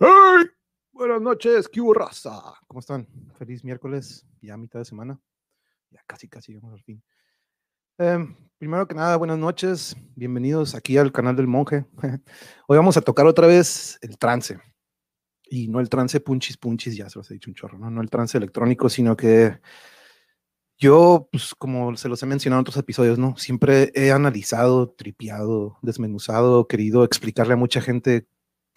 ¡Hey! Buenas noches, ¿qué raza? ¿Cómo están? Feliz miércoles, ya mitad de semana. Ya casi, casi llegamos al fin. Em, primero que nada, buenas noches. Bienvenidos aquí al canal del monje. Hoy vamos a tocar otra vez el trance. Y no el trance punchis punchis, ya se los he dicho un chorro, ¿no? No el trance electrónico, sino que yo, pues como se los he mencionado en otros episodios, ¿no? Siempre he analizado, tripeado, desmenuzado, querido explicarle a mucha gente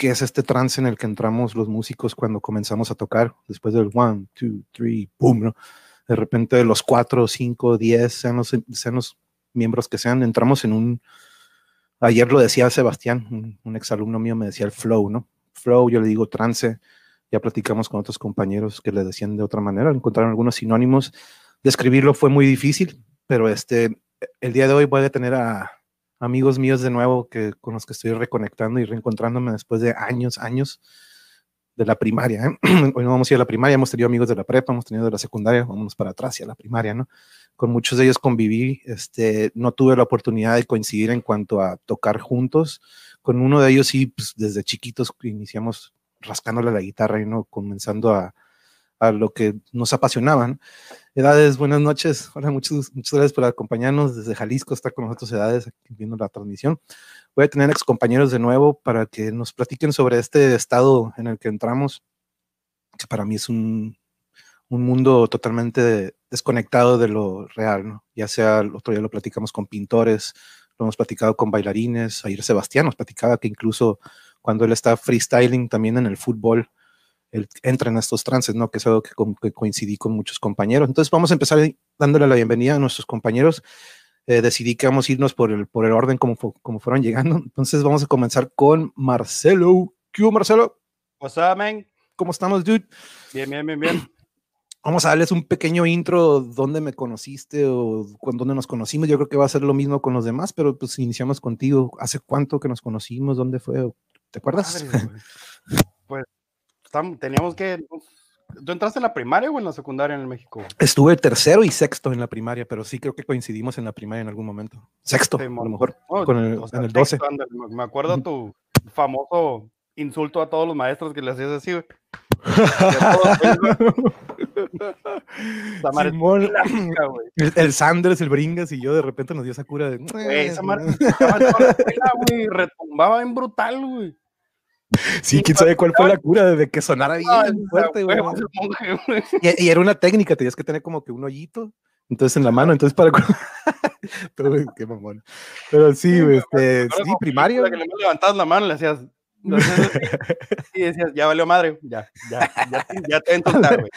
qué es este trance en el que entramos los músicos cuando comenzamos a tocar, después del one, two, three, boom, ¿no? De repente los cuatro, cinco, diez, sean los, sean los miembros que sean, entramos en un, ayer lo decía Sebastián, un, un exalumno mío me decía el flow, ¿no? Flow, yo le digo trance, ya platicamos con otros compañeros que le decían de otra manera, encontraron algunos sinónimos, describirlo fue muy difícil, pero este, el día de hoy voy a tener a amigos míos de nuevo que, con los que estoy reconectando y reencontrándome después de años, años de la primaria. ¿eh? Hoy no vamos a ir a la primaria, hemos tenido amigos de la prepa, hemos tenido de la secundaria, vámonos para atrás y a la primaria, ¿no? Con muchos de ellos conviví, este, no tuve la oportunidad de coincidir en cuanto a tocar juntos. Con uno de ellos sí, pues, desde chiquitos iniciamos rascándole la guitarra y no comenzando a, a lo que nos apasionaban. Edades, buenas noches. Hola, muchas, muchas gracias por acompañarnos. Desde Jalisco está con nosotros Edades, aquí viendo la transmisión. Voy a tener ex compañeros de nuevo para que nos platiquen sobre este estado en el que entramos, que para mí es un, un mundo totalmente desconectado de lo real, ¿no? Ya sea, el otro día lo platicamos con pintores, lo hemos platicado con bailarines. Ayer Sebastián nos platicaba que incluso cuando él está freestyling también en el fútbol, él entra en estos trances, ¿no? Que es algo que, que, coincidí con muchos compañeros. Entonces vamos a empezar dándole la bienvenida a nuestros compañeros. Eh, decidí que vamos a irnos por el, por el orden como, como fueron llegando. Entonces vamos a comenzar con Marcelo. ¿Qué hubo, Marcelo? What's up, man? ¿Cómo estamos, dude? Bien, bien, bien, bien. Vamos a darles un pequeño intro, dónde me conociste o con dónde nos conocimos. Yo creo que va a ser lo mismo con los demás, pero pues iniciamos contigo. ¿Hace cuánto que nos conocimos? ¿Dónde fue? ¿Te acuerdas? Madre, teníamos que. ¿Tú entraste en la primaria o en la secundaria en México? Estuve tercero y sexto en la primaria, pero sí creo que coincidimos en la primaria en algún momento. Sexto, sí, a lo mejor, con el, o sea, en el 12. Sexto, me acuerdo tu famoso insulto a todos los maestros que le hacías así, güey. Simón, clásica, el, el, Sanders, el Bringas y yo de repente nos dio esa cura de. Wey, esa madre retumbaba en brutal, güey. Sí, quién sabe cuál fue la cura desde que sonara bien fuerte, güey. Y, y, era una técnica, tenías que tener como que un hoyito, entonces en la mano, entonces para. Pero, qué mamón. Pero sí, sí, este, sí primario. Que le levantabas la mano, le hacías. y decías, ya valió madre, ya, ya, ya, ya te entonces, güey.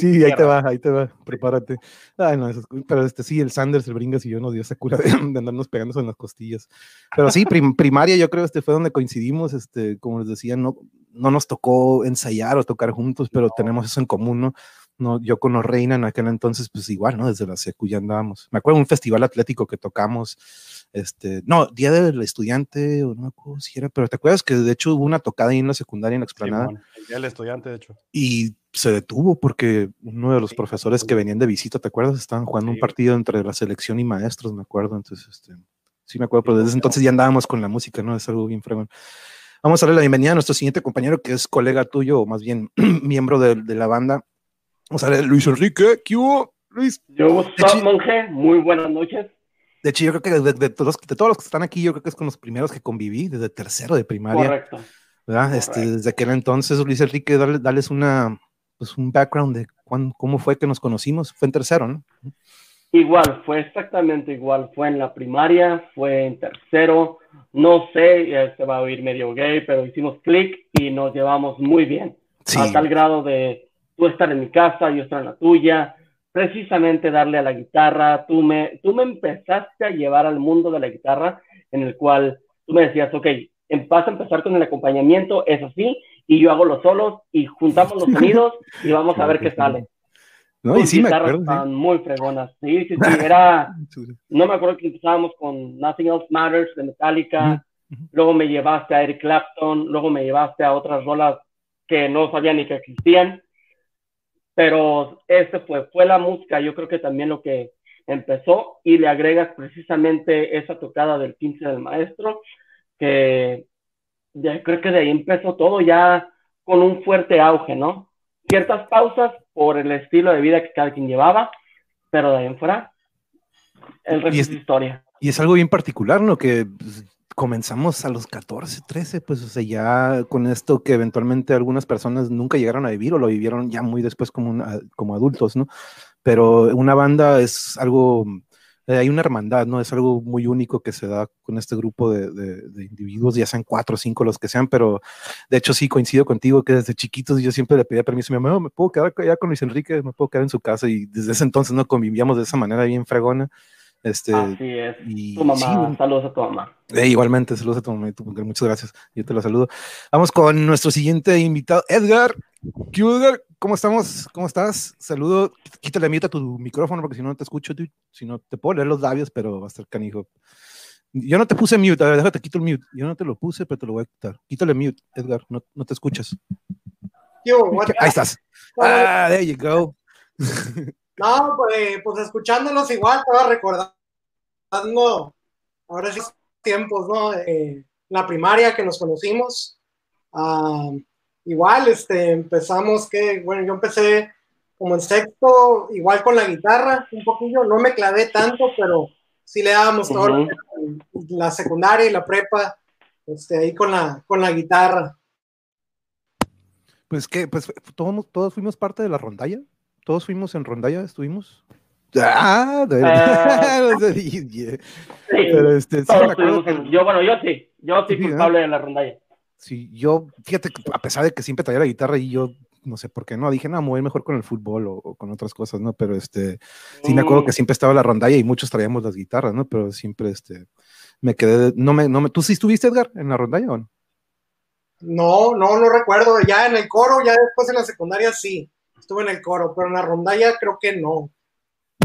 Sí, ahí te va, ahí te va, prepárate. Ay, no, eso, pero este sí, el Sanders, el Bringas y yo nos dio esa cura de, de andarnos pegándose en las costillas. Pero sí, prim, primaria yo creo este fue donde coincidimos, este, como les decía, no, no nos tocó ensayar o tocar juntos, pero no. tenemos eso en común, ¿no? No, yo con los Reina en aquel entonces, pues igual, ¿no? Desde la secu ya andábamos. Me acuerdo de un festival atlético que tocamos, este, no, Día del Estudiante, o no me acuerdo si era, pero te acuerdas que de hecho hubo una tocada ahí en la secundaria en la explanada. Sí, bueno, el Día del Estudiante, de hecho. Y se detuvo porque uno de los sí, profesores que venían de visita, ¿te acuerdas? Estaban jugando sí. un partido entre la selección y maestros, me acuerdo, entonces, este, sí me acuerdo, pero desde entonces ya andábamos con la música, ¿no? Es algo bien fregón. Vamos a darle la bienvenida a nuestro siguiente compañero, que es colega tuyo, o más bien miembro de, de la banda. Vamos a ver, Luis Enrique, ¿qué hubo, Luis? Yo, what's monje? Muy buenas noches. De hecho, yo creo que de, de, todos, de, todos, los que están aquí, yo creo que es con los primeros que conviví, desde tercero de primaria. Correcto. ¿verdad? Correcto. Este, desde aquel entonces, Luis Enrique, darles una, pues un background de cuán, cómo fue que nos conocimos. Fue en tercero, ¿no? Igual, fue exactamente igual. Fue en la primaria, fue en tercero. No sé, se va a oír medio gay, pero hicimos clic y nos llevamos muy bien. Sí. A tal grado de tú estar en mi casa, yo estar en la tuya, precisamente darle a la guitarra. Tú me, tú me empezaste a llevar al mundo de la guitarra, en el cual tú me decías, ok, vas a empezar con el acompañamiento, es así, y yo hago los solos y juntamos los sonidos y vamos a ver qué sale. No, y sí me acuerdo, estaban sí. muy fregonas. Sí, sí, sí, era... no me acuerdo que empezábamos con Nothing Else Matters de Metallica, uh -huh. luego me llevaste a Eric Clapton, luego me llevaste a otras rolas que no sabía ni que existían, pero este fue, fue la música, yo creo que también lo que empezó y le agregas precisamente esa tocada del 15 del maestro, que ya creo que de ahí empezó todo, ya con un fuerte auge, ¿no? Ciertas pausas por el estilo de vida que cada quien llevaba, pero de ahí en fuera, el resto es, historia. Y es algo bien particular, ¿no? Que pues, comenzamos a los 14, 13, pues, o sea, ya con esto que eventualmente algunas personas nunca llegaron a vivir o lo vivieron ya muy después como, como adultos, ¿no? Pero una banda es algo eh, hay una hermandad, ¿no? Es algo muy único que se da con este grupo de, de, individuos, ya sean cuatro o cinco los que sean, pero de hecho sí coincido contigo que desde chiquitos yo siempre le pedía permiso a mi mamá, me puedo quedar allá con Luis Enrique, me puedo quedar en su casa y desde ese entonces no convivíamos de esa manera bien fregona. Este, Así es. Y, tu mamá, saludos a tu mamá. Eh, igualmente, saludos a tu mamá, muchas gracias, yo te lo saludo. Vamos con nuestro siguiente invitado, Edgar. ¿Qué Edgar? ¿Cómo estamos? ¿Cómo estás? Saludo. Quítale mute a tu micrófono porque si no, no te escucho, Si no, te puedo leer los labios, pero va a estar canijo. Yo no te puse mute, a ver, déjate, quito el mute. Yo no te lo puse, pero te lo voy a quitar. Quítale mute, Edgar, no, no te escuchas. Yo, Ahí estás. Ah, there you go. No, pues, pues escuchándolos igual, estaba recordando ahora sí tiempos, ¿no? Eh, la primaria que nos conocimos. Ah, igual, este, empezamos que, bueno, yo empecé como en sexto, igual con la guitarra, un poquillo, no me clavé tanto, pero sí le dábamos todo la secundaria y la prepa, este, ahí con la, con la guitarra. Pues que, pues todos, todos fuimos parte de la rondalla, todos fuimos en rondalla, estuvimos. Ah, Pero este, yo, bueno, yo sí, yo sí, culpable de la rondalla. Sí, yo, fíjate que a pesar de que siempre traía la guitarra y yo no sé por qué no, dije, no, me voy mejor con el fútbol o, con otras cosas, ¿no? Pero este, sí me acuerdo que mm. siempre estaba la rondalla y muchos traíamos las guitarras, ¿no? Pero siempre, este, me quedé, no me, no me, ¿tú sí estuviste, Edgar, en la rondalla o no? No, no, no recuerdo, ya en el coro, ya después en la secundaria sí, estuve en el coro, pero en la rondalla creo que no.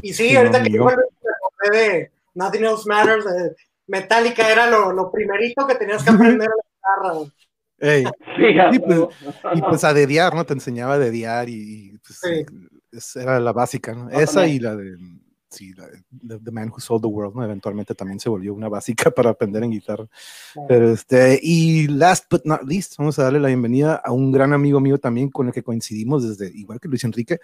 Y sí, ahorita que yo me de Nothing Else Matters, de Metallica era lo, lo primerito que tenías que aprender a la guitarra. Ey. y, pues, y, pues, a dediar, ¿no? Te enseñaba a dediar y, pues, esa era la básica, ¿no? Esa y la de, sí, la de The Man Who Sold the World, ¿no? Eventualmente también se volvió una básica para aprender en guitarra. Pero este, y last but not least, vamos a darle la bienvenida a un gran amigo mío también con el que coincidimos desde, igual que Luis Enrique.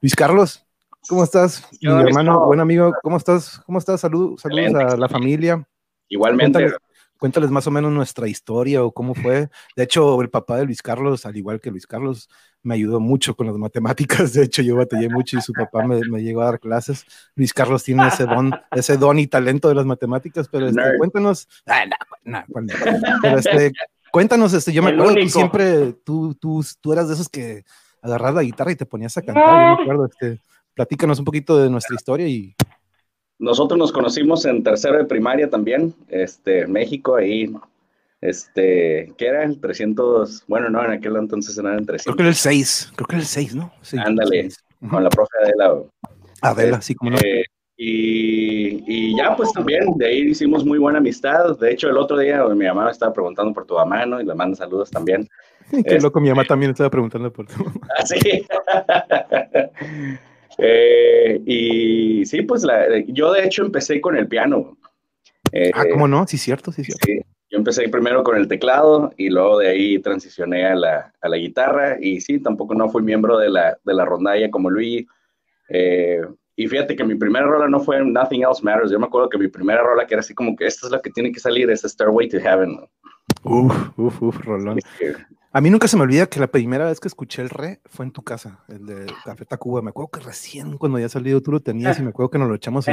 Luis Carlos, ¿cómo estás? Mi hermano, buen amigo, ¿cómo estás? ¿Cómo estás? Salud, saludos a la familia. Igualmente cuéntales más o menos nuestra historia o cómo fue. De hecho, el papá de Luis Carlos, al igual que Luis Carlos, me ayudó mucho con las matemáticas. De hecho, yo batallé mucho y su papá me, me llegó a dar clases. Luis Carlos tiene ese don, ese don y talento de las matemáticas, pero este, cuéntanos. Ah, no, no, pero este, cuéntanos, este, yo me acuerdo que siempre, tú, tú, tú eras de esos que agarras la guitarra y te ponías a cantar. Yo me acuerdo, este, platícanos un poquito de nuestra historia y nosotros nos conocimos en tercero de primaria también, este, México, ahí, este, ¿qué era? El 300, bueno, no, en aquel entonces era el 300. Creo que era el 6, creo que era el 6, ¿no? Sí, Ándale, con la profe Adela. Adela, sí, como no. Este, y, y, ya, pues también, de ahí hicimos muy buena amistad. De hecho, el otro día mi mamá me estaba preguntando por tu mamá, ¿no? Y le mando saludos también. Qué loco, mi mamá este también estaba preguntando por tu mamá. Ah, sí. Eh, y sí, pues la, yo de hecho empecé con el piano. Eh, ah, ¿cómo no? Sí, cierto, sí, cierto. Sí, yo empecé primero con el teclado y luego de ahí transicioné a la, a la guitarra y sí, tampoco no fui miembro de la, de la rondalla como Luis. Eh, y fíjate que mi primera rola no fue Nothing Else Matters. Yo me acuerdo que mi primera rola que era así como que esta es la que tiene que salir, es Starway to Heaven. Uf, uf, uf, rolón. A mí nunca se me olvida que la primera vez que escuché el re fue en tu casa, el de Café Tacuba. Me acuerdo que recién cuando ya salido tú lo tenías y me acuerdo que nos lo echamos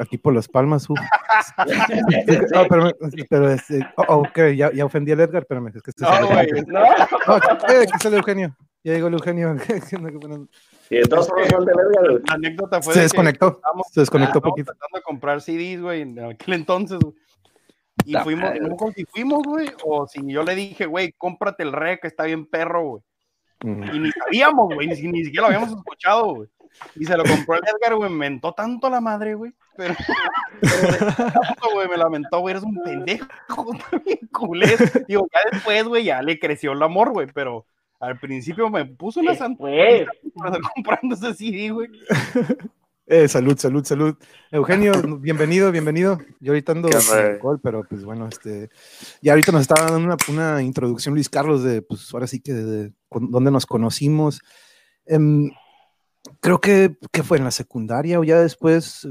aquí por las palmas. Uf. no, pero, pero este, oh, okay, ya, ya ofendí al Edgar, espérame. Es que este no, güey, no. no ¿qué, ¿qué sale Eugenio? Ya llegó el Eugenio. Y entonces la anécdota fue se desconectó. se desconectó un poquito. tratando de comprar CDs, güey, en aquel entonces, güey. Y fuimos, no si fuimos, güey, o si yo le dije, güey, cómprate el re que está bien perro, güey. Y ni sabíamos, güey, ni, ni, siquiera lo habíamos escuchado, güey. Y se lo compró el Edgar, güey, me mentó tanto la madre, güey. Pero, güey, me lamentó, güey, eres un pendejo, también culé. Digo, ya después, güey, ya le creció el amor, güey, pero al principio me puso una santa comprando ese CD, güey. Eh, salud, salud, salud. Eugenio, bienvenido, bienvenido. Yo ahorita ando con alcohol, pero pues bueno, este, y ahorita nos estaba dando una, introducción Luis Carlos de, pues ahora sí que de, dónde nos conocimos. Em, creo que, que, fue en la secundaria o ya después,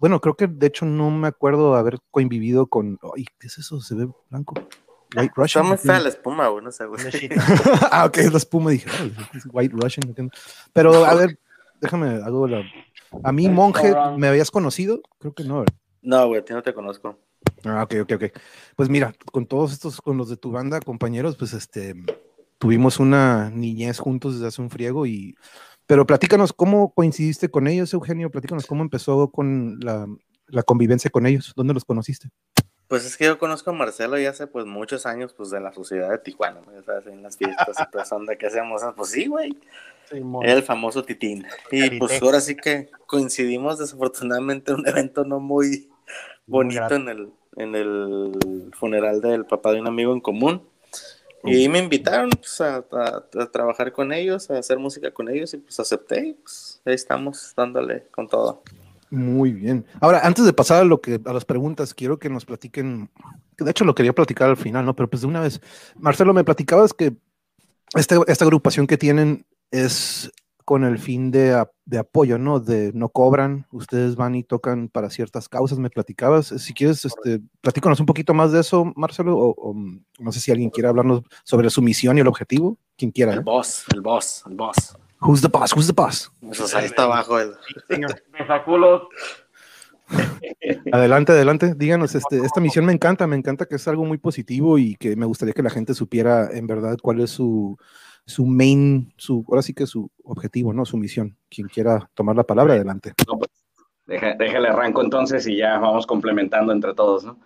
bueno, creo que de hecho no me acuerdo haber convivido con, ay, ¿qué es eso? Se ve blanco. White Russian. Está muy fea la espuma, güey, no sé, güey. ah, ok, la espuma, dije, White Russian. Pero, a ver, déjame, hago la... A mí, monje, ¿me habías conocido? Creo que no. No, güey, a ti no te conozco. Ah, ok, ok, ok. Pues mira, con todos estos, con los de tu banda, compañeros, pues este, tuvimos una niñez juntos desde hace un friego y... Pero platícanos, ¿cómo coincidiste con ellos, Eugenio? Platícanos cómo empezó con la, la convivencia con ellos. ¿Dónde los conociste? Pues es que yo conozco a Marcelo ya hace pues muchos años pues de la sociedad de Tijuana, ¿no? ¿Sabes? En las fiestas y pues onda que hacemos, pues sí, güey. El famoso Titín. Y pues ahora sí que coincidimos desafortunadamente en un evento no muy bonito en el, en el funeral del papá de un amigo en común. Y me invitaron pues, a, trabajar con ellos, a hacer música con ellos y pues acepté y pues ahí estamos dándole con todo. Muy bien. Ahora, antes de pasar a lo que a las preguntas, quiero que nos platiquen. De hecho, lo quería platicar al final, ¿no? Pero pues de una vez, Marcelo, me platicabas que este, esta agrupación que tienen es con el fin de, de, apoyo, ¿no? De no cobran, ustedes van y tocan para ciertas causas, me platicabas. Si quieres, este, platícanos un poquito más de eso, Marcelo, o, no sé si alguien quiere hablarnos sobre su misión y el objetivo, quien quiera. El ¿eh? boss, el boss, el boss. Who's the boss? Who's the boss? ahí está abajo el. adelante, adelante. Díganos, este, esta misión me encanta, me encanta que es algo muy positivo y que me gustaría que la gente supiera en verdad cuál es su, su main, su, ahora sí que su objetivo, ¿no? Su misión. Quien quiera tomar la palabra, adelante. pues, déjale arranco entonces y ya vamos complementando entre todos, ¿no?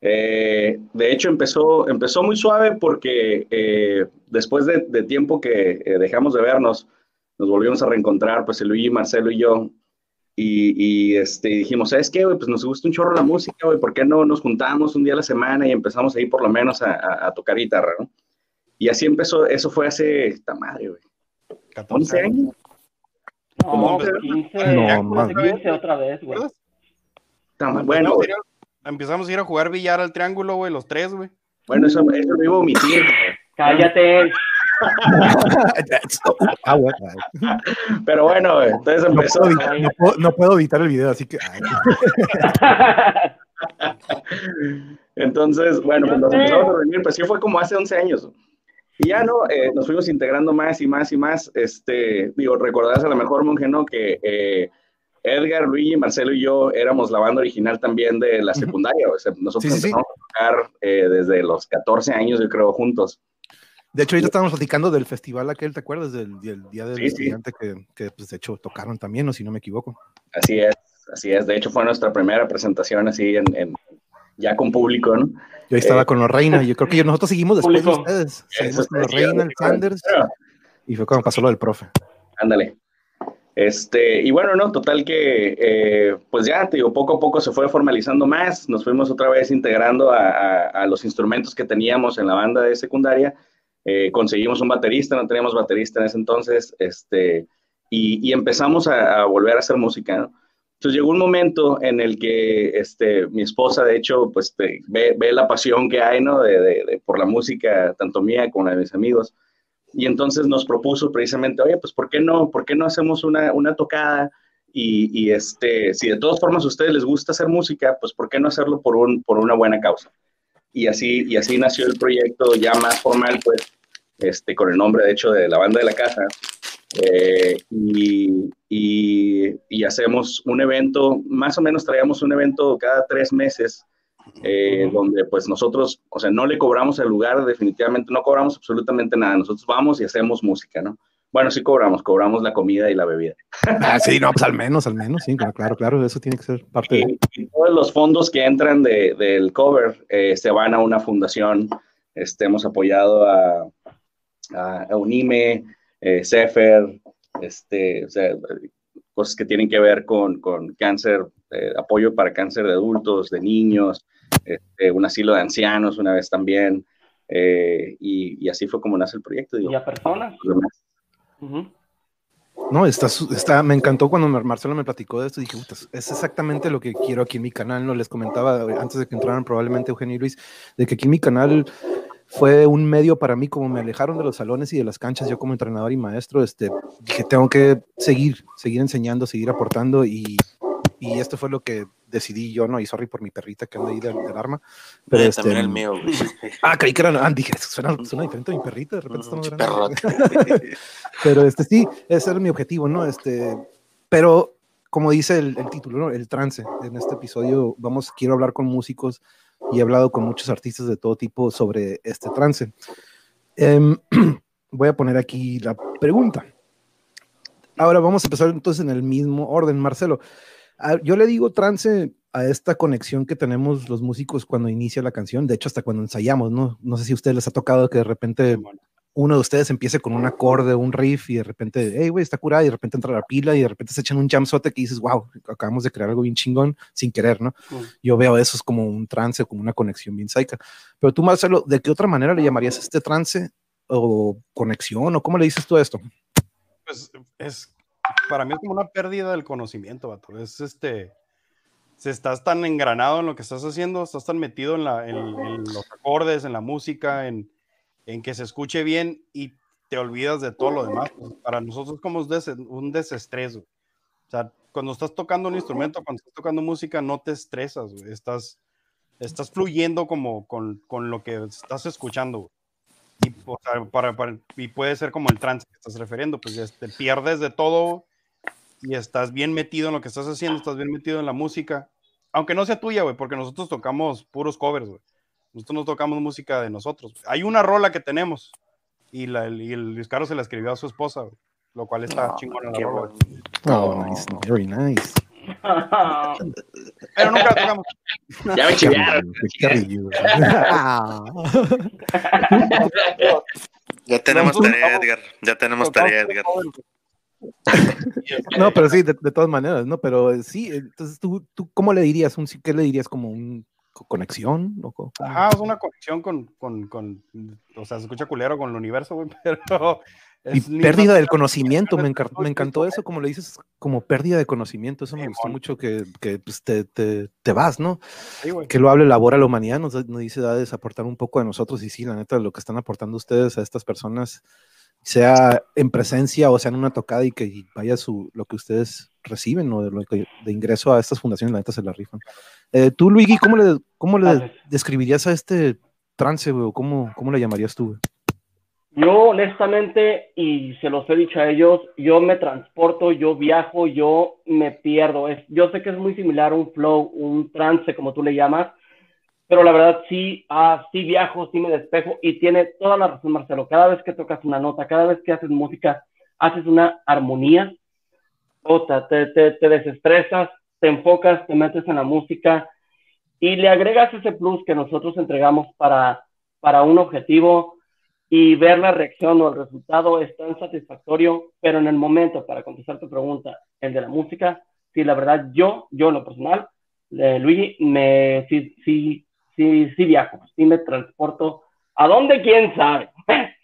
Eh, de hecho, empezó, empezó muy suave porque eh, después de, tiempo que eh, dejamos de vernos, nos volvimos a reencontrar, pues el Luigi, Marcelo y yo, y, este, dijimos, ¿sabes qué, güey? Pues nos gusta un chorro la música, güey, ¿por qué no nos juntamos un día a la semana y empezamos ahí por lo menos a, tocar guitarra, ¿no? Y así empezó, eso fue hace, esta madre, güey. 14 años. No, 15, no, más 15 otra vez, güey. Bueno, Empezamos a ir a jugar billar al triángulo, güey, los tres, güey. Bueno, eso, eso lo iba a omitir. Cállate. Pero bueno, entonces empezó. No puedo, evitar el video, así que. entonces, bueno, pues nos empezamos a reunir, pues sí fue como hace 11 años. Y ya no, eh, nos fuimos integrando más y más y más. Este, digo, recordarás a lo mejor, monje, ¿no? Que eh, Edgar, Luigi, Marcelo y yo éramos la banda original también de la secundaria. nosotros empezamos a tocar eh, desde los 14 años, yo creo, juntos. De hecho, ahorita estábamos platicando del festival aquel, ¿te acuerdas? Del, Día del Estudiante que, pues, de hecho, tocaron también, o si no me equivoco. Así es, así es. De hecho, fue nuestra primera presentación así en, ya con público, ¿no? Yo estaba eh, con los Reina, yo creo que nosotros seguimos después de ustedes. Seguimos con los Reina, el Sanders, y fue cuando pasó lo del profe. Ándale. Este, y bueno, no, total que, eh, pues ya, te digo, poco a poco se fue formalizando más, nos fuimos otra vez integrando a, a los instrumentos que teníamos en la banda de secundaria, eh, conseguimos un baterista, no teníamos baterista en ese entonces, este, y, empezamos a, volver a hacer música, Entonces llegó un momento en el que este, mi esposa, de hecho, pues ve, ve, la pasión que hay, ¿no? De, de, por la música, tanto mía como la de mis amigos. Y entonces nos propuso precisamente, oye, pues ¿por qué no, por qué no hacemos una, una tocada? Y, y, este, si de todas formas a ustedes les gusta hacer música, pues ¿por qué no hacerlo por, un, por una buena causa? Y así, y así nació el proyecto ya más formal, pues, este, con el nombre de hecho de la banda de la casa. Eh, y, y, hacemos un evento, más o menos traíamos un evento cada tres meses, eh, donde pues nosotros, o sea, no le cobramos el lugar, definitivamente no cobramos absolutamente nada, nosotros vamos y hacemos música, ¿no? Bueno, sí cobramos, cobramos la comida y la bebida. Ah, sí, no, pues al menos, al menos, sí, claro, claro, eso tiene que ser parte de... Y todos los fondos que entran de, del cover eh, se van a una fundación, este, hemos apoyado a, a Unime, eh, Cefer, este, cosas que tienen que ver con, con cáncer, eh, apoyo para cáncer de adultos, de niños, este, un asilo de ancianos una vez también, eh, y, y, así fue como nace el proyecto. ¿Y a personas? No, está, está, me encantó cuando Marcelo me platicó de esto. Dije, es exactamente lo que quiero aquí en mi canal. No les comentaba antes de que entraran probablemente Eugenio y Luis, de que aquí en mi canal fue un medio para mí, como me alejaron de los salones y de las canchas, yo como entrenador y maestro, este, dije, tengo que seguir, seguir enseñando, seguir aportando y, y esto fue lo que decidí yo, ¿no? Y sorry por mi perrita que anda ahí del, arma. Pero este, también el mío, Ah, creí que era, ah, dije, suena, suena diferente a mi perrita, de repente estamos pero este, sí, ese era mi objetivo, ¿no? Este, pero como dice el, el título, ¿no? El trance. En este episodio vamos, quiero hablar con músicos y he hablado con muchos artistas de todo tipo sobre este trance. Em, voy a poner aquí la pregunta. Ahora vamos a empezar entonces en el mismo orden, Marcelo. Ah, yo le digo trance a esta conexión que tenemos los músicos cuando inicia la canción, de hecho hasta cuando ensayamos, ¿no? No sé si a ustedes les ha tocado que de repente uno de ustedes empiece con un acorde, un riff y de repente, hey, güey, está curada y de repente entra la pila y de repente se echan un jamsote que dices, wow, acabamos de crear algo bien chingón sin querer, ¿no? Yo veo eso es como un trance, como una conexión bien saica. Pero tú, Marcelo, ¿de qué otra manera le llamarías este trance o conexión o cómo le dices tú esto? Pues es, para mí es como una pérdida del conocimiento, vato. Es este, si estás tan engranado en lo que estás haciendo, estás tan metido en, la, en los acordes, en la música, en en que se escuche bien y te olvidas de todo lo demás. Para nosotros como un desestrés. O sea, cuando estás tocando un instrumento, cuando estás tocando música, no te estresas, Estás, estás fluyendo como con, con lo que estás escuchando. Y, para, y puede ser como el trance que estás refiriendo, pues te pierdes de todo y estás bien metido en lo que estás haciendo, estás bien metido en la música, aunque no sea tuya, güey, porque nosotros tocamos puros covers, güey. Nosotros no tocamos música de nosotros. Hay una rola que tenemos y, la, y el Luis Carlos se la escribió a su esposa, lo cual está oh, chingón la rola. Oh, nice, very nice. Pero nunca la tocamos. Ya me chillaron. ya tenemos tarea, Edgar. Ya tenemos tarea, Edgar. No, pero sí, de, de, todas maneras, ¿no? Pero eh, sí, entonces tú, tú ¿cómo le dirías? Un, ¿Qué le dirías como un conexión. ¿no? Ajá, es una conexión con, con, con, o sea, se escucha culero con el universo, güey, pero... y pérdida del conocimiento, me, encantó, me encantó eso, como le dices, como pérdida de conocimiento, eso me gustó mucho que, que pues, te, te, te, vas, ¿no? que lo hable labora la humanidad, nos, nos dice da aportar un poco de nosotros y sí, la neta, lo que están aportando ustedes a estas personas, sea en presencia o sea en una tocada y que vaya su, lo que ustedes reciben o de, lo que, de ingreso a estas fundaciones, la neta se la rifan. Eh, tú, Luigi, ¿cómo le, cómo le describirías a este trance, o ¿Cómo, ¿Cómo le llamarías tú? Yo, honestamente, y se los he dicho a ellos, yo me transporto, yo viajo, yo me pierdo. Es, yo sé que es muy similar a un flow, un trance, como tú le llamas, pero la verdad sí, ah, sí viajo, sí me despejo y tiene toda la razón, Marcelo. Cada vez que tocas una nota, cada vez que haces música, haces una armonía, otra, te, te, te desestresas, te enfocas, te metes en la música y le agregas ese plus que nosotros entregamos para, para un objetivo y ver la reacción o el resultado es tan satisfactorio, pero en el momento, para contestar tu pregunta, el de la música, sí, la verdad, yo, yo en lo personal, eh, Luigi, me, sí, sí, sí, sí viajo, sí me transporto. ¿A dónde? ¿Quién sabe?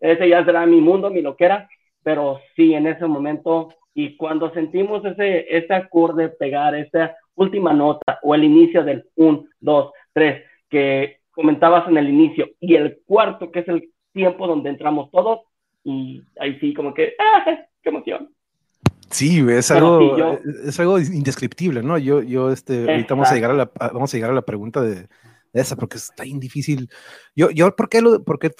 ese ya será mi mundo, mi loquera, pero sí, en ese momento y cuando sentimos ese, ese acorde pegar, esa última nota o el inicio del 1, 2, 3 que comentabas en el inicio y el cuarto que es el tiempo donde entramos todos y ahí sí como que ¡ah! ¡qué emoción! Sí, es algo, es algo indescriptible, ¿no? Yo, yo, este, ahorita vamos a llegar a la, vamos a llegar a la pregunta de, esa, porque está bien difícil. Yo, yo, ¿por qué, lo, por qué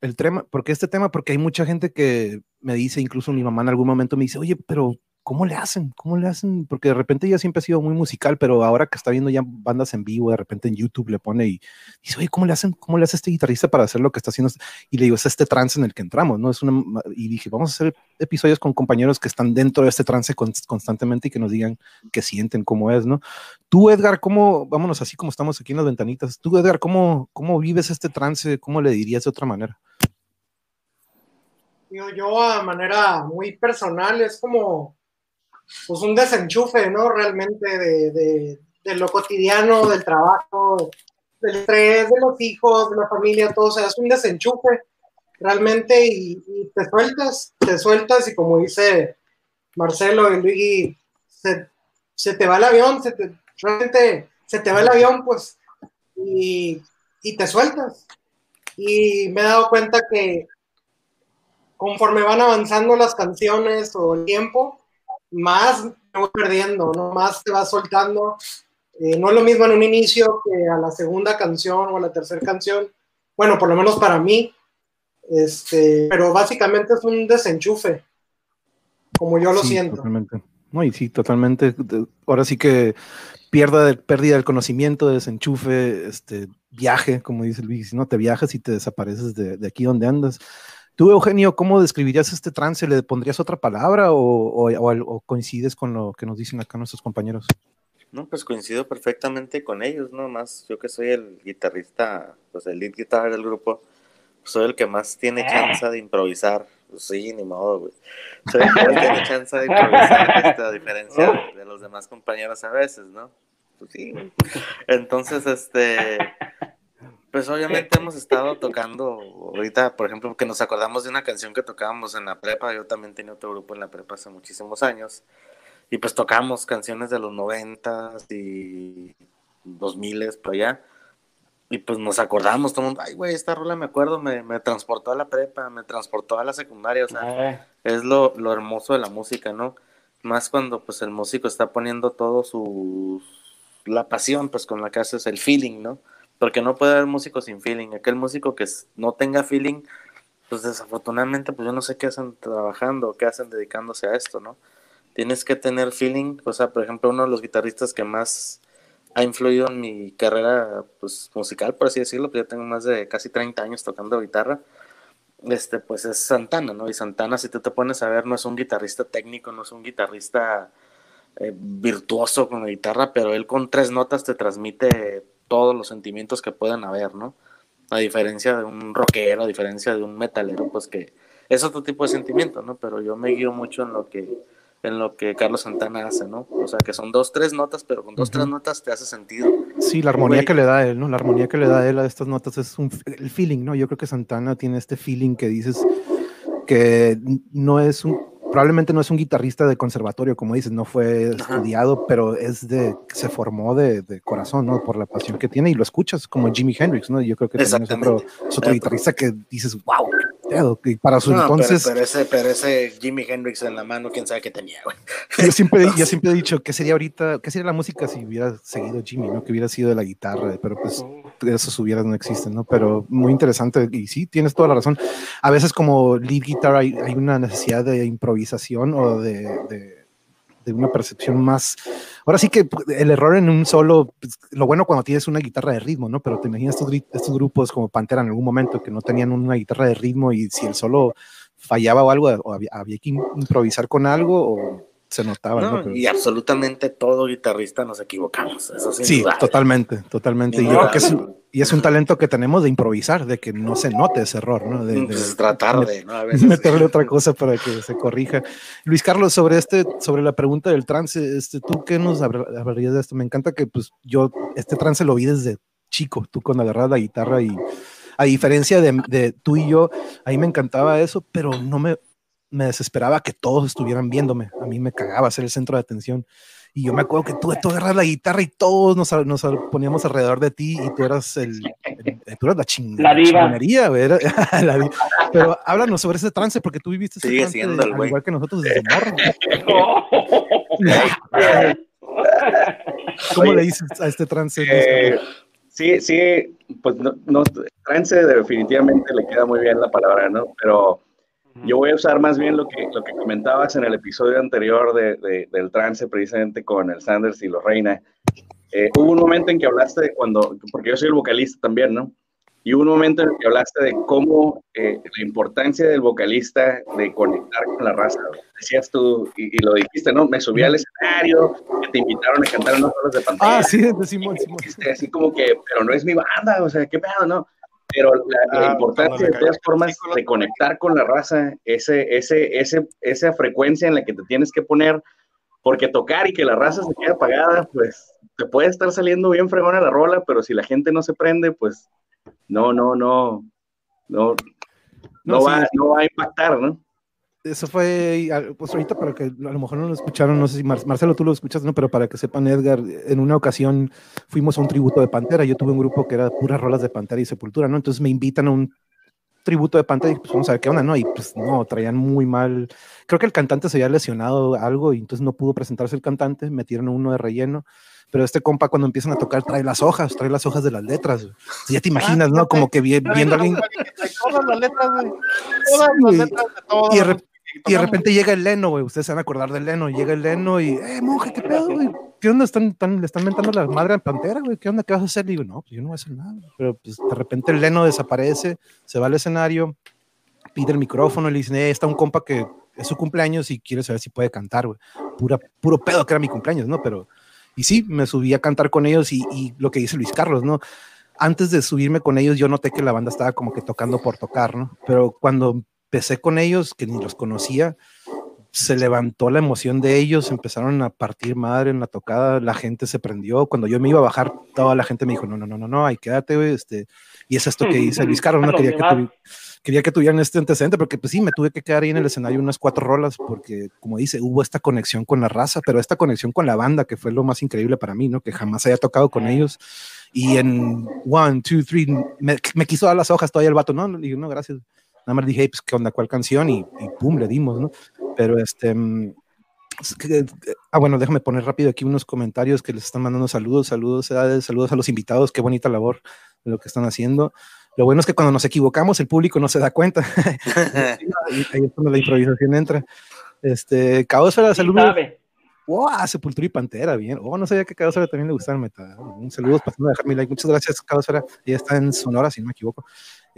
el tema, porque este tema, porque hay mucha gente que me dice, incluso mi mamá en algún momento me dice, oye, pero ¿cómo le hacen? ¿Cómo le hacen? Porque de repente ella siempre ha sido muy musical, pero ahora que está viendo ya bandas en vivo, de repente en YouTube le pone y dice, oye, ¿cómo le hacen? ¿Cómo le hace este guitarrista para hacer lo que está haciendo? Y le digo, es este trance en el que entramos, ¿no? Es una, y dije, vamos a hacer episodios con compañeros que están dentro de este trance constantemente y que nos digan que sienten cómo es, ¿no? Tú, Edgar, ¿cómo, vámonos así como estamos aquí en las ventanitas, tú, Edgar, ¿cómo, cómo vives este trance? ¿Cómo le dirías de otra manera? Yo, yo a manera muy personal es como pues un desenchufe, ¿no? Realmente de, de, lo cotidiano, del trabajo, del estrés, de los hijos, de la familia, todo, o sea, es un desenchufe realmente y, te sueltas, te sueltas y como dice Marcelo y Luigi, se, te va el avión, realmente se te va el avión, pues, y, y te sueltas. Y me he dado cuenta que conforme van avanzando las canciones o el tiempo, más me voy perdiendo, ¿no? Más te vas soltando. Eh, no es lo mismo en un inicio que a la segunda canción o a la tercera canción. Bueno, por lo menos para mí. Este, pero básicamente es un desenchufe, como yo lo siento. Totalmente. No, y sí, totalmente. Ahora sí que pierda, pérdida del conocimiento, desenchufe, este, viaje, como dice Luis, no te viajas y te desapareces de, de aquí donde andas. Tú, Eugenio, ¿cómo describirías este trance? ¿Le pondrías otra palabra o, coincides con lo que nos dicen acá nuestros compañeros? No, pues coincido perfectamente con ellos, ¿no? Más yo que soy el guitarrista, pues el lead guitar del grupo, pues soy el que más tiene chance de improvisar. Pues sí, ni modo, güey. Soy el que más tiene chance de improvisar, a diferencia de los demás compañeros a veces, ¿no? Pues sí, Entonces, este, pues obviamente hemos estado tocando ahorita, por ejemplo, que nos acordamos de una canción que tocábamos en la prepa, yo también tenía otro grupo en la prepa hace muchísimos años, y pues tocamos canciones de los noventas y dos miles por allá, y pues nos acordamos, todo el mundo, ay güey, esta rola me acuerdo, me, me, transportó a la prepa, me transportó a la secundaria, o sea, es lo, lo hermoso de la música, ¿no? Más cuando pues el músico está poniendo todo su, la pasión pues con la que haces el feeling, ¿no? Porque no puede haber músico sin feeling. Aquel músico que no tenga feeling, pues desafortunadamente, pues yo no sé qué hacen trabajando, qué hacen dedicándose a esto, ¿no? Tienes que tener feeling, o sea, por ejemplo, uno de los guitarristas que más ha influido en mi carrera pues, musical, por así decirlo, pues ya tengo más de casi 30 años tocando guitarra, este, pues es Santana, ¿no? Y Santana, si tú te pones a ver, no es un guitarrista técnico, no es un guitarrista eh, virtuoso con la guitarra, pero él con tres notas te transmite todos los sentimientos que puedan haber, ¿no? A diferencia de un rockero, a diferencia de un metalero, pues que es otro tipo de sentimiento, ¿no? Pero yo me guío mucho en lo que en lo que Carlos Santana hace, ¿no? O sea, que son dos, tres notas, pero con dos, tres notas te hace sentido. Sí, la armonía que le da él, ¿no? La armonía que le da él a estas notas es un, el feeling, ¿no? Yo creo que Santana tiene este feeling que dices que no es un, probablemente no es un guitarrista de conservatorio, como dices, no fue estudiado, pero es de, se formó de, de, corazón, ¿no? Por la pasión que tiene y lo escuchas como Jimi Hendrix, ¿no? Yo creo que también es otro, es otro guitarrista que dices, wow, y para su entonces. Pero, ese, pero ese Jimi Hendrix en la mano, quién sabe qué tenía, güey. Yo siempre, yo siempre he dicho, ¿qué sería ahorita, qué sería la música si hubiera seguido Jimmy, ¿no? Que hubiera sido de la guitarra, pero pues esos hubieras no existen, ¿no? Pero muy interesante y sí, tienes toda la razón. A veces como lead guitar hay, hay una necesidad de improvisación o de de una percepción más. Ahora sí que el error en un solo, pues, lo bueno cuando tienes una guitarra de ritmo, ¿no? Pero te imaginas estos, estos grupos como Pantera en algún momento que no tenían una guitarra de ritmo y si el solo fallaba o algo, o había, había que improvisar con algo o se notaba. Y absolutamente todo guitarrista nos equivocamos. Eso sí, totalmente, totalmente. Y, y, es un talento que tenemos de improvisar, de que no se note ese error, ¿no? De, pues tratar de, ¿no? meterle otra cosa para que se corrija. Luis Carlos, sobre este, sobre la pregunta del trance, este, ¿tú qué nos hablarías de esto? Me encanta que pues yo este trance lo vi desde chico, tú cuando agarras la guitarra y a diferencia de, de tú y yo, ahí me encantaba eso, pero no me, me desesperaba que todos estuvieran viéndome. A mí me cagaba ser el centro de atención. Y yo me acuerdo que tú, tú agarras la guitarra y todos nos, nos, poníamos alrededor de ti y tú eras el, tú eras la, ching, la diva. Pero háblanos sobre ese trance porque tú viviste ese trance igual que nosotros desde morro. ¿Cómo le dices a este trance? Eh, sí, sí, pues no, no, trance definitivamente le queda muy bien la palabra, ¿no? Pero yo voy a usar más bien lo que, lo que comentabas en el episodio anterior de, del trance, precisamente con el Sanders y los Reina. Eh, hubo un momento en que hablaste de cuando, porque yo soy el vocalista también, ¿no? Y hubo un momento en que hablaste de cómo eh, la importancia del vocalista de conectar con la raza. Decías tú, y, lo dijiste, ¿no? Me subí al escenario, que te invitaron a cantar unos solos de pantalla. Ah, sí, de Simón, Simón. Así como que, pero no es mi banda, o sea, ¿qué pedo, no? Pero la, ah, importancia de todas formas de conectar con la raza, ese, ese, ese, esa frecuencia en la que te tienes que poner, porque tocar y que la raza se quede apagada, pues te puede estar saliendo bien fregona la rola, pero si la gente no se prende, pues no, no, no, no, no, va, no va a impactar, ¿no? Eso fue, pues ahorita para que a lo mejor no lo escucharon, no sé si Marcelo tú lo escuchas, ¿no? Pero para que sepan, Edgar, en una ocasión fuimos a un tributo de Pantera. Yo tuve un grupo que era puras rolas de Pantera y Sepultura, ¿no? Entonces me invitan a un tributo de Pantera y pues vamos a ver qué onda, ¿no? Y pues no, traían muy mal. Creo que el cantante se había lesionado algo y entonces no pudo presentarse el cantante, metieron uno de relleno pero este compa cuando empiezan a tocar trae las hojas, trae las hojas de las letras. Ya te imaginas, ¿no? Como que viendo a alguien. Todas las letras, güey. Todas las letras de todo. Y de, repente llega el Leno, güey. Ustedes se van a acordar del Leno. Llega el Leno y, eh, monje, ¿qué pedo, güey? ¿Qué onda? Están, le están mentando la madre en Pantera, güey. ¿Qué onda? ¿Qué vas a hacer? Y digo, no, pues yo no voy a hacer nada. Pero pues de repente el Leno desaparece, se va al escenario, pide el micrófono y le dice, eh, está un compa que es su cumpleaños y quiere saber si puede cantar, güey. Pura, puro pedo que era mi cumpleaños, ¿no? Pero y sí, me subí a cantar con ellos y, lo que dice Luis Carlos, ¿no? Antes de subirme con ellos, yo noté que la banda estaba como que tocando por tocar, ¿no? Pero cuando empecé con ellos, que ni los conocía, se levantó la emoción de ellos, empezaron a partir madre en la tocada, la gente se prendió. Cuando yo me iba a bajar, toda la gente me dijo, no, no, no, no, no, ahí quédate, güey, este, y es esto que dice Luis Carlos, no quería que, quería que tuvieran este antecedente, porque pues sí, me tuve que quedar ahí en el escenario unas cuatro rolas, porque como dice, hubo esta conexión con la raza, pero esta conexión con la banda, que fue lo más increíble para mí, ¿no? Que jamás haya tocado con ellos. Y en one, two, three, me, quiso dar las hojas todavía el vato, no, le digo, no, gracias. Nada más dije, pues, ¿qué onda? ¿Cuál canción? Y, pum, le dimos, ¿no? Pero este, mm, Ah, bueno, déjame poner rápido aquí unos comentarios que les están mandando saludos, saludos, saludos a los invitados, qué bonita labor de lo que están haciendo. Lo bueno es que cuando nos equivocamos, el público no se da cuenta. ahí, es cuando la improvisación entra. Este, Caosfera, saludos. Wow, Sepultura y Pantera, bien. Oh, no sabía que Caosfera también le gustaba el metal. Un saludo, pasando a dejar mi like. Muchas gracias, Caosfera. Ella está en Sonora, si no me equivoco.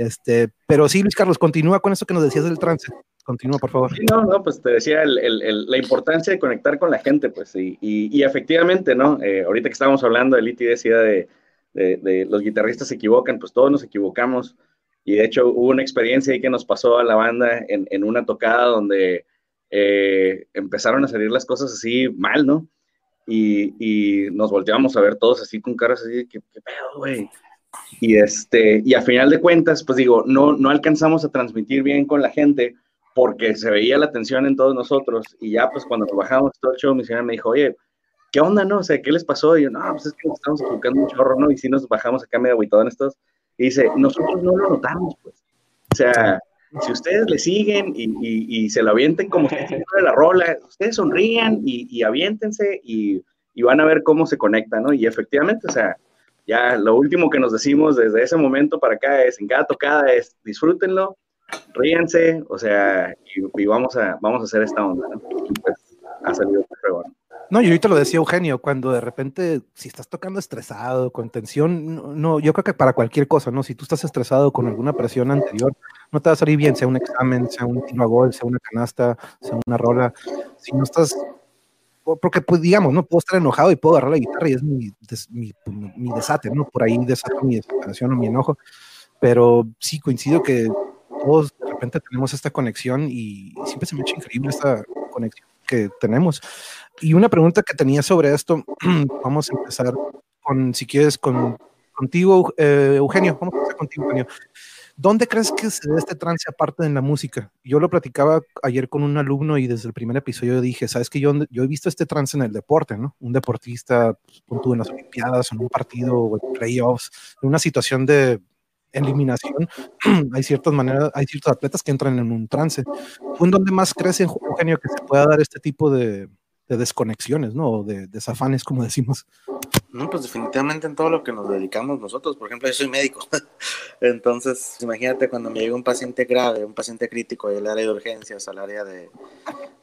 Este, pero sí, Luis Carlos, continúa con eso que nos decías del trance. Continúa, por favor. no, no, pues te decía el, el, la importancia de conectar con la gente, pues, y, y, efectivamente, ¿no? Eh, ahorita que estábamos hablando, de Liti decía de, los guitarristas se equivocan, pues todos nos equivocamos. Y de hecho hubo una experiencia ahí que nos pasó a la banda en, en una tocada donde eh, empezaron a salir las cosas así mal, ¿no? Y, y, nos volteamos a ver todos así con caras así de que, ¿qué pedo, güey? Y, este, y a final de cuentas, pues digo, no, no alcanzamos a transmitir bien con la gente porque se veía la tensión en todos nosotros. Y ya, pues cuando trabajamos todo el show, mi señora me dijo, oye, ¿qué onda, no? O sea, ¿qué les pasó? Y yo, no, pues es que nos estamos equivocando un chorro, ¿no? Y si nos bajamos acá medio en estos. Y dice, nosotros no lo notamos, pues. O sea, si ustedes le siguen y, y, se lo avienten como si de la rola, ustedes sonrían y, y aviéntense y, van a ver cómo se conecta, ¿no? Y efectivamente, o sea, ya lo último que nos decimos desde ese momento para acá es, en cada tocada es, disfrútenlo, ríanse, o sea, y, vamos, a, vamos a hacer esta onda, ¿no? Y pues ha salido muy bueno. No, y ahorita lo decía Eugenio, cuando de repente, si estás tocando estresado, con tensión, no, yo creo que para cualquier cosa, ¿no? Si tú estás estresado con alguna presión anterior, no te va a salir bien, sea un examen, sea un tiro a gol, sea una canasta, sea una rola. Si no estás, porque pues digamos, ¿no? Puedo estar enojado y puedo agarrar la guitarra y es mi, mi, mi desate, ¿no? Por ahí desato mi desesperación o mi enojo. Pero sí coincido que todos de repente tenemos esta conexión y siempre se me ha hecho increíble esta conexión que tenemos. Y una pregunta que tenía sobre esto, vamos a empezar con, si quieres, con, contigo, eh, Eugenio. Vamos a empezar contigo, Eugenio. ¿Dónde crees que se ve este trance aparte en la música? Yo lo platicaba ayer con un alumno y desde el primer episodio dije, sabes que yo, yo he visto este trance en el deporte, ¿no? Un deportista, pues, en las Olimpiadas, en un partido, en playoffs, en una situación de eliminación, hay ciertas maneras, hay ciertos atletas que entran en un trance. ¿Tú en dónde más crees, Eugenio, que se pueda dar este tipo de, de desconexiones, ¿no? De desafanes, como decimos. No, pues definitivamente en todo lo que nos dedicamos nosotros. Por ejemplo, yo soy médico. Entonces, imagínate cuando me llega un paciente grave, un paciente crítico del área de urgencias, al área de,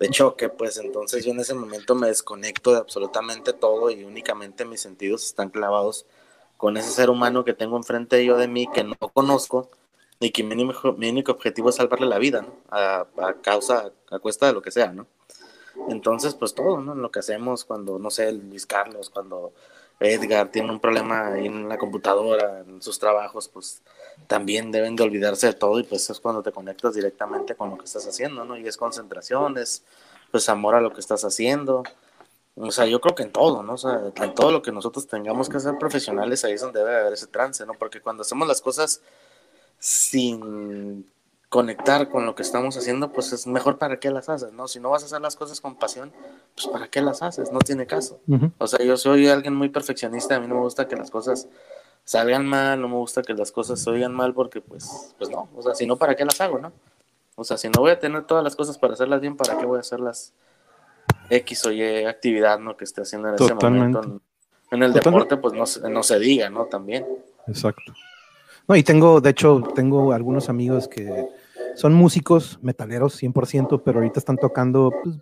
choque, pues entonces yo en ese momento me desconecto de absolutamente todo y únicamente mis sentidos están clavados con ese ser humano que tengo enfrente yo de mí, que no conozco, y que mi único, mi único objetivo es salvarle la vida, ¿no? A, a causa, a cuesta de lo que sea, ¿no? Entonces, pues todo, ¿no? Lo que hacemos cuando, no sé, Luis Carlos, cuando Edgar tiene un problema ahí en la computadora, en sus trabajos, pues también deben de olvidarse de todo y pues es cuando te conectas directamente con lo que estás haciendo, ¿no? Y es concentración, es pues amor a lo que estás haciendo. O sea, yo creo que en todo, ¿no? O sea, en todo lo que nosotros tengamos que ser profesionales, ahí es donde debe haber ese trance, ¿no? Porque cuando hacemos las cosas sin conectar con lo que estamos haciendo, pues es mejor para qué las haces, ¿no? Si no vas a hacer las cosas con pasión, pues para qué las haces, no tiene caso. O sea, yo soy alguien muy perfeccionista, a mí no me gusta que las cosas salgan mal, no me gusta que las cosas se oigan mal porque pues, pues no, o sea, si no, ¿para qué las hago, no? O sea, si no voy a tener todas las cosas para hacerlas bien, ¿para qué voy a hacerlas X o Y actividad, ¿no? Que esté haciendo en ese momento. En el deporte, pues no, no se diga, ¿no? También. Exacto. No, y tengo, de hecho, tengo algunos amigos que son músicos metaleros 100%, pero ahorita están tocando pues,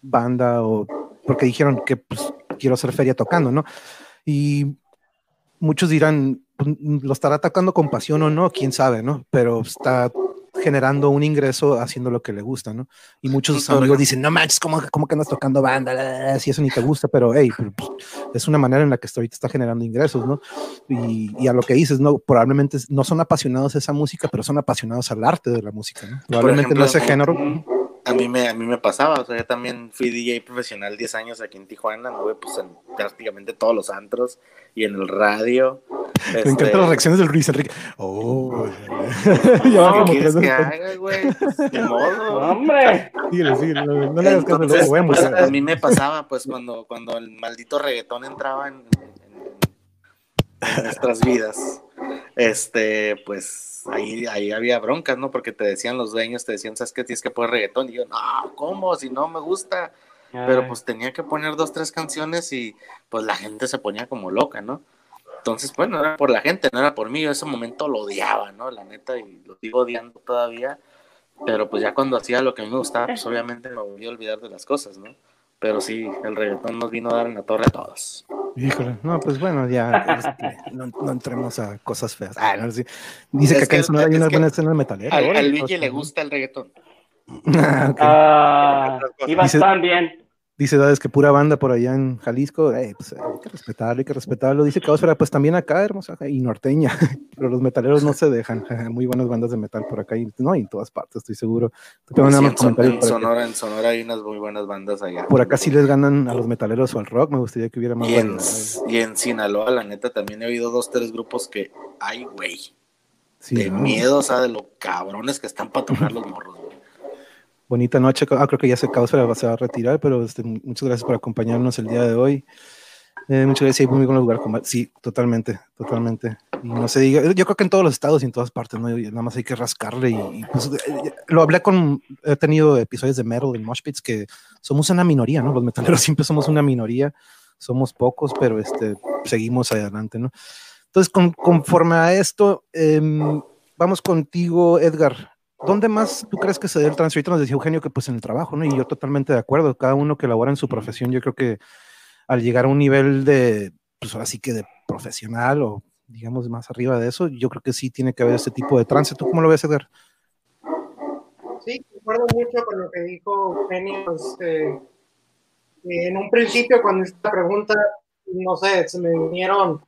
banda o porque dijeron que pues, quiero hacer feria tocando, ¿no? Y muchos dirán, pues, lo estará tocando con pasión o no, quién sabe, ¿no? Pero está generando un ingreso haciendo lo que le gusta, ¿no? Y muchos amigos dicen, no manches, ¿cómo, cómo que andas tocando banda? Si eso ni te gusta, pero hey, pues, es una manera en la que ahorita está generando ingresos, ¿no? Y, a lo que dices, ¿no? Probablemente no son apasionados a esa música, pero son apasionados al arte de la música, ¿no? Probablemente no ese género a mí me, a mí me pasaba, o sea, yo también fui DJ profesional 10 años aquí en Tijuana, anduve pues en prácticamente todos los antros y en el radio. Me encantan las este reacciones del Luis Enrique. Oh, ya no, ¿quieres que haga, güey? De modo. ¡Hombre! Síguele, síguele, no, le hagas caso, lo voy a, pues, a mí me pasaba, pues, cuando, cuando el maldito reggaetón entraba en, en nuestras vidas, este, pues ahí, ahí había broncas, ¿no? Porque te decían los dueños, te decían, ¿sabes qué? Tienes que poner reggaetón. Y yo, no, ¿cómo? Si no me gusta. Pero pues tenía que poner dos, tres canciones y pues la gente se ponía como loca, ¿no? Entonces, bueno, no era por la gente, no era por mí. Yo en ese momento lo odiaba, ¿no? La neta, y lo sigo odiando todavía. Pero pues ya cuando hacía lo que a mí me gustaba, pues obviamente me volví a olvidar de las cosas, ¿no? Pero sí, el reggaetón nos vino a dar en la torre a todos. Híjole, no, pues bueno, ya este, no, entremos a cosas feas. Ah, Dice que acá en Sonora hay una buena escena metalera. Al, al Luigi le gusta el reggaetón. ah, okay. ah y bastante bien. Dice Dades que pura banda por allá en Jalisco, eh, pues, hay que respetarlo, hay que respetarlo. Dice Caosfera, pues también acá, hermosa, y norteña, pero los metaleros no se dejan. Muy buenas bandas de metal por acá, y no, y en todas partes, estoy seguro. en, Sonora, en Sonora hay unas muy buenas bandas allá. Por acá sí les ganan a los metaleros o al rock, me gustaría que hubiera más. Y en, y en Sinaloa, la neta, también he oído dos, tres grupos que, ay, güey, de miedo, o sea, de lo cabrones que están para tocar los morros, bonita noche. Ah, creo que ya se, Causa se va a retirar, pero este, muchas gracias por acompañarnos el día de hoy. Eh, muchas gracias, muy buen lugar. Sí, totalmente, totalmente. Y no se diga, yo creo que en todos los estados y en todas partes, ¿no? nada más hay que rascarle. Y, pues, eh, lo hablé con, he tenido episodios de Metal en Moshpits que somos una minoría, ¿no? Los metaleros siempre somos una minoría, somos pocos, pero este, seguimos adelante, ¿no? Entonces, conforme a esto, em, vamos contigo, Edgar. ¿Dónde más tú crees que se dé el transfer? Nos decía Eugenio que pues en el trabajo, ¿no? Y yo totalmente de acuerdo. Cada uno que labora en su profesión, yo creo que al llegar a un nivel de, pues así que de profesional o digamos más arriba de eso, yo creo que sí tiene que haber ese tipo de trance. ¿Tú cómo lo ves, Edgar? Sí, concuerdo mucho con lo que dijo Eugenio. Este, en un principio, cuando esta pregunta, no sé, se me vinieron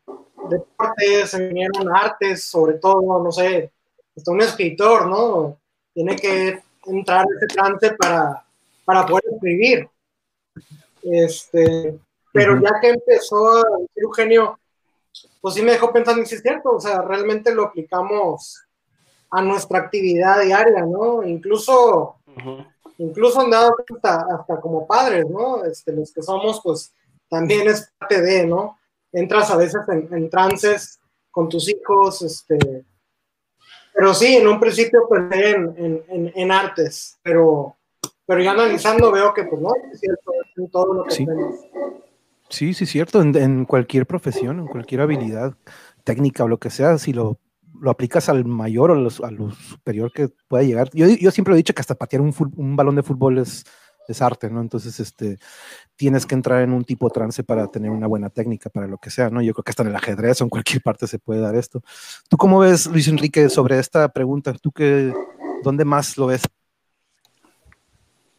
deportes, se me vinieron artes, sobre todo, no sé, hasta un escritor, ¿no? Tiene que entrar en ese trance para, para poder escribir. Este, pero ya que empezó a decir Eugenio, pues sí me dejó pensando, si es cierto, o sea, realmente lo aplicamos a nuestra actividad diaria, ¿no? Incluso, incluso han dado hasta, hasta, como padres, ¿no? Este, los que somos, pues también es parte de, ¿no? Entras a veces en, en trances con tus hijos, este, pero sí, en un principio pensé en, en, en, artes, pero, pero ya analizando veo que pues no, es cierto, en todo lo que sí. Sí, sí, cierto, en, en, cualquier profesión, en cualquier habilidad técnica o lo que sea, si lo, lo aplicas al mayor o a lo superior que pueda llegar. Yo, yo siempre he dicho que hasta patear un, un balón de fútbol es, es arte, ¿no? Entonces, este, tienes que entrar en un tipo trance para tener una buena técnica para lo que sea, ¿no? Yo creo que hasta en el ajedrez o en cualquier parte se puede dar esto. ¿Tú cómo ves, Luis Enrique, sobre esta pregunta? ¿Tú qué, dónde más lo ves?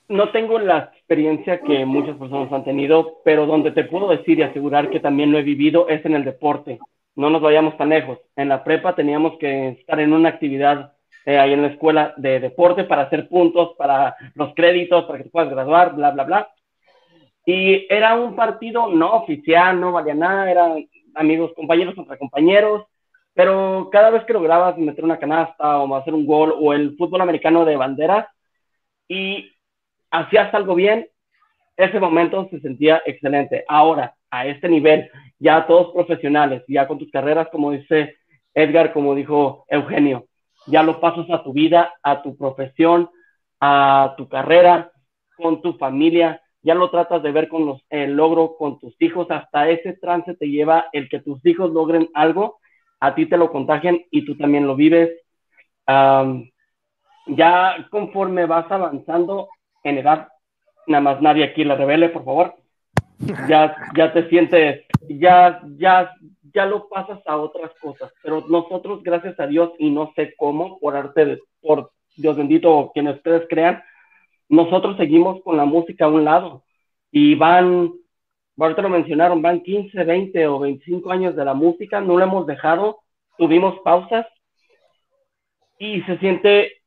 No tengo la experiencia que muchas personas han tenido, pero donde te puedo decir y asegurar que también lo he vivido es en el deporte. No nos vayamos tan lejos. En la prepa teníamos que estar en una actividad eh, ahí en la escuela de deporte para hacer puntos, para los créditos, para que te puedas graduar, bla, bla, bla. Y era un partido no oficial, no valía nada, eran amigos, compañeros contra compañeros. pero cada vez que lograbas meter una canasta o hacer un gol o el fútbol americano de banderas y hacías algo bien, ese momento se sentía excelente. Ahora, a este nivel, ya todos profesionales, ya con tus carreras, como dice Edgar, como dijo Eugenio, ya lo pasas a tu vida, a tu profesión, a tu carrera, con tu familia, ya lo tratas de ver con los, el logro con tus hijos, hasta ese trance te lleva el que tus hijos logren algo, a ti te lo contagian y tú también lo vives. ya conforme vas avanzando en edad, nada más nadie aquí le revele, por favor, ya, ya te sientes, ya, ya, ya lo pasas a otras cosas, pero nosotros, gracias a Dios, y no sé cómo, por arte de, por Dios bendito, quienes ustedes crean, nosotros seguimos con la música a un lado. Y van, ahorita lo mencionaron, van 15, 20 o 25 años de la música, no lo hemos dejado, tuvimos pausas y se siente,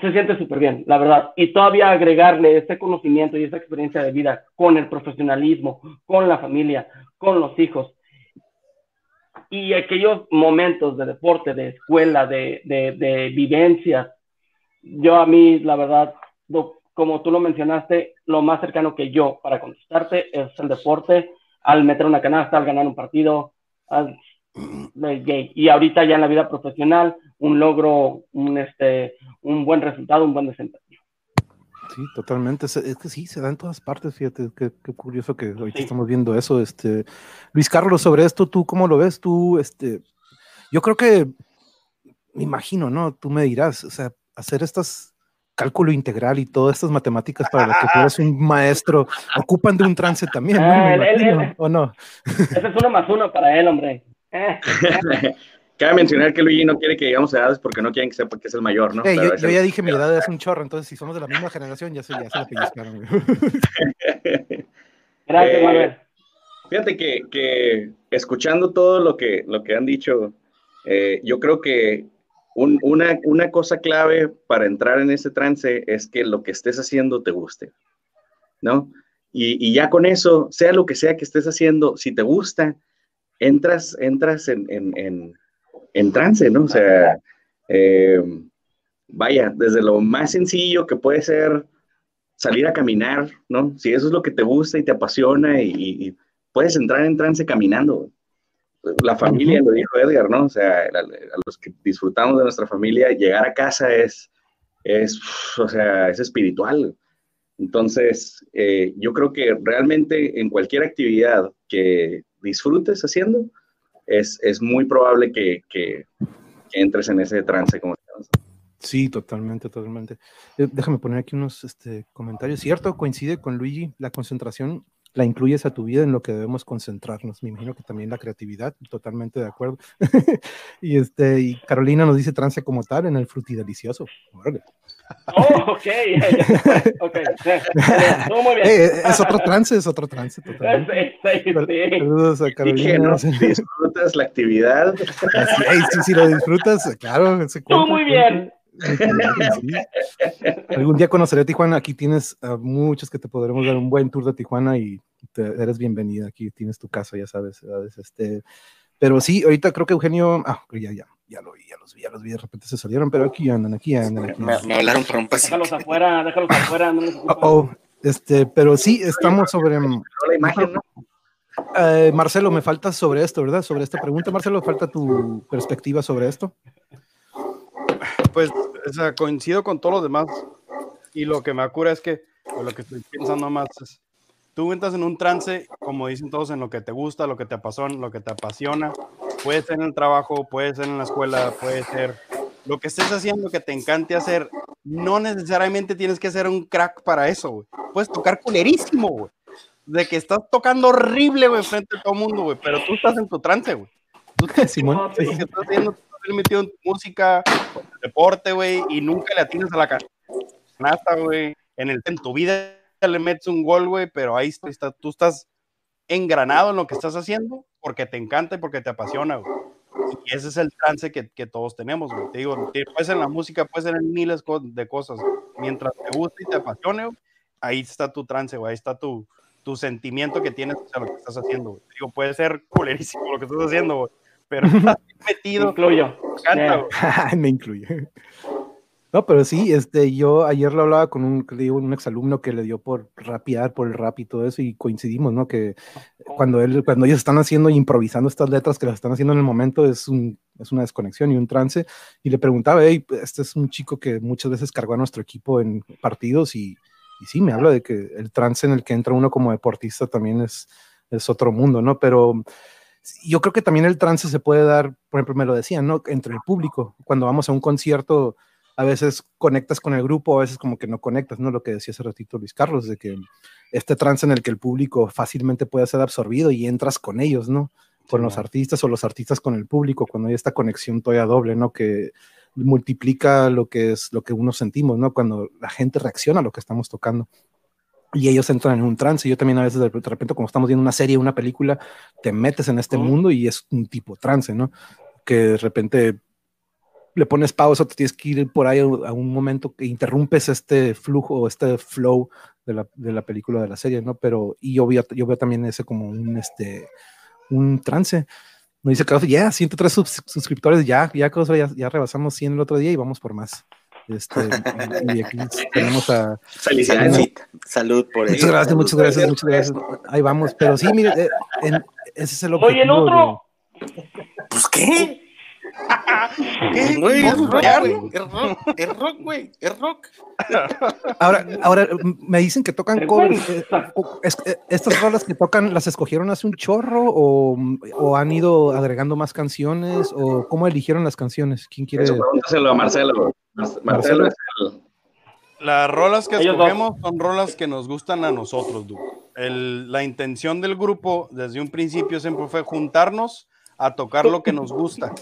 se siente súper bien, la verdad. Y todavía agregarle ese conocimiento y esa experiencia de vida con el profesionalismo, con la familia, con los hijos. Y aquellos momentos de deporte, de escuela, de, de, de vivencias, yo a mí, la verdad, como tú lo mencionaste, lo más cercano que yo para contestarte es el deporte, al meter una canasta, al ganar un partido, al, y ahorita ya en la vida profesional, un logro, un, este, un buen resultado, un buen desempeño. Sí, totalmente. Es que sí, se da en todas partes, fíjate, qué, curioso que ahorita estamos viendo eso. Este, Luis Carlos, sobre esto, ¿tú cómo lo ves? Tú, este, yo creo que, me imagino, ¿no? Tú me dirás, o sea, hacer estas cálculo integral y todas estas matemáticas para las que tú eres un maestro, ocupan de un trance también, ¿no? Ah, ¿O no? Ese es uno más uno para él, hombre. Cabe mencionar que Luigi no quiere que digamos edades porque no quieren que sepa que es el mayor, ¿no? yo, ya dije mi edad es un chorro, entonces si somos de la misma generación ya se, ya se la pellizcaron. Gracias, eh, Manuel. Fíjate que, que, escuchando todo lo que, lo que han dicho, eh, yo creo que una, una, cosa clave para entrar en ese trance es que lo que estés haciendo te guste, ¿no? Y, y, ya con eso, sea lo que sea que estés haciendo, si te gusta, entras, entras en, en, en, trance, ¿no? O sea, eh, vaya, desde lo más sencillo que puede ser salir a caminar, ¿no? Si eso es lo que te gusta y te apasiona y, y puedes entrar en trance caminando la familia, lo dijo Edgar, ¿no? O sea, a, los que disfrutamos de nuestra familia, llegar a casa es, es o sea, es espiritual. Entonces, eh, yo creo que realmente en cualquier actividad que disfrutes haciendo, es, es muy probable que, que, entres en ese trance como Sí, totalmente, totalmente. Eh, déjame poner aquí unos este, comentarios. Cierto, coincide con Luigi, la concentración la incluyes a tu vida en lo que debemos concentrarnos. Me imagino que también la creatividad, totalmente de acuerdo. y este, y Carolina nos dice trance como tal en el frutidelicioso. Oh, ok, okay. muy bien. Eh, es otro trance, es otro trance. Totalmente. Sí, sí, sí. Saludos a Carolina. disfrutas la actividad. sí, sí, lo disfrutas, claro. Tú muy bien. Algún día conoceré Tijuana. Aquí tienes a muchos que te podremos dar un buen tour de Tijuana y eres bienvenida. Aquí tienes tu casa, ya sabes. Este, pero sí, ahorita creo que Eugenio. Ah, ya, ya, ya lo vi, ya los vi, ya los vi. De repente se salieron, pero aquí andan, aquí andan. Aquí Me, hablaron por un pasito. Déjalos afuera, déjalos afuera. No oh, este, pero sí, estamos sobre. La imagen, eh, Marcelo, me falta sobre esto, ¿verdad? Sobre esta pregunta, Marcelo, falta tu perspectiva sobre esto. Pues, o sea, coincido con todos los demás. Y lo que me ocurre es que, lo que estoy pensando más es, tú entras en un trance, como dicen todos, en lo que te gusta, lo que te apasiona, lo que te apasiona. Puede ser en el trabajo, puede ser en la escuela, puede ser lo que estés haciendo que te encante hacer. No necesariamente tienes que ser un crack para eso, güey. Puedes tocar culerísimo, güey. De que estás tocando horrible, güey, frente a todo el mundo, güey. Pero tú estás en tu trance, güey. Tú estás, Simón, sí. estás haciendo metido en música, deporte, güey, y nunca le atinas a la canasta, güey. En, el, en tu vida le metes un gol, güey, pero ahí está, tú estás engranado en lo que estás haciendo porque te encanta y porque te apasiona, güey. Y ese es el trance que, que todos tenemos, güey. Te digo, puede ser en la música, puede ser en miles de cosas. Mientras te guste y te apasione, ahí está tu trance, güey. Ahí está tu, tu sentimiento que tienes hacia lo que estás haciendo, güey. Digo, puede ser culerísimo lo que estás haciendo, güey pero metido. Me incluyo. Me incluye. No, pero sí, este, yo ayer lo hablaba con un, un exalumno que le dio por rapear, por el rap y todo eso, y coincidimos, ¿no? Que cuando, él, cuando ellos están haciendo, improvisando estas letras que las están haciendo en el momento, es, un, es una desconexión y un trance. Y le preguntaba, hey, este es un chico que muchas veces cargó a nuestro equipo en partidos, y, y sí, me habla de que el trance en el que entra uno como deportista también es, es otro mundo, ¿no? Pero yo creo que también el trance se puede dar, por ejemplo, me lo decían, ¿no? Entre el público, cuando vamos a un concierto a veces conectas con el grupo, a veces como que no conectas, ¿no? Lo que decía hace ratito Luis Carlos, de que este trance en el que el público fácilmente puede ser absorbido y entras con ellos, ¿no? Con los artistas o los artistas con el público, cuando hay esta conexión todavía doble, ¿no? Que multiplica lo que es lo que uno sentimos, ¿no? Cuando la gente reacciona a lo que estamos tocando. Y ellos entran en un trance. Yo también a veces de repente, como estamos viendo una serie, una película, te metes en este mundo y es un tipo trance, ¿no? Que de repente le pones pausa, te tienes que ir por ahí a un momento que interrumpes este flujo, este flow de la, de la película, de la serie, ¿no? Pero, y yo veo, yo veo también ese como un, este, un trance. Me dice Carlos, ya, 103 suscriptores, ya, ya, ya, ya rebasamos 100 el otro día y vamos por más. Este, y aquí tenemos a. Felicidades, salud por eso. Muchas gracias, muchas gracias, muchas gracias. Ahí vamos, pero sí, mire, eh, ese es el objetivo. Oye, el otro. Pues qué. ¿Qué? Güey, es rock, Es rock, güey. Es rock. Ahora, ahora me dicen que tocan covers. Eh, eh, ¿Estas rolas que tocan las escogieron hace un chorro o, o, han ido agregando más canciones o cómo eligieron las canciones? ¿Quién quiere? Eso, pregúntaselo a Marcelo. Marcelo, es el... Las rolas que escogemos son rolas que nos gustan a nosotros. El, la intención del grupo desde un principio siempre fue juntarnos a tocar lo que nos gusta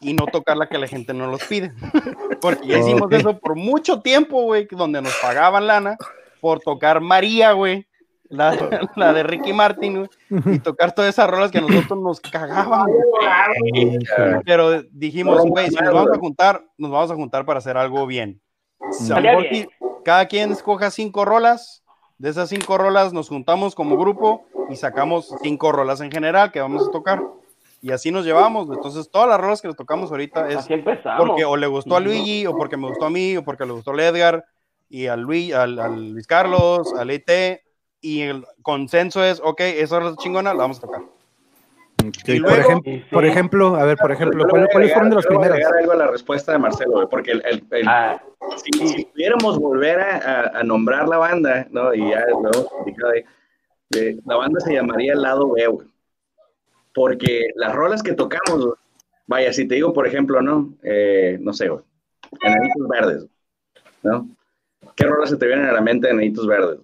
y no tocar la que la gente no los pide. Porque ya hicimos eso por mucho tiempo, güey, donde nos pagaban lana por tocar María, güey. La, la, de Ricky Martin, güey, y tocar todas esas rolas que a nosotros nos cagaban. Pero dijimos, güey, si nos vamos a juntar, nos vamos a juntar para hacer algo bien. cada quien escoja cinco rolas, de esas cinco rolas nos juntamos como grupo y sacamos cinco rolas en general que vamos a tocar y así nos llevamos. Entonces, todas las rolas que nos tocamos ahorita es porque o le gustó a Luigi, o porque me gustó a mí, o porque le gustó a Edgar, y al Luis, al, Luis Carlos, al ET, y el consenso es, ok, esa es chingona, la vamos a tocar. por, ejemplo, por ejemplo, a ver, por ejemplo, ¿cuáles fueron de las primeras? algo a la respuesta de Marcelo, porque el, ah. si, pudiéramos volver a, nombrar la banda, ¿no? Y ya la banda se llamaría El Lado B, güey porque las rolas que tocamos, vaya, si te digo, por ejemplo, ¿no? Eh, no sé, Enanitos Verdes, ¿no? ¿Qué rolas se te vienen a la mente de Enanitos Verdes?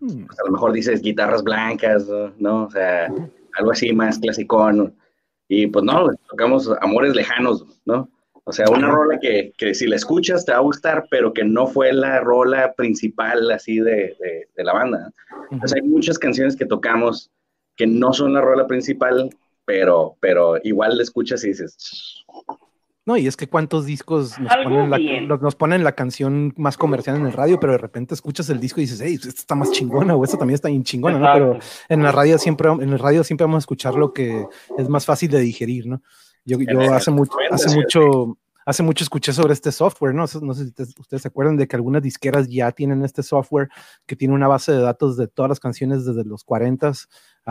Hmm. Pues a lo mejor dices guitarras blancas, ¿no? O sea, algo así más clásico, ¿no? Y pues no, tocamos Amores Lejanos, ¿no? O sea, una rola que, que, si la escuchas te va a gustar, pero que no fue la rola principal así de, de, la banda. Entonces hay muchas canciones que tocamos que no son la rola principal, pero, pero igual la escuchas y dices... No, y es que cuántos discos nos ponen, la, nos ponen, la, canción más comercial en el radio, pero de repente escuchas el disco y dices, hey, esta está más chingona o esta también está bien chingona, ¿no? Pero en la radio siempre, en el radio siempre vamos a escuchar lo que es más fácil de digerir, ¿no? Yo, yo hace mucho, hace mucho, hace mucho escuché sobre este software, ¿no? No sé si ustedes se acuerdan de que algunas disqueras ya tienen este software que tiene una base de datos de todas las canciones desde los 40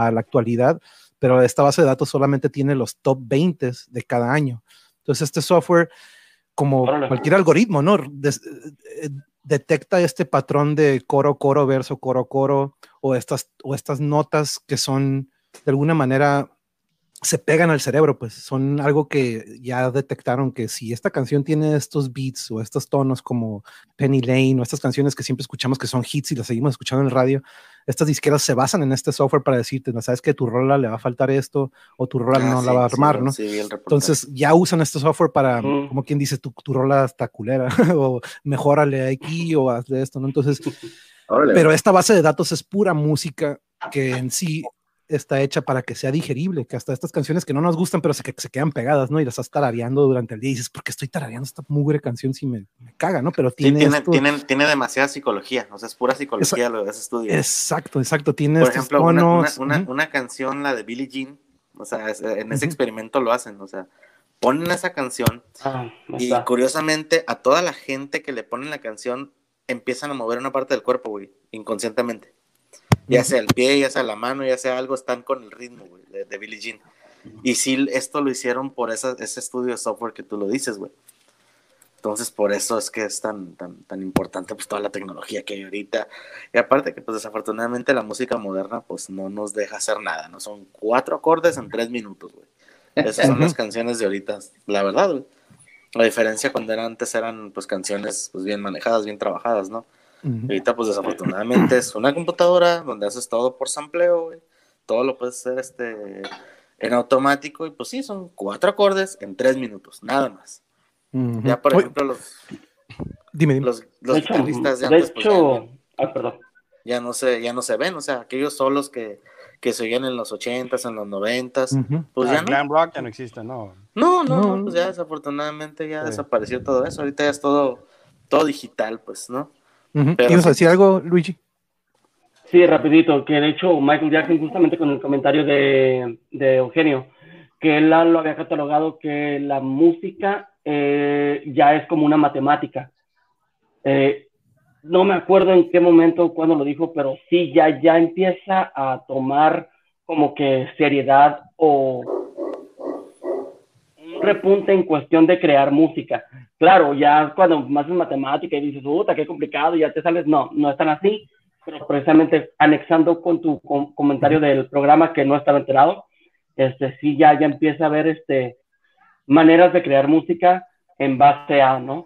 a la actualidad, pero esta base de datos solamente tiene los top 20 de cada año. Entonces, este software, como cualquier algoritmo, ¿no? Eh, detecta este patrón de coro, coro, verso, coro, coro, o estas, o estas notas que son de alguna manera se pegan al cerebro, pues son algo que ya detectaron que si esta canción tiene estos beats o estos tonos como Penny Lane o estas canciones que siempre escuchamos que son hits y las seguimos escuchando en el radio, estas disqueras se basan en este software para decirte, no sabes que tu rola le va a faltar esto o tu rola no ah, la va a armar, ¿no? Entonces ya usan este software para, como quien dice, tu, tu rola está culera o mejórale aquí o hazle esto, ¿no? Entonces, pero esta base de datos es pura música que en sí está hecha para que sea digerible, que hasta estas canciones que no nos gustan, pero se, que, se quedan pegadas, ¿no? Y las estás tarareando durante el día y dices, ¿por qué estoy tarareando esta mugre canción si me, me caga, ¿no? Pero tiene, tiene, tiene, demasiada psicología, o sea, es pura psicología lo de ese estudio. Exacto, exacto, tiene Por ejemplo, una, una, una, canción, la de Billie Jean, O sea, en ese experimento lo hacen, o sea, ponen esa canción ah, y curiosamente a toda la gente que le ponen la canción empiezan a mover una parte del cuerpo, güey, inconscientemente. Ya sea el pie, ya sea la mano, ya sea algo, están con el ritmo, güey, de, de Billie Jean. Y sí, esto lo hicieron por ese estudio de software que tú lo dices, güey. Entonces, por eso es que es tan, tan, tan importante pues toda la tecnología que hay ahorita. Y aparte que pues desafortunadamente la música moderna pues no nos deja hacer nada, ¿no? Son cuatro acordes en tres minutos, güey. Esas son las canciones de ahorita, la verdad, güey. La diferencia cuando era antes eran pues canciones pues bien manejadas, bien trabajadas, ¿no? Ahorita pues desafortunadamente es una computadora donde haces todo por sampleo, güey. Todo lo puedes hacer este en automático y pues sí, son cuatro acordes en tres minutos, nada más. Ya, por ejemplo, los, dime, los, los de guitarristas de antes, pues, hecho, ya, perdón. ya, no se, ya no se ven, o sea, aquellos solos que, que se oían en los ochentas, en los noventas, pues ya no. Glam rock ya no existe, ¿no? No, no, no, pues ya desafortunadamente ya desapareció todo eso, ahorita ya es todo, todo digital, pues, ¿no? ¿Ibas a decir algo, Luigi? Sí, rapidito, que de hecho Michael Jackson justamente con el comentario de, de Eugenio, que él lo había catalogado que la música eh, ya es como una matemática. Eh, no me acuerdo en qué momento, cuando lo dijo, pero sí, ya, ya empieza a tomar como que seriedad o un repunte en cuestión de crear música. Claro, ya cuando más es matemática y dices, puta, qué complicado, ya te sales, no, no es tan así pero precisamente anexando con tu comentario del programa que no estaba enterado, este, sí ya, ya empieza a haber este, maneras de crear música en base a, ¿no?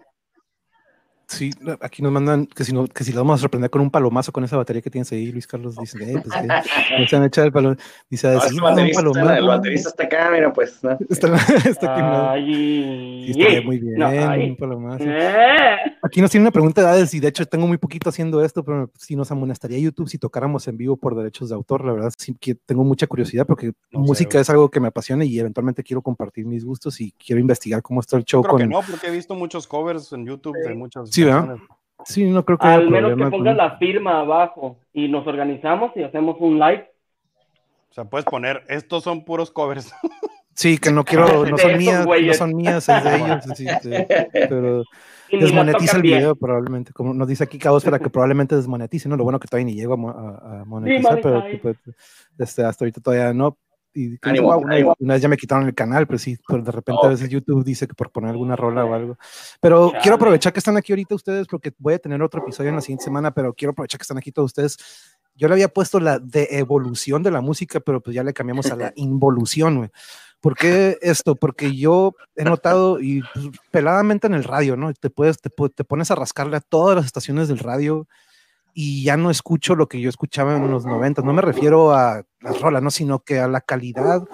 Sí, aquí nos mandan que si, no, que si lo vamos a sorprender con un palomazo con esa batería que tienes ahí, Luis Carlos dice, eh, pues que se han echado el palomazo. Dice, no, un palomazo. El baterista está acá, mira, pues. ¿no? Está, está aquí. Ay, sí, está muy bien, un palomazo. Eh. Aquí nos tiene una pregunta de Ades, y de hecho tengo muy poquito haciendo esto, pero si nos amonestaría YouTube si tocáramos en vivo por derechos de autor, la verdad sí que tengo mucha curiosidad porque música es algo que me apasiona y eventualmente quiero compartir mis gustos y quiero investigar cómo está el show Creo con... Que no, porque he visto muchos covers en YouTube de muchos Sí, ¿verdad? Sí, no creo que Al menos que pongas la firma abajo y nos organizamos y hacemos un live. O sea, puedes poner, estos son puros covers. Sí, que no quiero, no son mías, no son mías, es de ellos. Sí, pero desmonetiza el video probablemente, como nos dice aquí Cabos, para que probablemente desmonetice, ¿no? Lo bueno que todavía ni llego a, monetizar, pero pues, este, hasta ahorita todavía no y una, vez ya me quitaron el canal, pero sí, pero de repente a veces YouTube dice que por poner alguna rola o algo. Pero quiero aprovechar que están aquí ahorita ustedes, porque voy a tener otro episodio en la siguiente semana, pero quiero aprovechar que están aquí todos ustedes. Yo le había puesto la de evolución de la música, pero pues ya le cambiamos a la involución, güey. ¿Por qué esto? Porque yo he notado, y pues, peladamente en el radio, ¿no? Te, puedes, te, te pones a rascarle a todas las estaciones del radio y ya no escucho lo que yo escuchaba en los 90. No me refiero a las rolas, ¿no? sino que a la calidad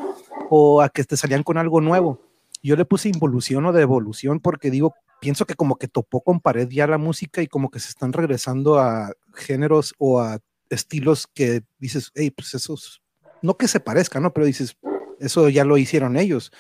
o a que te salían con algo nuevo. Yo le puse involución o de evolución porque digo, pienso que como que topó con pared ya la música y como que se están regresando a géneros o a estilos que dices, hey, pues esos, no que se parezcan, ¿no? Pero dices, eso ya lo hicieron ellos.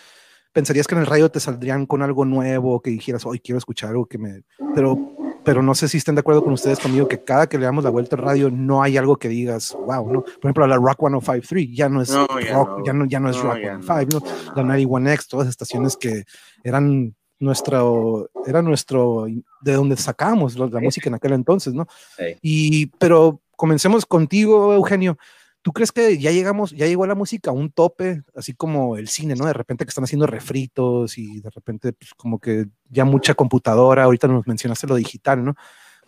Pensarías que en el radio te saldrían con algo nuevo, que dijeras, hoy quiero escuchar algo que me... Pero pero no sé si están de acuerdo con ustedes conmigo que cada que le damos la vuelta al radio no hay algo que digas, wow, ¿no? Por ejemplo, la Rock 1053 ya no es rock, ya no, ya no es Rock 105, ¿no? La 91X, todas estaciones que eran nuestro, era nuestro, de donde sacábamos la música en aquel entonces, ¿no? Y, pero comencemos contigo, Eugenio. ¿Tú crees que ya llegamos, ya llegó la música a un tope, así como el cine, ¿no? De repente que están haciendo refritos y de repente pues, como que ya mucha computadora, ahorita nos mencionaste lo digital, ¿no?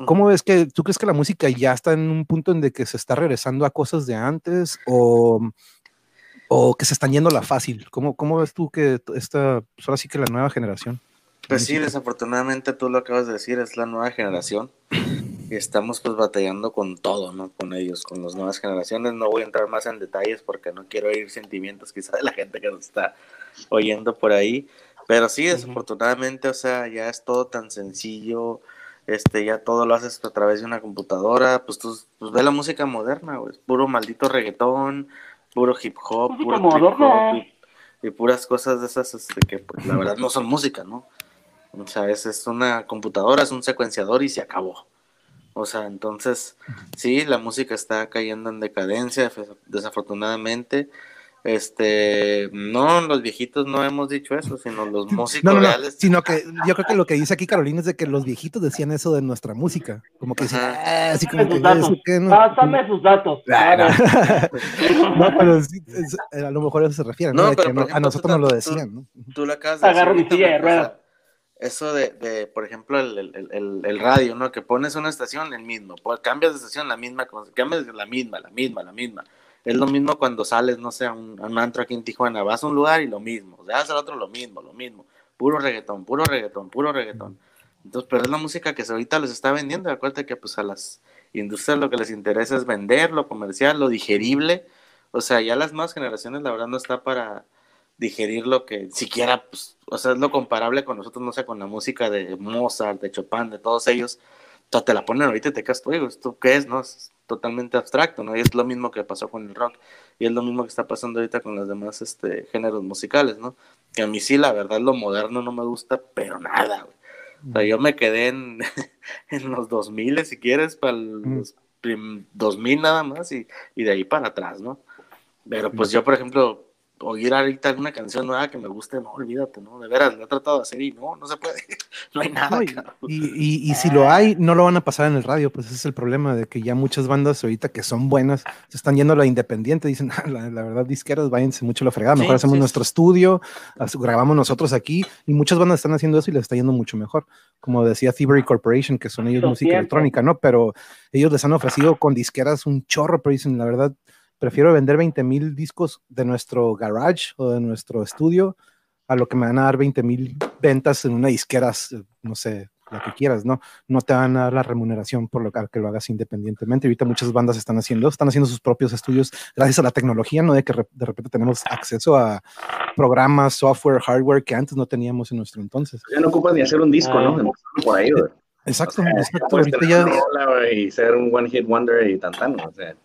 ¿Cómo ves que tú crees que la música ya está en un punto en de que se está regresando a cosas de antes o, o que se están yendo la fácil? ¿Cómo, cómo ves tú que esta, pues ahora sí que la nueva generación? Pues sí, desafortunadamente tú lo acabas de decir, es la nueva generación estamos pues batallando con todo, ¿no? Con ellos, con las nuevas generaciones. No voy a entrar más en detalles porque no quiero oír sentimientos quizá de la gente que nos está oyendo por ahí. Pero sí, desafortunadamente, o sea, ya es todo tan sencillo, este, ya todo lo haces a través de una computadora, pues tú pues, ve la música moderna, güey, puro maldito reggaetón, puro hip hop, puro trip hop y, puras cosas de esas este, que pues, la verdad no son música, ¿no? O sea, es, es una computadora, es un secuenciador y se acabó. O sea, entonces, sí, la música está cayendo en decadencia, desafortunadamente. Este, no, los viejitos no hemos dicho eso, sino los músicos no, no, reales. Sino que yo creo que lo que dice aquí Carolina es de que los viejitos decían eso de nuestra música, como que decían, así como que, datos. que no, Pásame sus datos. no, pero sí, es, a lo mejor a eso se refiere, ¿no? pero, ejemplo, a nosotros nos lo decían, ¿no? Tú lo acabas de Agarro mi silla de ruedas eso de, de, por ejemplo, el, el, radio, ¿no? Que pones una estación, el mismo, pues, cambias de estación, la misma, cambias la misma, la misma, la misma. Es lo mismo cuando sales, no sé, a un, a un antro aquí en Tijuana, vas a un lugar y lo mismo, vas al otro lo mismo, lo mismo, puro reggaetón, puro reggaetón, puro reggaetón. Entonces, pero es la música que ahorita les está vendiendo, acuérdate que pues a las industrias lo que les interesa es vender, lo comercial, lo digerible, o sea, ya las más generaciones la verdad no está para digerir lo que siquiera, pues, o sea, es lo comparable con nosotros, no sé, con la música de Mozart, de Chopin, de todos ellos, te la ponen ahorita y te quedas, oye, ¿esto qué es? No, es totalmente abstracto, ¿no? Y es lo mismo que pasó con el rock, y es lo mismo que está pasando ahorita con los demás este, géneros musicales, ¿no? Que a mí sí, la verdad, lo moderno no me gusta, pero nada, güey. O sea, yo me quedé en, en los 2000, si quieres, para los 2000 nada más, y, y de ahí para atrás, ¿no? Pero pues yo, por ejemplo, oír ahorita alguna canción nueva que me guste, no, olvídate, ¿no? De veras, lo he tratado de hacer y no, no se puede, no hay nada. y, y, si lo hay, no lo van a pasar en el radio, pues ese es el problema, de que ya muchas bandas ahorita que son buenas, se están yendo a la independiente, dicen, ah, la, verdad, disqueras, váyanse mucho a la fregada, mejor hacemos nuestro estudio, grabamos nosotros aquí, y muchas bandas están haciendo eso y les está yendo mucho mejor, como decía Thievery Corporation, que son ellos música electrónica, ¿no? Pero ellos les han ofrecido con disqueras un chorro, pero dicen, la verdad, prefiero vender 20 mil discos de nuestro garage o de nuestro estudio a lo que me van a dar 20 mil ventas en una disquera, no sé, lo que quieras, ¿no? No te van a dar la remuneración por lo que lo hagas independientemente. Ahorita muchas bandas están haciendo, están haciendo sus propios estudios gracias a la tecnología, ¿no? De que de repente tenemos acceso a programas, software, hardware que antes no teníamos en nuestro entonces. Ya no ocupas ni hacer un disco, ¿no? Ah. Por ahí, Exacto, exacto. Ahorita ya... Y ser un one hit wonder y tan, O sea.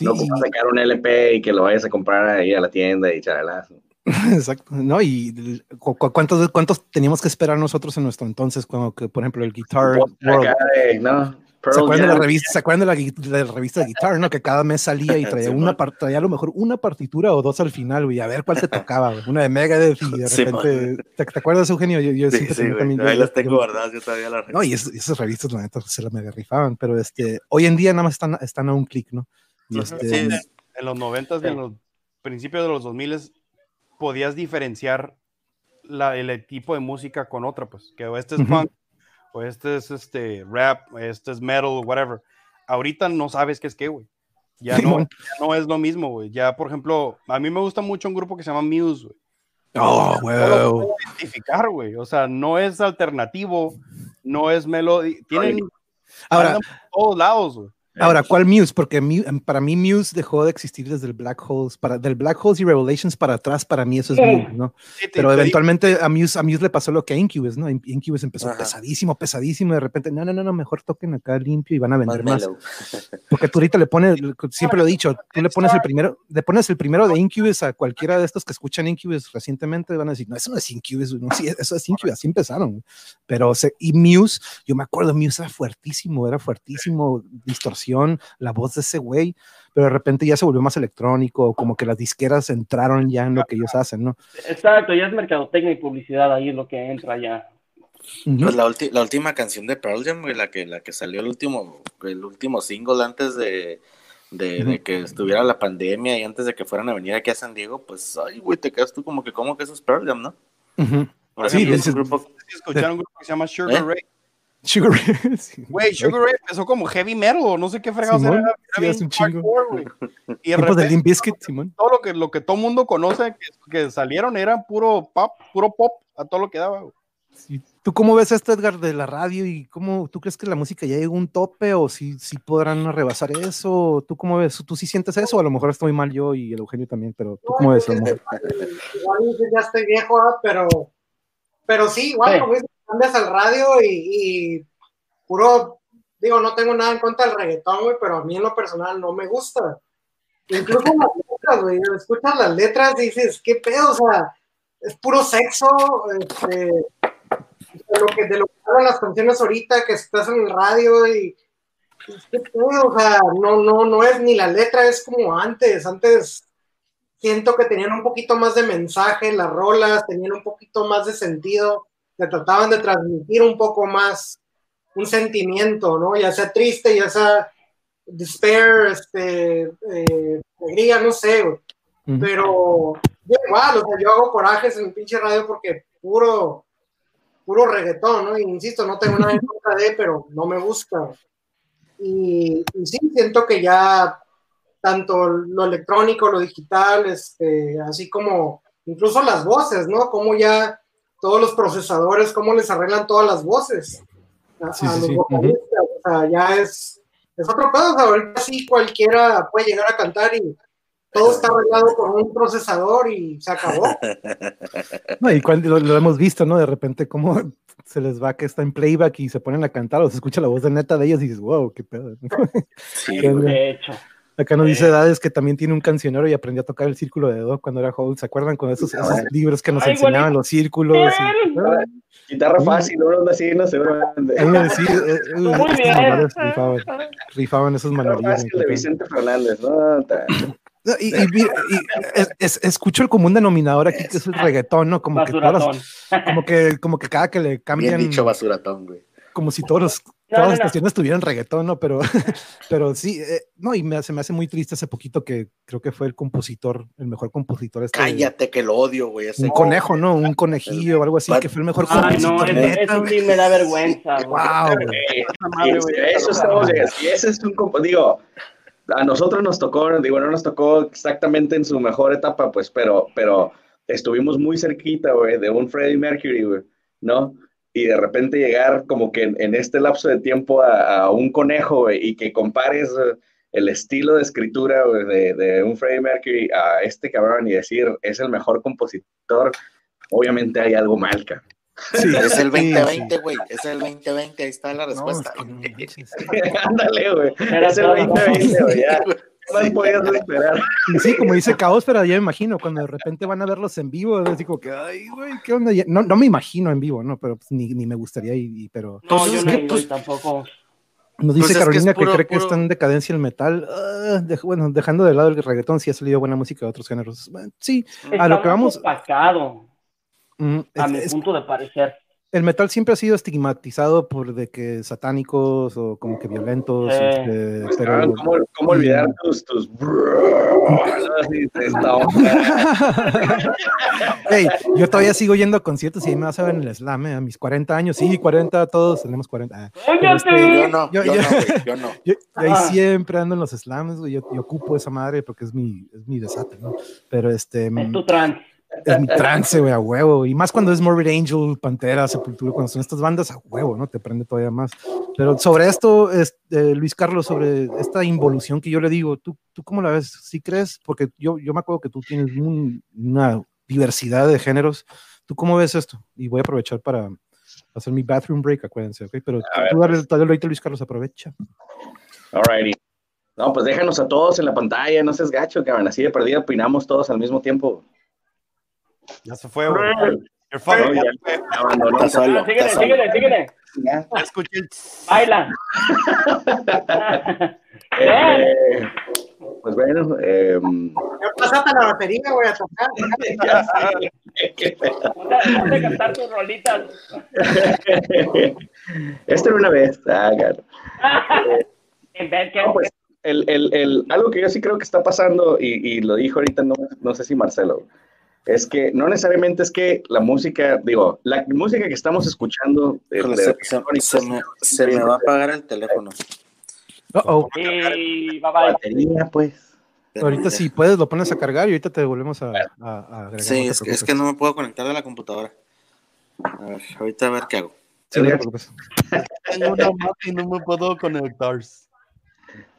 No como sacar un LP y que lo vayas a comprar ahí a la tienda y charlas. Exacto, ¿no? Y cuántos, cuántos teníamos que esperar nosotros en nuestro entonces, cuando, que, por ejemplo, el Guitar World. ¿Se acuerdan, de la revista, ¿Se acuerdan de la, revista de Guitar, no? Que cada mes salía y traía, una traía a lo mejor una partitura o dos al final, güey, a ver cuál te tocaba, Una de Megadeth y de repente... ¿te, acuerdas, Eugenio? Yo, yo sí, sí, también, ahí las tengo guardadas, yo todavía las No, y esas revistas, la neta, se las mega rifaban, pero este, hoy en día nada más están, están a un clic, ¿no? Este, en los 90 y en los principios de los 2000 podías diferenciar la, el tipo de música con otra, pues, que este es punk, o este es este rap, este es metal, whatever. Ahorita no sabes qué es qué, güey. Ya, no, no es lo mismo, güey. Ya, por ejemplo, a mí me gusta mucho un grupo que se llama Muse, güey. Oh, wow. identificar, güey. O sea, no es alternativo, no es melodía. Tienen ahora todos lados, güey. Ahora, ¿cuál Muse? Porque em, para mí Muse dejó de existir desde el Black Holes, para, del Black Holes y Revelations para atrás, para mí eso es Muse, ¿no? Pero eventualmente a Muse, a Muse le pasó lo que a Incubus, ¿no? Incubus empezó pesadísimo, pesadísimo, y de repente, no, no, no, no, mejor toquen acá limpio y van a vender más. Porque tú ahorita le pones, siempre lo he dicho, tú le pones el primero, le pones el primero de Incubus a cualquiera de estos que escuchan Incubus recientemente, van a decir, no, eso no es Incubus, no, sí, eso es Incubus, así empezaron. Pero, y Muse, yo me acuerdo, Muse era fuertísimo, era fuertísimo, la voz de ese güey, pero de repente ya se volvió más electrónico, como que las disqueras entraron ya en lo que ellos hacen, ¿no? Exacto, ya es mercadotecnia y publicidad ahí es lo que entra ya. Pues la, la, última canción de Pearl Jam, la que, la que salió el último, el último single antes de, de, que estuviera la pandemia y antes de que fueran a venir aquí a San Diego, pues, ay, güey, te quedas tú como que, como que eso es Pearl Jam, ¿no? sí, es un grupo, escucharon un grupo que se llama Sugar ¿Eh? Ray. Sugar Ray. Güey, Sugar Ray empezó como heavy metal, no sé qué fregados era. era sí, un chingo. Y de Limp Bizkit, Simón. Todo lo que, lo que todo mundo conoce que, que, salieron era puro pop, puro pop a todo lo que daba. ¿Tú cómo ves esto, Edgar, de la radio y cómo tú crees que la música ya llegó a un tope o si, si podrán rebasar eso? ¿Tú cómo ves? ¿Tú sí sientes eso? A lo mejor estoy mal yo y el Eugenio también, pero ¿tú cómo ves? Igual ya estoy viejo, pero, pero sí, igual, como cambias al radio y, puro, digo, no tengo nada en contra del reggaetón, güey, pero a mí en lo personal no me gusta. Incluso las letras, güey, escuchas las letras y dices, ¿qué pedo? O sea, es puro sexo, este, de lo que, de lo que hablan las canciones ahorita, que estás en el radio y, ¿qué pedo? O sea, no, no, no es ni la letra, es como antes, antes siento que tenían un poquito más de mensaje, las rolas tenían un poquito más de sentido, que trataban de transmitir un poco más un sentimiento, ¿no? Ya sea triste, ya sea despair, este, eh, alegría, no sé, pero yo igual, o sea, yo hago corajes en pinche radio porque puro, puro reggaetón, ¿no? Y insisto, no tengo nada en contra de, pero no me gusta. Y, y, sí, siento que ya tanto lo electrónico, lo digital, este, así como incluso las voces, ¿no? Como ya todos los procesadores, cómo les arreglan todas las voces a, sí, los vocalistas, o sea, ya es, es otro pedo, o sea, ahorita sí cualquiera puede llegar a cantar y todo está arreglado con un procesador y se acabó. No, y cuando lo, hemos visto, ¿no? De repente, cómo se les va que está en playback y se ponen a cantar o se escucha la voz de neta de ellos y dices, wow, qué pedo. Sí, de hecho. Acá nos dice Edades que también tiene un cancionero y aprendió a tocar el círculo de do cuando era joven. ¿Se acuerdan con esos, esos libros que nos enseñaban los círculos? Guitarra fácil, no así, no sé. Sí, bien. Rifaban, rifaban esos de Vicente Fernández, ¿no? Y, escucho el común denominador aquí que es el reggaetón, ¿no? Como que, como que, como que cada que le cambian. Bien dicho basuratón, güey. Como si todos los, todas las estaciones tuvieran reggaetón, ¿no? Pero, pero sí, eh, no, y me, se me hace muy triste hace poquito que creo que fue el compositor, el mejor compositor. Este Cállate, que lo odio, güey. Un conejo, ¿no? Un conejillo o algo así, que fue el mejor Ay, no, eso, sí me da vergüenza. Wow. Eso estamos, y ese es un, digo, a nosotros nos tocó, digo, no nos tocó exactamente en su mejor etapa, pues, pero, pero estuvimos muy cerquita, güey, de un Freddie Mercury, güey, ¿no? Y de repente llegar como que en, este lapso de tiempo a, un conejo, güey, y que compares eh, el estilo de escritura de, de, un Freddie Mercury a este cabrón y decir, es el mejor compositor, obviamente hay algo mal, cabrón. Sí, es el 2020, güey. Es el 2020, ahí está la respuesta. Ándale, güey. Es el 2020, güey. Podías esperar? Sí, como dice Caos, pero ya me imagino, cuando de repente van a verlos en vivo, así como que, ay, güey, ¿qué onda? No, no me imagino en vivo, ¿no? Pero pues, ni, ni me gustaría, y, pero... No, yo no, pues, tampoco. Nos dice pues Carolina que, cree que está en decadencia el metal. Ah, bueno, dejando de lado el reggaetón, sí ha salido buena música de otros géneros. sí, a lo que vamos. Pasado a mi punto de parecer. El metal siempre ha sido estigmatizado por de que satánicos o como que violentos. Este, pero... ¿Cómo, ¿Cómo, olvidar tus, tus... hey, yo todavía sigo yendo a conciertos y ahí me vas a ver en el slam, ¿eh? a mis 40 años, sí, 40, todos tenemos 40. Este, yo no, yo, yo, no, yo no. Yo, ahí ah. siempre ando en los slams, yo, ocupo esa madre porque es mi, es mi desate, ¿no? Pero este... Es tu trans es mi trance, güey, a huevo. Y más cuando es Morbid Angel, Pantera, Sepultura, cuando son estas bandas, a huevo, ¿no? Te prende todavía más. Pero sobre esto, este, Luis Carlos, sobre esta involución que yo le digo, ¿tú, tú cómo la ves? ¿Sí crees? Porque yo, yo me acuerdo que tú tienes una diversidad de géneros. ¿Tú cómo ves esto? Y voy a aprovechar para hacer mi bathroom break, acuérdense, ¿ok? Pero tú dale, dale ahorita, Luis Carlos, aprovecha. Alrighty. No, pues déjanos a todos en la pantalla, no seas gacho, que así de perdida opinamos todos al mismo tiempo. Ya se fue, güey. Father ya, Está solo. Síguele, síguele, síguele. Ya. Escuché Baila. eh, pues bueno. Eh, ya pasaste la batería, voy a tocar. Ponte a cantar tus rolitas. Esto era una vez. Ah, claro. En vez que. pues, el, el, el, algo que yo sí creo que está pasando, y, y lo dijo ahorita, no, no sé si Marcelo, es que no necesariamente es que la música, digo, la música que estamos escuchando. se, me, va a apagar el teléfono. oh. Batería, pues. Ahorita si puedes lo pones a cargar y ahorita te volvemos a, agregar. Sí, es, que no me puedo conectar a la computadora. A ver, ahorita a ver qué hago. no Tengo una y no me puedo conectar.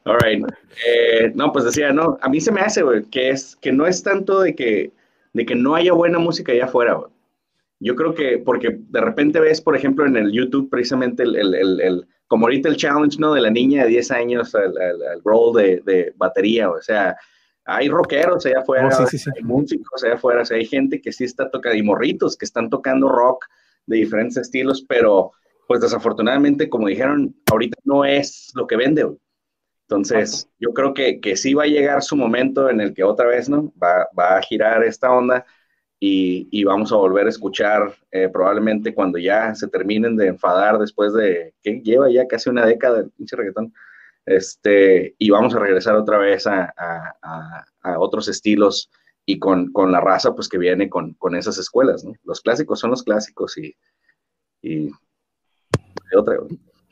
All right. Eh, no, pues decía, no, a mí se me hace, güey, que es que no es tanto de que de que no haya buena música allá afuera. Yo creo que, porque de repente ves, por ejemplo, en el YouTube precisamente el, el, el, como ahorita el challenge, ¿no? De la niña de 10 años, el, roll de, de, batería, o sea, hay rockeros allá afuera, oh, hay músicos allá afuera, o sea, hay gente que sí está tocando, y morritos que están tocando rock de diferentes estilos, pero pues desafortunadamente, como dijeron, ahorita no es lo que vende, Entonces, yo creo que, que sí va a llegar su momento en el que otra vez, ¿no? Va, va a girar esta onda y, y, vamos a volver a escuchar eh, probablemente cuando ya se terminen de enfadar después de, que lleva ya casi una década el pinche reggaetón, este, y vamos a regresar otra vez a, a, a otros estilos y con, con, la raza pues que viene con, con, esas escuelas, ¿no? Los clásicos son los clásicos y, y, y otra.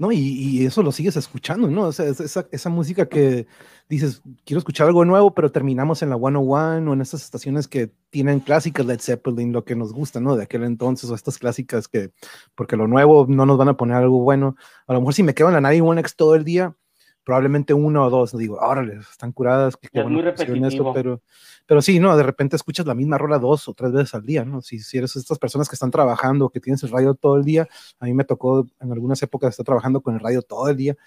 ¿No? Y, y, eso lo sigues escuchando, ¿no? O sea, esa, esa, música que dices, quiero escuchar algo nuevo, pero terminamos en la 101 o en estas estaciones que tienen clásicas Led Zeppelin, lo que nos gusta, ¿no? De aquel entonces, o estas clásicas que, porque lo nuevo no nos van a poner algo bueno. A lo mejor si me quedo en la 91X todo el día, probablemente uno o dos, digo, órale, están curadas, que es muy repetitivo. pero, pero sí, ¿no? De repente escuchas la misma rola dos o tres veces al día, ¿no? Si, si eres estas personas que están trabajando, que tienes el radio todo el día, a mí me tocó en algunas épocas estar trabajando con el radio todo el día,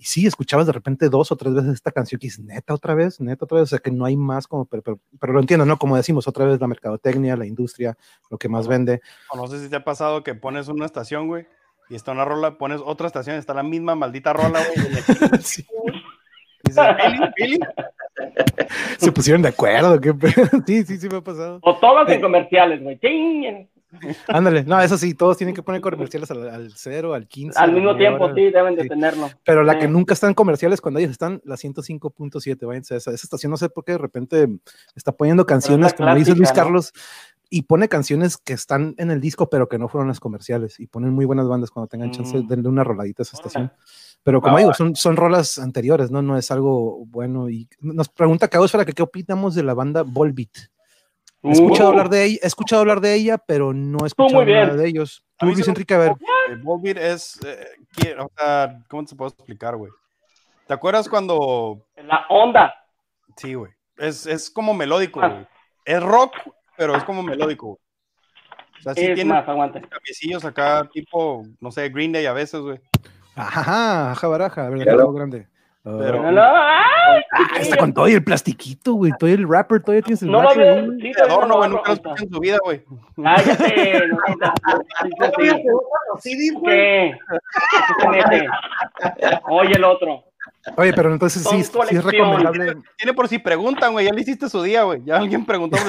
y sí, escuchabas de repente dos o tres veces esta canción que es neta otra vez, neta otra vez, o sea que no hay más como, pero, pero, pero lo entiendo, ¿no? Como decimos, otra vez la mercadotecnia, la industria, lo que más vende. O no sé si te ha pasado que pones una estación, güey, y está una rola, pones otra estación, está la misma maldita rola, güey. sí. Dice, Billy, Billy. Se pusieron de acuerdo, qué Sí, sí, sí me ha pasado. O todos en comerciales, güey. Ándale, no, eso sí, todos tienen que poner comerciales al, al 0, al 15. Al mismo tiempo, hora. sí, deben de sí. tenerlo. Pero la sí. que nunca están comerciales cuando ellos están, la 105.7, váyanse esa. Esa estación, no sé por qué de repente está poniendo canciones, como clásica, dice Luis ¿no? Y pone canciones que están en el disco, pero que no fueron las comerciales. Y ponen muy buenas bandas cuando tengan chance, mm. denle una roladita a esa estación. Pero como ah, digo, son, son rolas anteriores, ¿no? No es algo bueno. Y nos pregunta Caosfera que qué opinamos de la banda Volbeat. He escuchado, uh. hablar de ella, he escuchado hablar de ella, pero no he escuchado nada de ellos. Tú, Luis Enrique, a ver. Volbeat es, eh, o sea, ¿cómo te puedo explicar, güey? ¿Te acuerdas cuando... La onda. Sí, güey. Es, es como melódico, güey. Ah. Es rock, pero es como melódico. O sea, sí es tiene más, aguante. cambiecillos acá, tipo, no sé, Green Day a veces, güey. Ajá, ajá, baraja, ¿verdad? Claro. grande. Pero, No, no, ¡ay! Ah, está con todo y el plastiquito, güey. Todo el rapper, todavía tienes el No lo rapper, veo. güey. Sí, de adorno, güey, no, nunca lo escuché en su vida, güey. No, no, no, sí, güey. ¿Qué? ¿Qué se mete? Oye, el otro. Oye, pero entonces sí, es recomendable. Tiene por si preguntan, güey, ya le hiciste su día, güey. Ya alguien preguntó.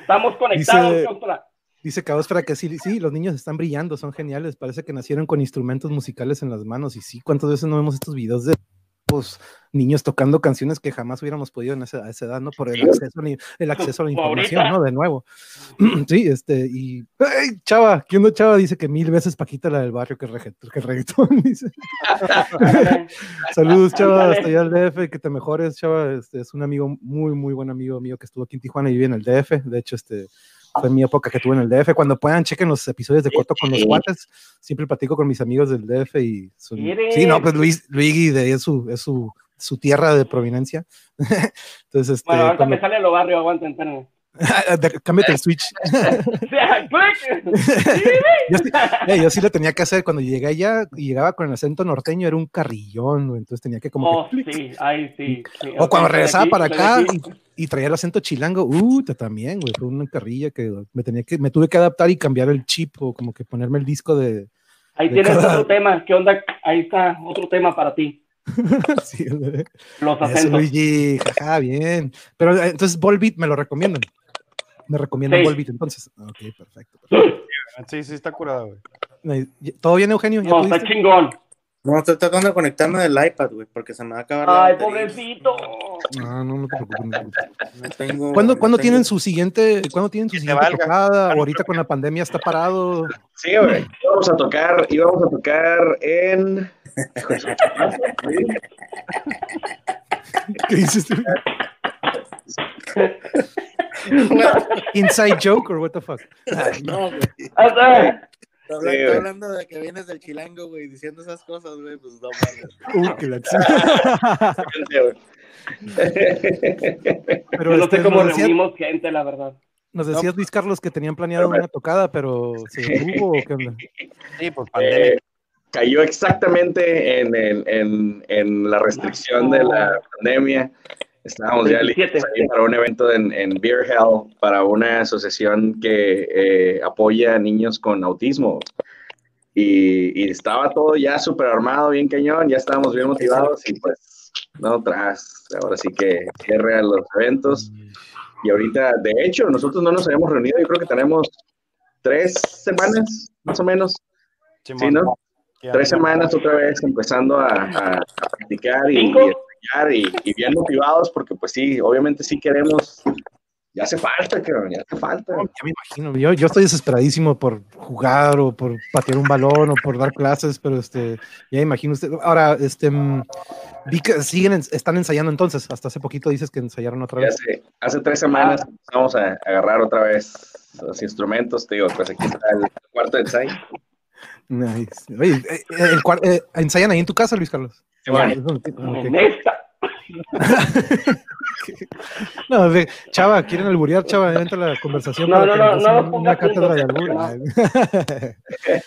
Estamos conectados, Dice-. Dice Caosfera que sí, sí, los niños están brillando, son geniales. Parece que nacieron con instrumentos musicales en las manos. Y sí, ¿cuántas veces no vemos estos videos de niños tocando canciones que jamás hubiéramos podido en esa, a esa edad, ¿no? Por el acceso, el acceso a la información. ¿no? De nuevo. Sí, este, y. ¡Ey, Chava! ¿Quién no Chava? Dice que mil veces Paquita la del barrio que el reggaetón. Que reggaetón dice. Saludos, Chava, hasta allá al DF, que te mejores, Chava. Este, es un amigo, muy, muy buen amigo mío que estuvo aquí en Tijuana y vive en el DF. De hecho, este, fue mi época que tuve en el DF. Cuando puedan, chequen los episodios de Coto con los guates. Siempre platico con mis amigos del DF y son... Sí, no, pues Luis, Luigi de ahí es su, es su, su tierra de providencia. Entonces, este, Bueno, ahorita cuando- me sale lo barrio, aguanta, espérame. cámbiate el switch. Yo, sí, eh, yo sí lo tenía que hacer cuando llegué allá y llegaba con el acento norteño, era un carrillón, entonces tenía que como Oh, que... clic. sí, ahí sí. sí. O cuando regresaba aquí, para acá y, y traía el acento chilango, uh, también, güey, fue una carrilla que me tenía que, me tuve que adaptar y cambiar el chip o como que ponerme el disco de, Ahí de tienes cada- otro tema. ¿Qué onda? Ahí está otro tema para ti. sí. Los Eso, acentos. Luigi, jaja, bien. Pero eh, entonces Volbeat me lo recomiendan. Me recomiendan Sí. Volbeat entonces. Ok, perfecto. perfecto. Sí, sí, está curado, güey. ¿Todo bien, Eugenio? ¿Ya No, está chingón. No, estoy tratando de conectarme del iPad, güey, porque se me va a acabar Ay, pobrecito. No, no, no te preocupes. no te preocupes. No tengo- ¿Cuándo, ¿cuándo tengo- tienen su siguiente, ¿cuándo tienen su siguiente tocada? Ahorita con la pandemia está parado. Sí, güey. Íbamos a tocar, íbamos a tocar en. ¿Qué dices tú? Inside joke or what the fuck? No, güey. Está Sí, hablando, de que vienes del chilango, güey, diciendo esas cosas, güey, pues no mames. Uh, que la Pero no este, sé cómo nos, decías, reunimos gente, la verdad. nos decías, Luis Carlos, que tenían planeado una tocada, pero se detuvo o qué onda? Sí, pues pandemia. Eh, cayó exactamente en, el- en, en la restricción de la pandemia. Estábamos ya 27. listos ahí para un evento en, en Beer Hell, para una asociación que eh, apoya a niños con autismo. y, estaba todo ya súper armado, bien cañón, ya estábamos bien motivados y pues, no, tras, ahora sí que cierre a los eventos. Y ahorita, de hecho, nosotros no nos habíamos reunido, yo creo que tenemos tres semanas, más o menos. Sí, ¿no? Tres semanas otra vez empezando a, a, practicar y, y, y, bien motivados porque pues sí, obviamente sí queremos ya hace falta, cabrón, ya hace falta. ya me imagino, yo, yo estoy desesperadísimo por jugar o por patear un balón o por dar clases, pero este, ya imagino usted. Ahora, este, mm, vi que siguen, están ensayando entonces, hasta hace poquito dices que ensayaron otra vez. Hace, hace tres semanas vamos a agarrar otra vez los instrumentos, te digo, pues aquí está el cuarto de ensayo. Nice. Oye, eh, el, eh, ¿ensayan ahí en tu casa, Luis Carlos? En esta. no, de, Chava, quieren alburear, Chava, entra la conversación. No, no, no, no, no una cátedra de albur.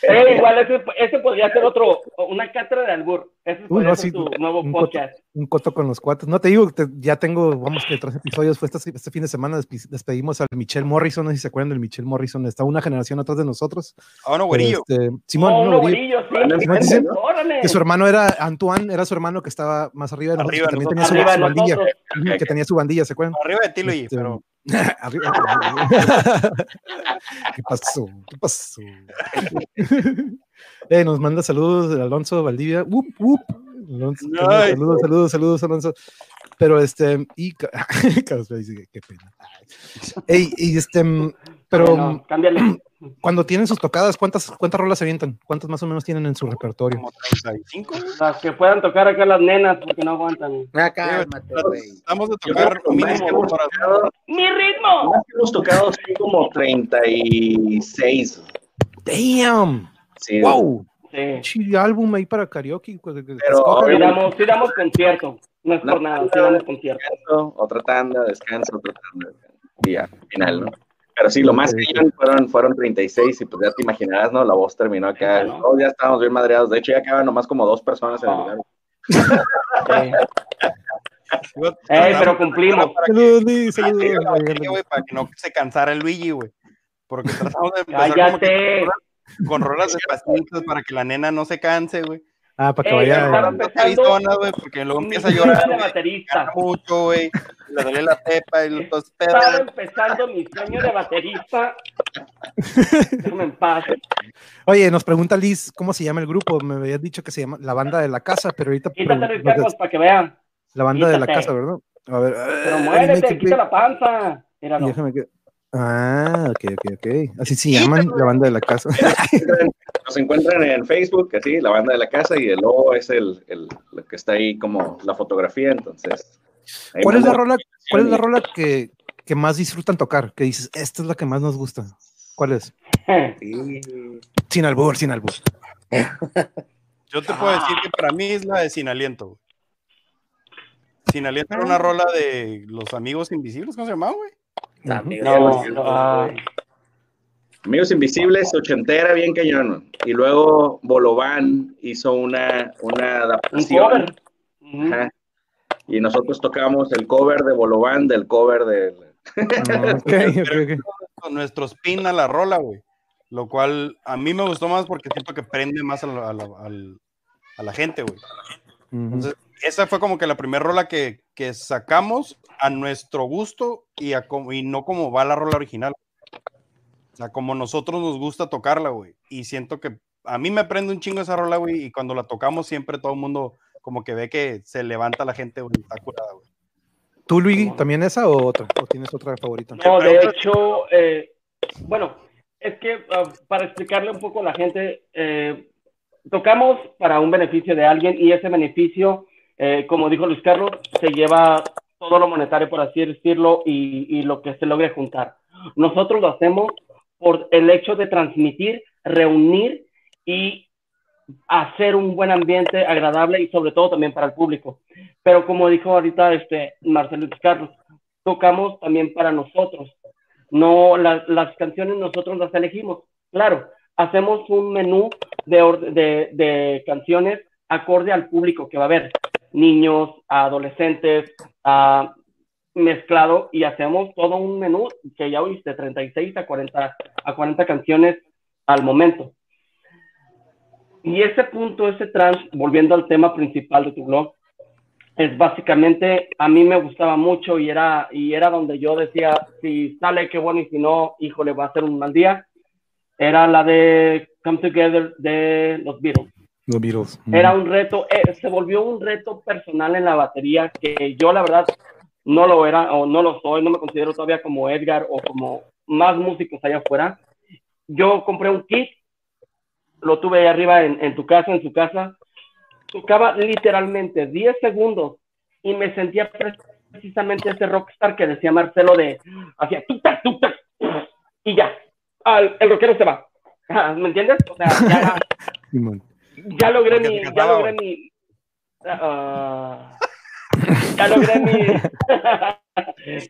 eh, igual, ese, ese, podría ser otro, una cátedra de albur. Ese uh, no, sí, tu nuevo un podcast. Coto, un coto con los cuates. No te digo, te, ya tengo, vamos, que tres episodios. Fue este, este fin de semana, despedimos al Michelle Morrison. No sé si se acuerdan del Michelle Morrison. Está una generación atrás de nosotros. Ah, no, güerillo. Este, Simón, oh, no, güerillo. sí. Que su hermano era Antoine, era su hermano que estaba más arriba de nosotros, que también tenía su, su bandilla. Que tenía su bandilla, ¿se acuerdan? Arriba de ti, Luis, este, pero. Arriba. ¿Qué pasó? ¿Qué pasó? eh, nos manda saludos de Alonso Valdivia. Alonso, saludos, saludos, saludos, Alonso. Pero este, y Carlos dice qué pena. Ey, y este, pero cámbiale. cuando tienen sus tocadas, ¿cuántas, ¿cuántas rolas se avientan? ¿Cuántas más o menos tienen en su repertorio? Como 35. Las que puedan tocar acá las nenas, porque no aguantan. Acá, Vamos a tocar mínimo ¡Mi ritmo! Más que hemos tocado como 36. ¡Damn! Sí. ¡Wow! Sí. álbum ahí para karaoke. Pues, Pero sí damos, sí damos concierto. No es por nada, sí damos concierto. Otra tanda, descanso, otra tanda. Y ya, final, ¿no? Pero sí, lo más que fueron, fueron 36 y pues ya te imaginarás, ¿no? La voz terminó acá. Todos ya estábamos bien madreados. De hecho, ya quedaban nomás como dos personas en el lugar. Ey, pero cumplimos. Saludos, saludos. Para que no se cansara el Luigi, güey. Porque tratamos de empezar con rolas de pacientes para que la nena no se canse, güey. Ah, para que vaya. güey, porque luego empieza a llorar. De baterista. Mucho, güey. Le duele la pepa y los pedos. Estaba empezando mi sueño de baterista. Déjame en paz. Oye, nos pregunta Liz, ¿cómo se llama el grupo? Me habías dicho que se llama La Banda de la Casa, pero ahorita. Quítate los para que vean. La Banda de la Casa, ¿verdad? A ver. Pero muérete, quita la panza. Míralo. Déjame que. Ah, ok, ok, ok. Así se llaman la banda de la casa. Nos encuentran en Facebook, así, la banda de la casa, y el logo es el, el lo que está ahí como la fotografía, entonces. ¿Cuál es la rola, cuál es la rola que, que, más disfrutan tocar? Que dices, esta es la que más nos gusta. ¿Cuál es? Sin albur, sin albur. Yo te puedo decir que para mí es la de Sin Aliento. Sin Aliento era una rola de los amigos invisibles, ¿cómo se llamaba, güey? Amigos Invisibles, ochentera, bien cañón. Y luego Bolobán hizo una, una adaptación. Y nosotros tocamos el cover de Bolobán del cover de. Ah, Nuestro spin a la rola, güey. Lo cual a mí me gustó más porque siento que prende más a la, a la, gente, güey. Entonces, esa fue como que la primera rola que, que sacamos a nuestro gusto y, a y no como va la rola original. O sea, como nosotros nos gusta tocarla, güey. Y siento que a mí me prende un chingo esa rola, güey. Y cuando la tocamos, siempre todo el mundo como que ve que se levanta la gente, güey. Está curada, güey. ¿Tú, Luigi, también esa o otra? ¿O tienes otra favorita? No, de hecho, eh, bueno, es que ah, para explicarle un poco a la gente, eh, tocamos para un beneficio de alguien y ese beneficio, eh, como dijo Luis Carlos, se lleva todo lo monetario, por así decirlo, y, lo que se logre juntar. Nosotros lo hacemos por el hecho de transmitir, reunir y hacer un buen ambiente agradable y sobre todo también para el público. Pero como dijo ahorita este Marcelo Carlos, tocamos también para nosotros. No las canciones nosotros las elegimos. Claro, hacemos un menú de, de, de canciones acorde al público que va a haber niños, adolescentes, mezclado y hacemos todo un menú que ya oíste, 36 a 40, a 40 canciones al momento. y ese punto, ese trans, volviendo al tema principal de tu blog, es básicamente, a mí me gustaba mucho y era, y era donde yo decía, si sale, qué bueno, y si no, híjole, va a ser un mal día. Era la de Come Together de los Beatles. Los Beatles. Era un reto, eh, se volvió un reto personal en la batería que yo la verdad no lo era o no lo soy, no me considero todavía como Edgar o como más músicos allá afuera. Yo compré un kit, lo tuve ahí arriba en, en tu casa, en su casa, tocaba literalmente 10 segundos y me sentía precisamente ese rockstar que decía Marcelo de hacía tuc-tac, y ya, el rockero se va. ¿Me entiendes? O sea, ya, ya logré mi, ya logré mi, ya logré mi,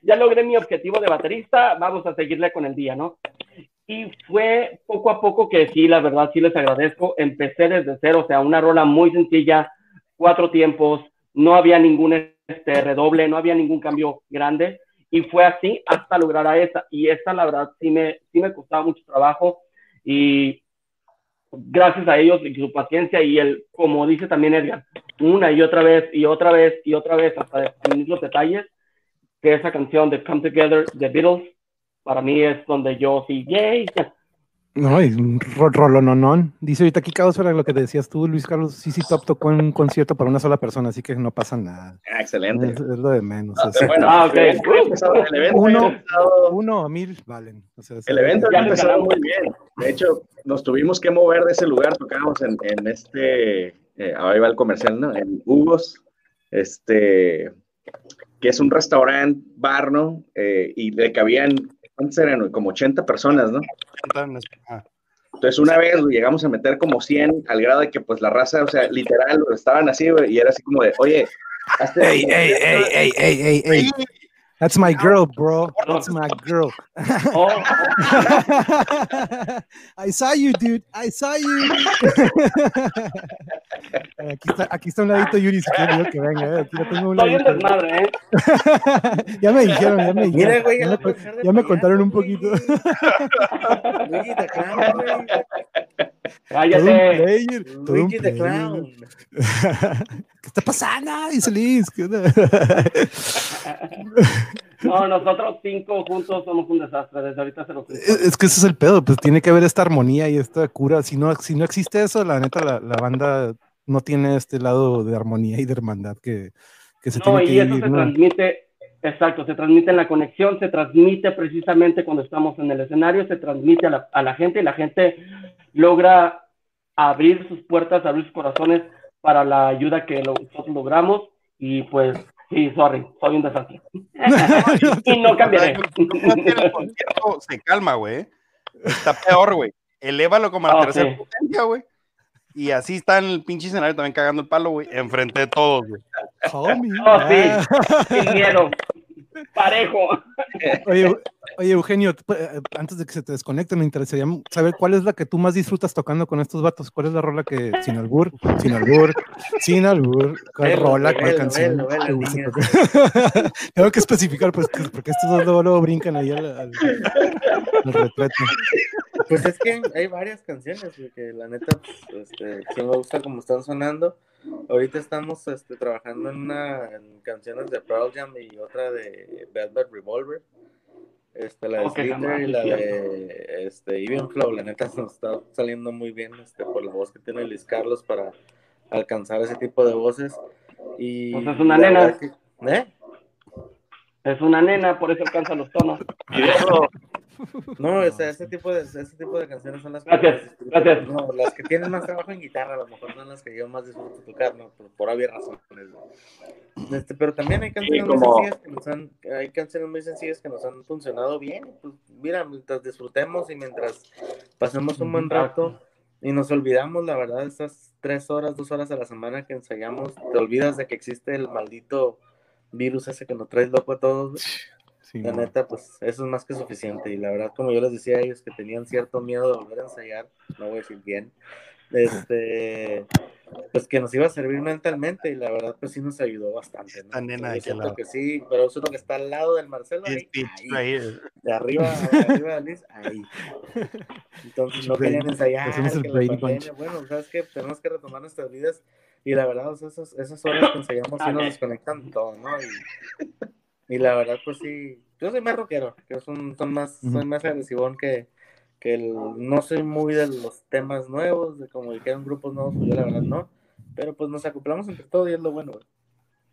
ya logré mi objetivo de baterista, vamos a seguirle con el día, ¿no? Y fue poco a poco que sí, la verdad, sí les agradezco. Empecé desde cero, o sea, una rola muy sencilla, cuatro tiempos, no había ningún este, redoble, no había ningún cambio grande. Y fue así hasta lograr a esa. Y esta, la verdad, sí me, sí me costaba mucho trabajo. Y gracias a ellos y su paciencia y el, como dice también Edgar, una y otra vez y otra vez y otra vez hasta definir los detalles, que esa canción de Come Together de Beatles para mí es donde yo sí, yay. No, es un no Dice ahorita aquí sobre lo que decías tú, Luis Carlos, sí, sí, Top tocó en un concierto para una sola persona, así que no pasa nada. Ah, excelente. Es, lo de menos. Bueno, ah, okay. el evento uno, uno a mil valen. O sea, el evento ha empezado muy bien. De hecho, nos tuvimos que mover de ese lugar, tocamos en, en este, eh, ahora iba el comercial, ¿no? En Hugos, este, que es un restaurante, bar, ¿no? Eh, y le cabían ¿cuántos eran? Como 80 personas, ¿no? Entonces una vez llegamos a meter como 100 al grado de que pues la raza, o sea, literal, estaban así, y era así como de, oye, hazte... Ey, ey, ey, ey, ey, ey, ey. That's my girl, bro. That's my girl. Oh. I saw you, dude. I saw you. aquí, está, aquí está un ladito Yuri, si quieres que venga. Eh. Aquí lo tengo un ladito. desmadre, ¿eh? ya me dijeron, ya me dijeron. Mira, güey, ya, me, ya me contaron un poquito. Cállate. Luigi the Clown. ¿Qué está pasando? Dice Liz. no, nosotros cinco juntos somos un desastre. Desde ahorita se lo Es que ese es el pedo. Pues tiene que haber esta armonía y esta cura. Si no, si no existe eso, la neta, la, la banda no tiene este lado de armonía y de hermandad que, que se no, tiene que y eso se transmite Exacto, se transmite en la conexión, se transmite precisamente cuando estamos en el escenario, se transmite a la, a la gente y la gente logra abrir sus puertas, abrir sus corazones para la ayuda que nosotros logramos y pues sí, sorry, soy un desastre. y no cambiaré. el concierto se calma, güey. Está peor, güey. Elévalo como a la tercera potencia, güey. Y así está en el pinche escenario también cagando el palo, güey, enfrente de todos, güey. Oh, sí, sin miedo parejo. Oye, oye, Eugenio, eh, antes de que se te desconecte, me interesaría saber cuál es la que tú más disfrutas tocando con estos vatos. ¿Cuál es la rola que, sin albur, sin albur, sin albur, cuál rola, cuál canción? Tengo que especificar, pues, porque estos dos luego, brincan ahí al, al, retrato. Pues es que hay varias canciones, que la neta, pues, este, sí me gusta como están sonando. Ahorita estamos este, trabajando en, una, en canciones de Pearl Jam y otra de Bad Bad Revolver. Este, la de okay, y la de este, Even Flow, la neta nos está saliendo muy bien este, por la voz que tiene Luis Carlos para alcanzar ese tipo de voces. Y pues es una nena. ¿eh? Es una nena, por eso alcanza los tonos. Y eso, no, o sea, ese tipo de, ese tipo de canciones son las que, gracias, gracias. No, las que tienen más trabajo en guitarra, a lo mejor son las que yo más disfruto tocar, ¿no? Por, por obvias razones. Este, pero también hay canciones muy sencillas que nos han, hay canciones muy sencillas que nos han funcionado bien. Pues mira, mientras disfrutemos y mientras pasemos un buen rato y nos olvidamos, la verdad, esas tres horas, dos horas a la semana que ensayamos, te olvidas de que existe el maldito virus ese que nos trae loco a todos la neta, pues eso es más que suficiente. Y la verdad, como yo les decía a ellos que tenían cierto miedo de volver a ensayar, no voy a decir bien, este, pues que nos iba a servir mentalmente y la verdad pues sí nos ayudó bastante. ¿no? Nena de siento que sí, pero es uno que está al lado del Marcelo. Ahí, ahí, de arriba, de arriba de Liz, ahí. Entonces no querían ensayar. Que la bueno, ¿sabes qué? Tenemos que retomar nuestras vidas y la verdad, esas, esas horas que ensayamos sí nos desconectan todo, ¿no? Y, y la verdad pues sí, yo soy más rockero, que son, son más, soy más agresivón que, que el, no soy muy de los temas nuevos, de como dijeron grupos nuevos, pues yo la verdad no, pero pues nos acoplamos entre todo y es lo bueno.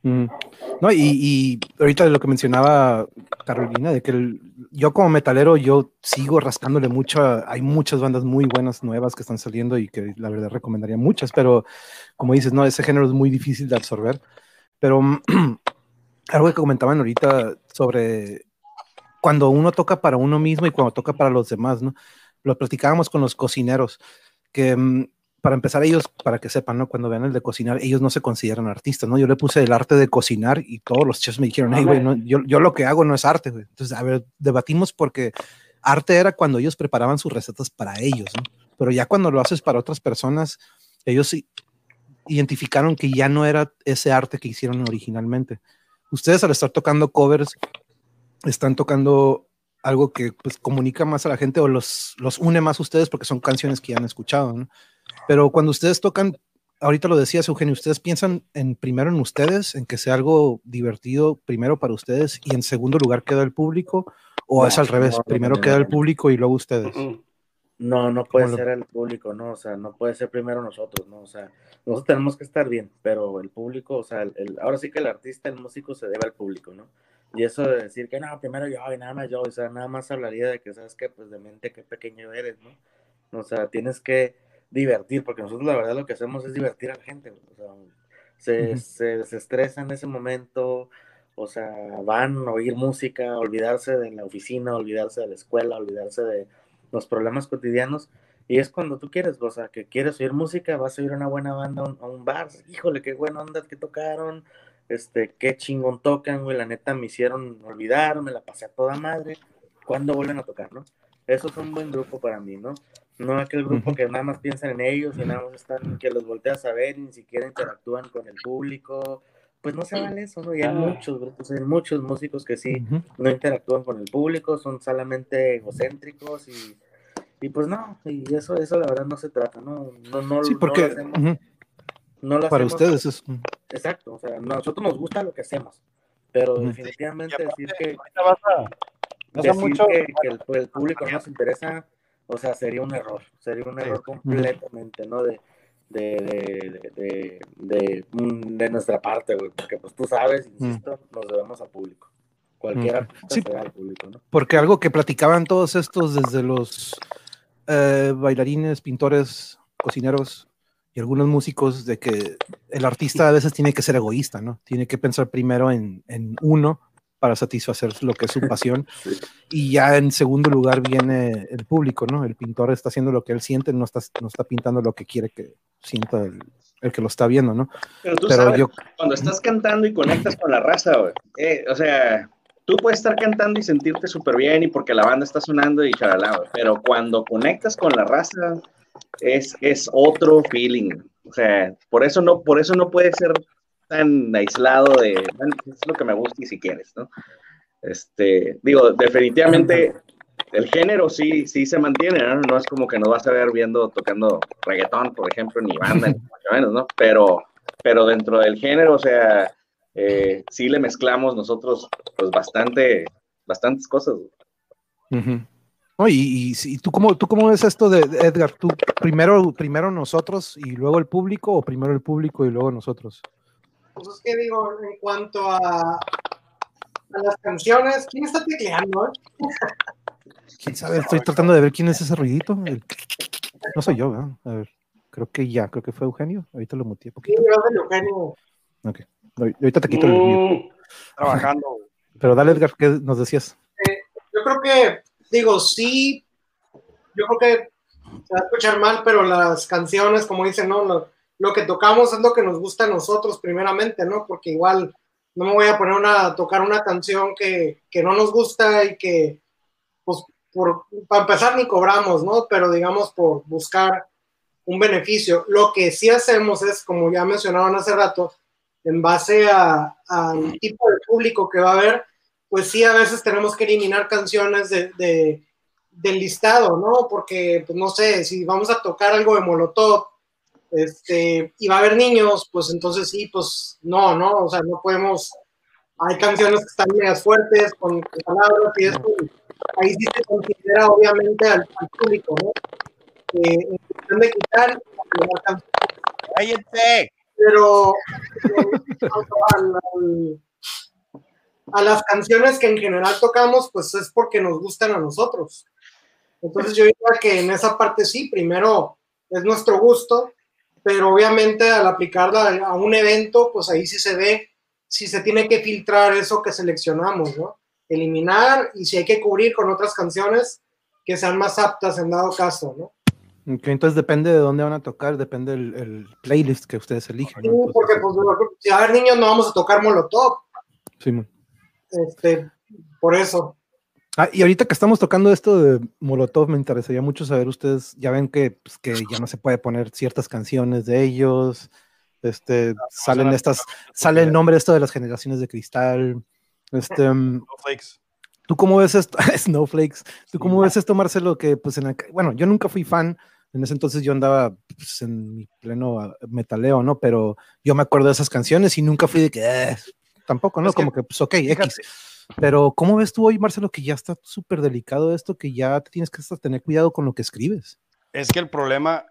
No, y, y, ahorita de lo que mencionaba Carolina, de que yo como metalero, yo sigo rascándole mucho, hay muchas bandas muy buenas nuevas que están saliendo y que la verdad recomendaría muchas, pero como dices, no, ese género es muy difícil de absorber, pero algo que comentaban ahorita sobre cuando uno toca para uno mismo y cuando toca para los demás, ¿no? Lo platicábamos con los cocineros, que mm, para empezar ellos, para que sepan, ¿no? Cuando vean el de cocinar, ellos no se consideran artistas, ¿no? Yo le puse el arte de cocinar y todos los chefs me dijeron, hey, güey, no, yo, yo, lo que hago no es arte, güey. Entonces, a ver, debatimos porque arte era cuando ellos preparaban sus recetas para ellos, ¿no? Pero ya cuando lo haces para otras personas, ellos identificaron que ya no era ese arte que hicieron originalmente. Ustedes al estar tocando covers están tocando algo que pues comunica más a la gente o los, los une más a ustedes porque son canciones que ya han escuchado, ¿no? Pero cuando ustedes tocan, ahorita lo decías Eugenio, ustedes piensan en primero en ustedes, en que sea algo divertido primero para ustedes y en segundo lugar queda el público o es al revés, primero queda el público y luego ustedes. No, no puede ser el público, no, o sea, no puede ser primero nosotros, no, o sea, nosotros tenemos que estar bien, pero el público, o sea, el, ahora sí que el artista, el músico se debe al público, ¿no? Y eso de decir que no, primero yo y nada más yo, o sea, nada más hablaría de que, ¿sabes que Pues de mente qué pequeño eres, ¿no? O sea, tienes que divertir, porque nosotros la verdad lo que hacemos es divertir a la gente, o sea, se, se desestresa en ese momento, o sea, van a oír música, olvidarse de la oficina, olvidarse de la escuela, olvidarse de los problemas cotidianos. Y es cuando tú quieres, o sea, que quieres oír música, vas a oír una buena banda a un, bar, híjole, qué buena onda que tocaron, este, qué chingón tocan, güey, la neta me hicieron olvidar, me la pasé a toda madre, ¿cuándo vuelven a tocar, no? Eso es un buen grupo para mí, ¿no? No aquel grupo que nada más piensan en ellos y nada más están, que los volteas a ver y ni siquiera interactúan con el público, pues no se vale eso, ¿no? Y hay muchos grupos, hay muchos músicos que sí no interactúan con el público, son solamente egocéntricos y, y pues no, y eso, eso la verdad no se trata, ¿no? No, no, sí, porque... No Para ustedes es. Exacto, o sea, a nosotros nos gusta lo que hacemos, pero definitivamente decir que. decir que, el, público no nos interesa, o sea, sería un error, sería un error completamente, ¿no? De, de, de, de, de, nuestra parte, güey, porque pues tú sabes, insisto, nos debemos al público. Cualquiera sí, al público, ¿no? Porque algo que platicaban todos estos desde los eh, bailarines, pintores, cocineros, y algunos músicos de que el artista a veces tiene que ser egoísta, ¿no? Tiene que pensar primero en, en uno para satisfacer lo que es su pasión y ya en segundo lugar viene el público, ¿no? El pintor está haciendo lo que él siente, no está, no está pintando lo que quiere que sienta el, el que lo está viendo, ¿no? Pero tú sabes, yo... cuando estás cantando y conectas con la raza, eh, o sea, tú puedes estar cantando y sentirte súper bien y porque la banda está sonando y charalá, pero cuando conectas con la raza, es, es otro feeling. O sea, por eso no, por eso no puede ser tan aislado de, es lo que me gusta y si quieres, ¿no? Este, digo, definitivamente el género sí, sí se mantiene, ¿no? No es como que nos vas a ver viendo, tocando reggaetón, por ejemplo, ni banda, ni menos, ¿no? Pero, pero dentro del género, o sea, eh, sí le mezclamos nosotros, pues, bastante, bastantes cosas. y, y, tú, cómo, tú cómo ves esto de Edgar? ¿Tú primero, primero nosotros y luego el público o primero el público y luego nosotros? Pues es que digo, en cuanto a, a las canciones, ¿quién está tecleando? ¿Quién sabe? Estoy tratando de ver quién es ese ruidito. No soy yo, ¿verdad? A ver, creo que ya, creo que fue Eugenio. Ahorita lo muteé poquito. Sí, yo Eugenio. Ok, ahorita te quito el mm, Trabajando. Pero dale, Edgar, ¿qué nos decías? Eh, yo creo que, digo, sí, yo creo que se va a escuchar mal, pero las canciones, como dicen, ¿no? Lo, lo, que tocamos es lo que nos gusta a nosotros primeramente, ¿no? Porque igual no me voy a poner una, a tocar una canción que, que no nos gusta y que, pues, por, para empezar ni cobramos, ¿no? Pero digamos por buscar un beneficio. Lo que sí hacemos es, como ya mencionaron hace rato, en base al tipo de público que va a haber, pues sí, a veces tenemos que eliminar canciones de, del listado, ¿no? Porque, pues no sé, si vamos a tocar algo de Molotov, este, y va a haber niños, pues entonces sí, pues no, ¿no? O sea, no podemos, hay canciones que están medias fuertes, con, palabras y eso, ahí sí se considera obviamente al, público, ¿no? Eh, en cuestión de quitar, ¡Cállate! Pero, a las canciones que en general tocamos, pues es porque nos gustan a nosotros. Entonces yo diría que en esa parte sí, primero es nuestro gusto, pero obviamente al aplicarla a un evento, pues ahí sí se ve si se tiene que filtrar eso que seleccionamos, ¿no? Eliminar y si hay que cubrir con otras canciones que sean más aptas en dado caso, ¿no? Entonces depende de dónde van a tocar, depende del playlist que ustedes eligen. Sí, porque pues, si a ver niños no vamos a tocar Molotov. Sí, este, por eso. Ah, y ahorita que estamos tocando esto de Molotov, me interesaría mucho saber ustedes, ya ven que, pues, que ya no se puede poner ciertas canciones de ellos, este, salen estas, sale el nombre esto de las generaciones de cristal, este, mm, Snowflakes. ¿Tú cómo ves esto? Snowflakes. ¿Tú cómo ves esto, Marcelo? Que pues en bueno, yo nunca fui fan, en ese entonces yo andaba pues, en mi pleno ah, metaleo, ¿no? Pero yo me acuerdo de esas canciones y nunca fui de que, eh, tampoco, ¿no? Como que, pues, ok, X. Pero, ¿cómo ves tú hoy, Marcelo, que ya está súper delicado esto, que ya tienes que tener cuidado con lo que escribes? Es que el problema,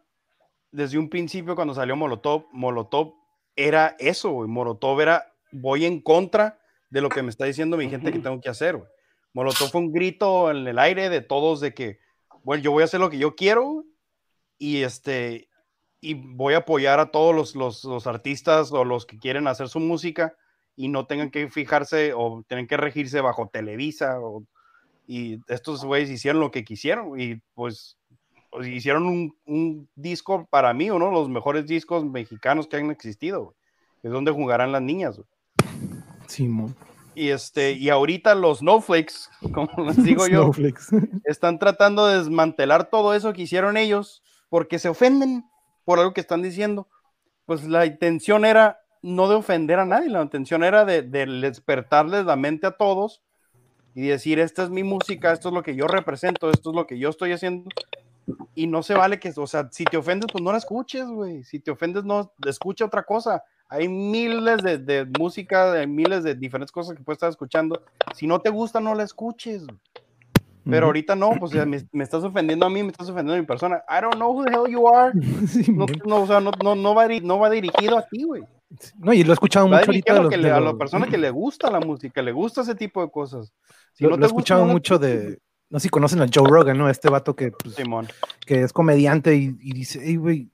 desde un principio, cuando salió Molotov, Molotov era eso, güey. Molotov era, voy en contra de lo que me está diciendo mi gente que tengo que hacer, güey. Molotov fue un grito en el aire de todos de que, bueno, yo voy a hacer lo que yo quiero y este, y voy a apoyar a todos los, los, los artistas o los que quieren hacer su música y no tengan que fijarse o tienen que regirse bajo Televisa o, y estos güeyes hicieron lo que quisieron y pues, pues hicieron un, un, disco para mí, uno de los mejores discos mexicanos que han existido, es donde jugarán las niñas. Sí, y este, y ahorita los snowflakes, como les digo yo, están tratando de desmantelar todo eso que hicieron ellos porque se ofenden por algo que están diciendo. Pues la intención era no de ofender a nadie, la intención era de, despertarles la mente a todos y decir, esta es mi música, esto es lo que yo represento, esto es lo que yo estoy haciendo. Y no se vale que, o sea, si te ofendes, pues no la escuches, güey. Si te ofendes, no, escucha otra cosa. Hay miles de, música, hay miles de diferentes cosas que puedes estar escuchando. Si no te gusta, no la escuches. Pero ahorita no, pues me, me, estás ofendiendo a mí, me estás ofendiendo a mi persona. I don't know who the hell you are. no, no, o sea, no, no, no, va, no va dirigido a ti, güey. No, y lo he escuchado mucho ahorita. A, a la persona que le gusta la música, le gusta ese tipo de cosas. Si lo, he escuchado mucho de. No sé si conocen a Joe Rogan, ¿no? Este vato que, pues, que es comediante y, dice, hey, güey,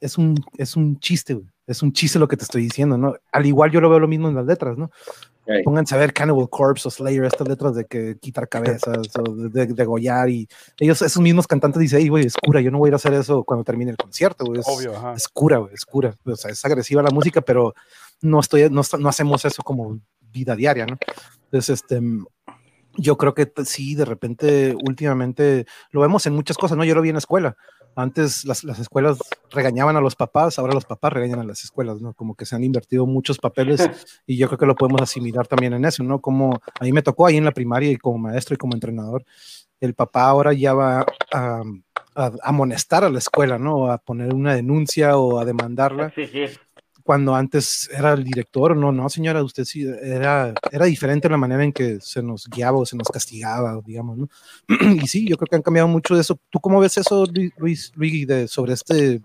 es, un, es un chiste, güey. Es un chiste lo que te estoy diciendo, ¿no? Al igual yo lo veo lo mismo en las letras, ¿no? Pónganse a ver Cannibal Corpse o Slayer, estas letras de que quitar cabezas o de, degollar y ellos, esos mismos cantantes dicen, hey, güey, es cura, yo no voy a ir a hacer eso cuando termine el concierto, güey. Es, Obvio, es cura, güey, es cura. O sea, es agresiva la música, pero no estoy, no, no hacemos eso como vida diaria, ¿no? Entonces, este, yo creo que sí, de repente, últimamente, lo vemos en muchas cosas, ¿no? Yo lo vi en la escuela. Antes las, las, escuelas regañaban a los papás, ahora los papás regañan a las escuelas, ¿no? Como que se han invertido muchos papeles y yo creo que lo podemos asimilar también en eso, ¿no? Como a mí me tocó ahí en la primaria y como maestro y como entrenador, el papá ahora ya va a, a amonestar a la escuela, ¿no? A poner una denuncia o a demandarla. Sí, sí cuando antes era el director, no, no, señora, usted sí, era, era diferente la manera en que se nos guiaba o se nos castigaba, digamos, ¿no? y sí, yo creo que han cambiado mucho de eso. ¿Tú cómo ves eso, Luis, Luis, de, sobre este,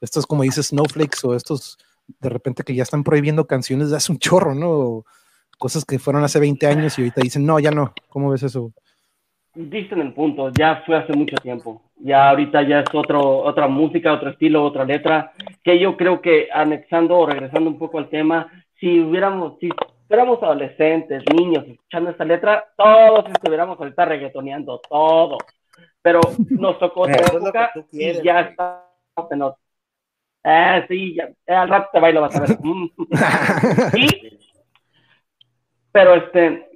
estos, como dices, snowflakes o estos, de repente que ya están prohibiendo canciones de hace un chorro, ¿no? cosas que fueron hace 20 años y ahorita dicen, no, ya no. ¿Cómo ves eso? Diste en el punto, ya fue hace mucho tiempo. Ya ahorita ya es otro, otra música, otro estilo, otra letra, que yo creo que anexando o regresando un poco al tema, si hubiéramos, si fuéramos adolescentes, niños, escuchando esta letra, todos estuviéramos ahorita reggaetoneando, todo. Pero nos tocó otra época y ya está. No. Eh, sí, ya, al rato te bailo, vas a ver. sí, pero este,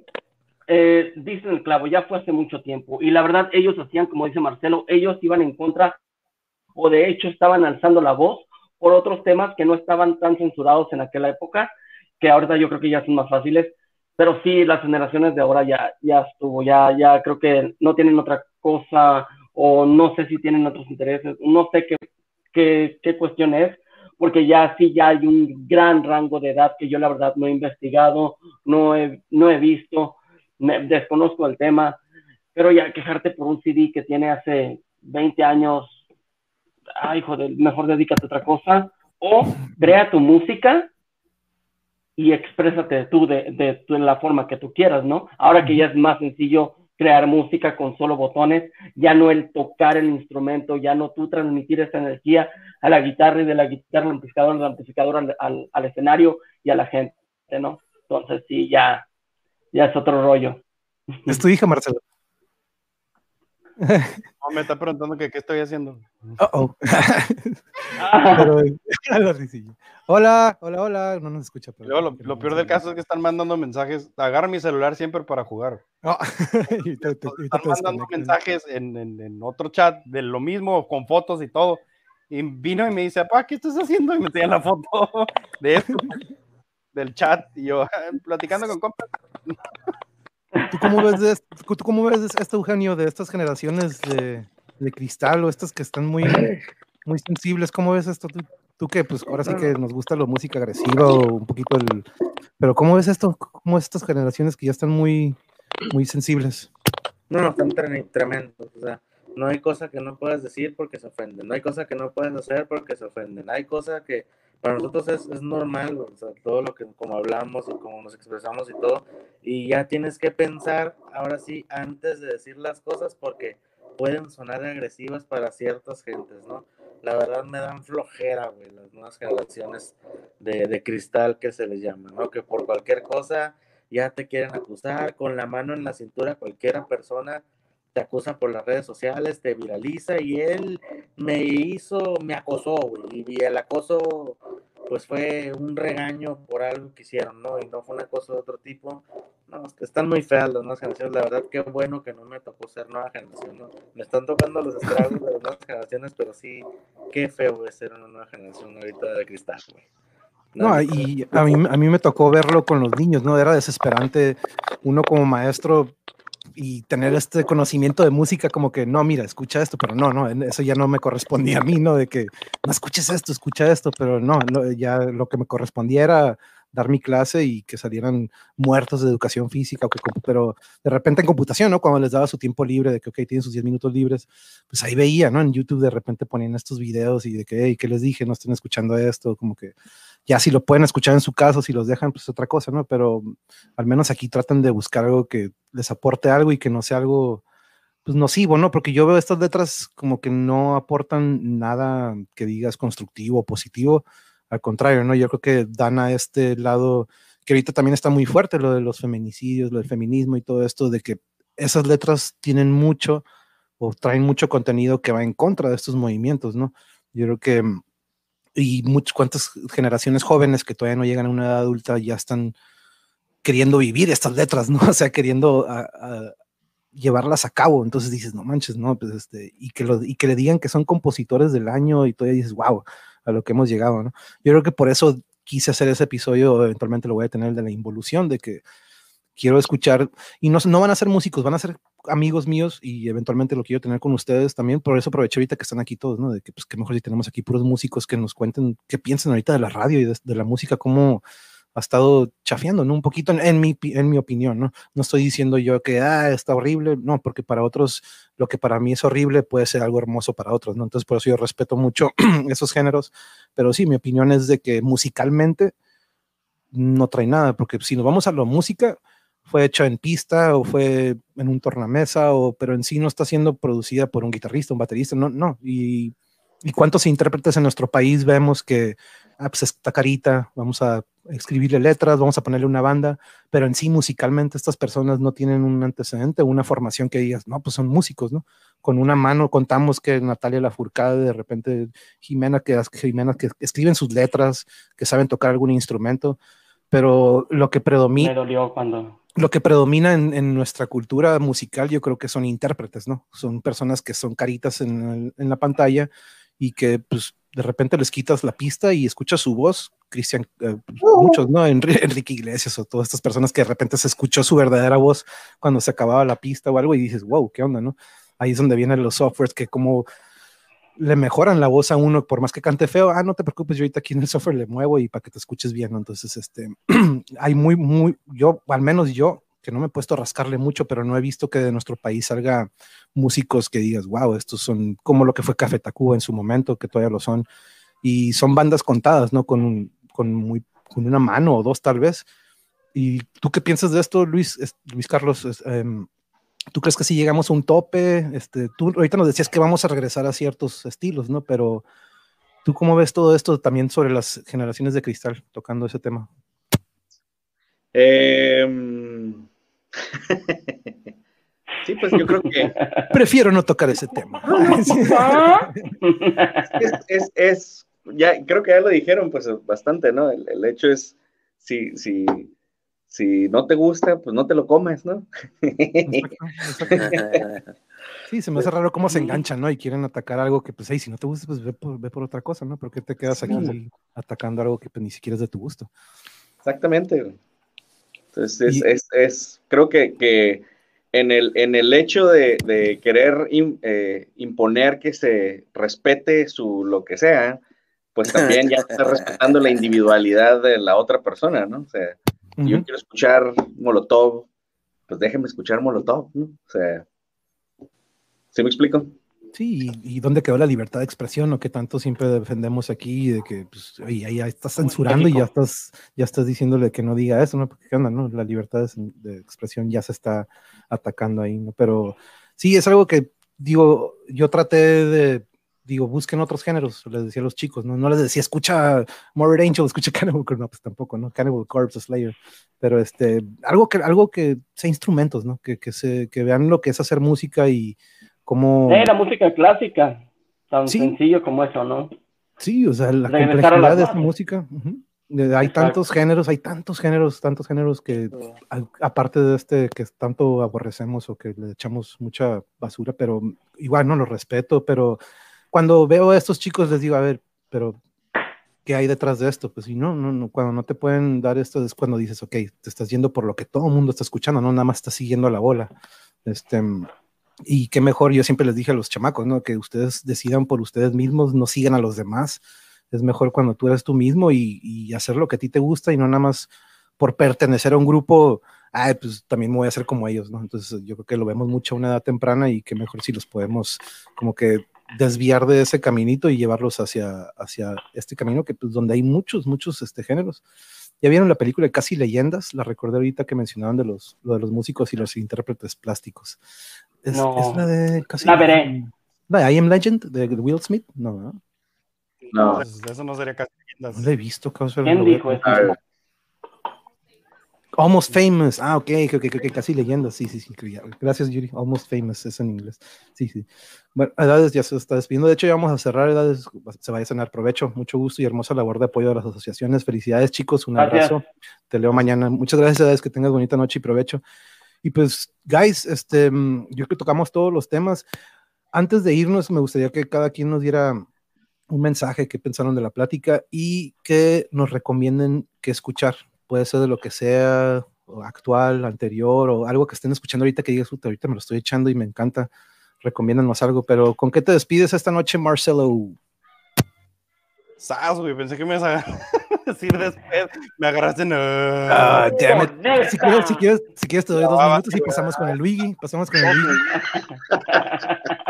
eh, dicen el clavo, ya fue hace mucho tiempo. Y la verdad, ellos hacían, como dice Marcelo, ellos iban en contra o de hecho estaban alzando la voz por otros temas que no estaban tan censurados en aquella época, que ahorita yo creo que ya son más fáciles, pero sí, las generaciones de ahora ya, ya estuvo, ya, ya creo que no tienen otra cosa o no sé si tienen otros intereses, no sé qué, qué, qué cuestión es, porque ya sí ya hay un gran rango de edad que yo la verdad no he investigado, no he, no he visto, desconozco el tema, pero ya quejarte por un CD que tiene hace 20 años, ay, joder, mejor dedícate a otra cosa, o crea tu música y exprésate tú de, de, de, la forma que tú quieras, ¿no? Ahora que ya es más sencillo crear música con solo botones, ya no el tocar el instrumento, ya no tú transmitir esa energía a la guitarra y de la guitarra al amplificador, al amplificador al, al, al escenario y a la gente, ¿no? Entonces sí, ya, ya es otro rollo. Es tu hija, Marcelo. No, me está preguntando que qué estoy haciendo. Uh -oh. pero, hola, hola, hola, no nos escucha. Pero, lo, lo, peor del caso es que están mandando mensajes. Agarra mi celular siempre para jugar. Oh. y te, te, están te mandando mensajes en, en, en, otro chat de lo mismo, con fotos y todo. Y vino y me dice, papá, ¿qué estás haciendo? Y me tenía la foto de esto, del chat. Y yo, platicando con compas. ¿Tú cómo ves, de, ¿tú cómo ves esto, Eugenio, de estas generaciones de, de, cristal o estas que están muy, muy sensibles? ¿Cómo ves esto? ¿Tú, tú que pues ahora sí que nos gusta la música agresiva o un poquito el... Pero ¿cómo ves esto? ¿Cómo ves estas generaciones que ya están muy, muy sensibles? No, no, están tremendos. O sea, no hay cosa que no puedas decir porque se ofenden. No hay cosa que no puedes hacer porque se ofenden. Hay cosa que para nosotros es, es normal, o todo lo que como hablamos y como nos expresamos y todo, y ya tienes que pensar ahora sí antes de decir las cosas porque pueden sonar agresivas para ciertas gentes, ¿no? La verdad me dan flojera, güey, las nuevas generaciones de, de cristal que se les llama, ¿no? Que por cualquier cosa ya te quieren acusar, con la mano en la cintura cualquiera persona te acusa por las redes sociales, te viraliza y él me hizo, me acosó, güey, y el acoso pues fue un regaño por algo que hicieron, ¿no? Y no fue un acoso de otro tipo. No, están muy feas las nuevas generaciones, la verdad qué bueno que no me tocó ser nueva generación, ¿no? Me están tocando los estragos de las nuevas generaciones, pero sí, qué feo es ser una nueva generación ahorita de cristal, güey. No, y a mí, a mí me tocó verlo con los niños, ¿no? Era desesperante uno como maestro y tener este conocimiento de música como que, no, mira, escucha esto, pero no, no, eso ya no me correspondía a mí, ¿no? De que, no escuches esto, escucha esto, pero no, ya lo que me correspondía era dar mi clase y que salieran muertos de educación física, o que, pero de repente en computación, ¿no? Cuando les daba su tiempo libre, de que, ok, tienen sus 10 minutos libres, pues ahí veía, ¿no? En YouTube de repente ponían estos videos y de que, hey, ¿qué les dije? No estén escuchando esto, como que ya si lo pueden escuchar en su caso, si los dejan, pues es otra cosa, ¿no? Pero al menos aquí tratan de buscar algo que les aporte algo y que no sea algo, pues nocivo, ¿no? Porque yo veo estas letras como que no aportan nada que digas constructivo o positivo, al contrario, ¿no? Yo creo que dan a este lado, que ahorita también está muy fuerte lo de los feminicidios, lo del feminismo y todo esto, de que esas letras tienen mucho o traen mucho contenido que va en contra de estos movimientos, ¿no? Yo creo que y muchas cuantas generaciones jóvenes que todavía no llegan a una edad adulta ya están queriendo vivir estas letras, ¿no? O sea, queriendo llevarlas a cabo. Entonces dices, no manches, no, pues este, y que, y que le digan que son compositores del año y todavía dices, wow, a lo que hemos llegado, ¿no? Yo creo que por eso quise hacer ese episodio, eventualmente lo voy a tener, de la involución, de que quiero escuchar, y no, no van a ser músicos, van a ser amigos míos y eventualmente lo quiero tener con ustedes también. Por eso aprovecho ahorita que están aquí todos, ¿no? De que, pues, que mejor si tenemos aquí puros músicos que nos cuenten qué piensan ahorita de la radio y de, de la música, cómo ha estado chafiando, ¿no? Un poquito en, en, mi, en mi opinión, ¿no? No estoy diciendo yo que, ah, está horrible, no, porque para otros lo que para mí es horrible puede ser algo hermoso para otros, ¿no? Entonces por eso yo respeto mucho esos géneros, pero sí, mi opinión es de que musicalmente no trae nada, porque si nos vamos a la música, fue hecha en pista o fue en un tornamesa, o, pero en sí no está siendo producida por un guitarrista, un baterista, no, no. Y, y cuántos intérpretes en nuestro país vemos que, ah, pues está carita, vamos a escribirle letras, vamos a ponerle una banda, pero en sí musicalmente estas personas no tienen un antecedente, una formación que digas, no, pues son músicos, ¿no? Con una mano contamos que Natalia Lafourcade, de repente Jimena, que, Jimena que escriben sus letras, que saben tocar algún instrumento, pero lo que predomina... Me dolió cuando lo que predomina en, en, nuestra cultura musical, yo creo que son intérpretes, ¿no? Son personas que son caritas en, en, la pantalla y que pues de repente les quitas la pista y escuchas su voz, Cristian, eh, muchos, ¿no? Enrique Iglesias o todas estas personas que de repente se escuchó su verdadera voz cuando se acababa la pista o algo y dices, wow, ¿qué onda, no? Ahí es donde vienen los softwares que como le mejoran la voz a uno, por más que cante feo, ah, no te preocupes, yo ahorita aquí en el software le muevo y para que te escuches bien, ¿no? Entonces, este, hay muy, muy, yo, al menos yo, que no me he puesto a rascarle mucho, pero no he visto que de nuestro país salga músicos que digas, wow, estos son como lo que fue Café Tacuba en su momento, que todavía lo son, y son bandas contadas, ¿no? Con, con, una mano o dos tal vez. ¿Y tú qué piensas de esto, Luis, Luis Carlos? Em, ¿Tú crees que si llegamos a un tope? Este, tú ahorita nos decías que vamos a regresar a ciertos estilos, ¿no? Pero ¿tú cómo ves todo esto también sobre las generaciones de cristal, tocando ese tema? Em, sí, pues yo creo que... Prefiero no tocar ese tema. es, es, ya, creo que ya lo dijeron pues bastante, ¿no? El, el hecho es, si, si, si no te gusta, pues no te lo comes, ¿no? Sí, se me hace raro cómo se enganchan, ¿no? Y quieren atacar algo que, pues, hey, si no te gusta, pues ve por, otra cosa, ¿no? ¿Por qué te quedas aquí atacando algo que pues, ni siquiera es de tu gusto? Exactamente. Entonces, es, es, creo que, que, en, el, en el hecho de, de querer eh, imponer que se respete su lo que sea, pues también ya está respetando la individualidad de la otra persona, ¿no? O sea, yo quiero escuchar Molotov, pues déjenme escuchar Molotov, ¿no? O sea, ¿sí me explico? Sí, y, dónde quedó la libertad de expresión, o que tanto siempre defendemos aquí, de que pues, ahí, estás censurando y ya estás, ya estás diciéndole que no diga eso, ¿no? Porque ¿qué onda, no? La libertad de, expresión ya se está atacando ahí, ¿no? Pero sí, es algo que, digo, yo traté de digo, busquen otros géneros, les decía a los chicos, no, no les decía, escucha Morbid Angel, escucha Cannibal Corpse, no, pues tampoco, ¿no? Cannibal Corpse, Slayer, pero este, algo que, algo que sea instrumentos, ¿no? Que, que, se, que vean lo que es hacer música y cómo... Eh, la música clásica, tan sencillo como eso, ¿no? Sí, o sea, la complejidad de esta música. Hay tantos géneros, hay tantos géneros, tantos géneros que, aparte de este que tanto aborrecemos o que le echamos mucha basura, pero igual no lo respeto, pero cuando veo a estos chicos les digo, a ver, pero ¿qué hay detrás de esto? Pues si no, no, no, cuando no te pueden dar esto es cuando dices, ok, te estás yendo por lo que todo el mundo está escuchando, no nada más estás siguiendo la bola. Este, y qué mejor, yo siempre les dije a los chamacos, ¿no? Que ustedes decidan por ustedes mismos, no sigan a los demás. Es mejor cuando tú eres tú mismo y, y hacer lo que a ti te gusta y no nada más por pertenecer a un grupo, ay, pues también me voy a hacer como ellos, ¿no? Entonces yo creo que lo vemos mucho a una edad temprana y qué mejor si los podemos como que desviar de ese caminito y llevarlos hacia, hacia este camino que pues donde hay muchos, muchos este, géneros. Ya vieron la película de Casi Leyendas, la recordé ahorita que mencionaban de los, lo de los músicos y los intérpretes plásticos. Es, no. la de Casi La veré. La I Am Legend de Will Smith, no, ¿no? No, pues, eso no sería Casi Leyendas. No la he visto, ¿Quién dijo eso? Almost Famous. Ah, ok, ok, ok, casi leyendo. Sí, sí, sí. Gracias, Yuri. Almost Famous es en inglés. Sí, sí. Bueno, Edades ya se está despidiendo. De hecho, ya vamos a cerrar. Edades se vaya a cenar. Provecho. Mucho gusto y hermosa labor de apoyo de las asociaciones. Felicidades, chicos. Un abrazo. Te leo mañana. Muchas gracias, Edades. Que tengas bonita noche y provecho. Y pues, guys, este, mm, yo creo que tocamos todos los temas. Antes de irnos, me gustaría que cada quien nos diera un mensaje que pensaron de la plática y que nos recomienden qué escuchar puede ser de lo que sea, actual, anterior, o algo que estén escuchando ahorita que digas, ahorita me lo estoy echando y me encanta, recomiéndanos algo, pero ¿con qué te despides esta noche, Marcelo? Sas, güey, pensé que me ibas a decir después, me agarraste en... Ah, damn it. Si quieres, si, quieres, si quieres te doy dos minutos y pasamos con el Luigi, pasamos con el Luigi.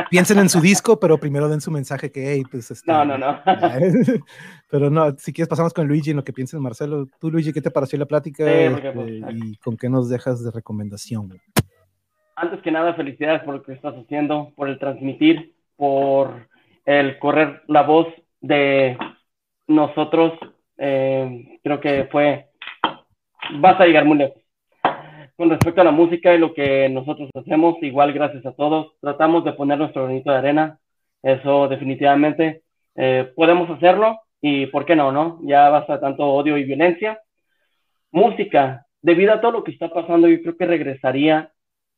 Piensen en su disco, pero primero den su mensaje que, hey, pues... Este, no, no, no. pero no, si quieres pasamos con Luigi en lo que piensen Marcelo. Tú, Luigi, ¿qué te pareció la plática? Este, pues, ¿Y con qué nos dejas de recomendación? Antes que nada, felicidades por lo que estás haciendo, por el transmitir, por el correr la voz de nosotros. Eh, creo que fue, vas a llegar muy lejos con respecto a la música y lo que nosotros hacemos, igual gracias a todos, tratamos de poner nuestro granito de arena, eso definitivamente eh, podemos hacerlo y por qué no, ¿no? Ya basta tanto odio y violencia. Música, debido a todo lo que está pasando, yo creo que regresaría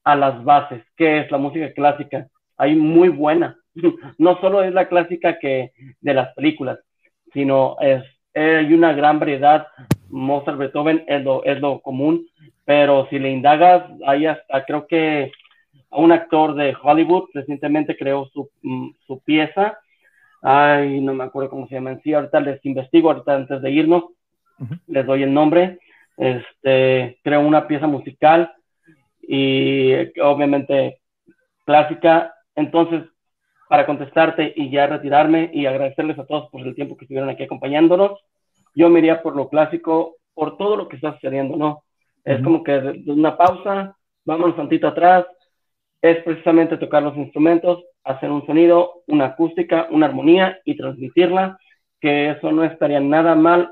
a las bases, que es la música clásica. Hay muy buena, no solo es la clásica que de las películas, sino es, hay una gran variedad. Mozart, Beethoven es lo, es lo común, pero si le indagas, hay hasta creo que un actor de Hollywood recientemente creó su, mm, su pieza. Ay, no me acuerdo cómo se llama en sí. Ahorita les investigo, ahorita antes de irnos, les doy el nombre. Este, creó una pieza musical y obviamente clásica. Entonces, para contestarte y ya retirarme y agradecerles a todos por el tiempo que estuvieron aquí acompañándonos, yo me iría por lo clásico, por todo lo que está sucediendo, ¿no? Es como que una pausa, vámonos tantito atrás, es precisamente tocar los instrumentos, hacer un sonido, una acústica, una armonía y transmitirla, que eso no estaría nada mal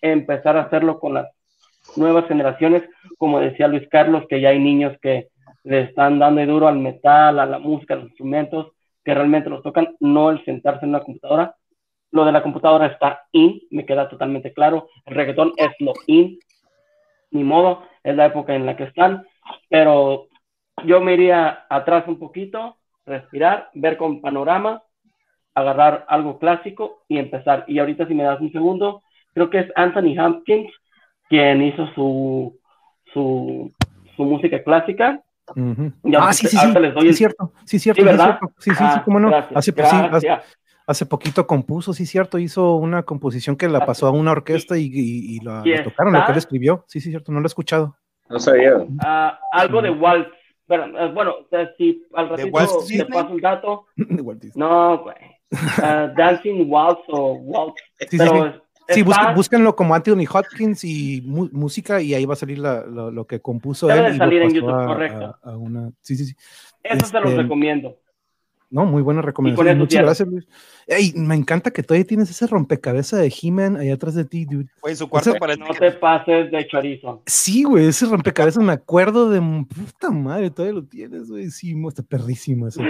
empezar a hacerlo con las nuevas generaciones, como decía Luis Carlos, que ya hay niños que le están dando duro al metal, a la música, a los instrumentos, que realmente los tocan, no el sentarse en una computadora. Lo de la computadora está in, me queda totalmente claro. El reggaetón es lo in, ni modo, es la época en la que están, pero yo me iría atrás un poquito, respirar, ver con panorama, agarrar algo clásico y empezar. Y ahorita si me das un segundo, creo que es Anthony Hopkins quien hizo su, su, su música clásica. Ah, sí, sí, sí, sí, cierto, sí, cierto, sí, ¿verdad? Sí, sí, sí, ah, cómo no. hace, hace, poquito compuso, sí, cierto, hizo una composición que la pasó a una orquesta y, y, la, tocaron, lo que él escribió. Sí, sí, cierto, no lo he escuchado. No sabía. Uh, algo de Waltz. Pero, bueno, si al ratito te paso un dato. no, güey. Uh, Dancing Waltz o Waltz. Sí, pero Sí, búsquenlo como Anthony Hopkins y música y ahí va a salir lo, que compuso Debe él. salir en YouTube, correcto. Sí, sí, sí. Eso se los este, recomiendo. No, muy buena recomendación. Muchas gracias, Luis. Ey, me encanta que todavía tienes ese rompecabezas de He-Man ahí atrás de ti, dude. Güey, su cuarto para No te pases de chorizo. Sí, güey, ese rompecabezas me acuerdo de puta madre, todavía lo tienes, güey. Sí, está perrísimo. Eso,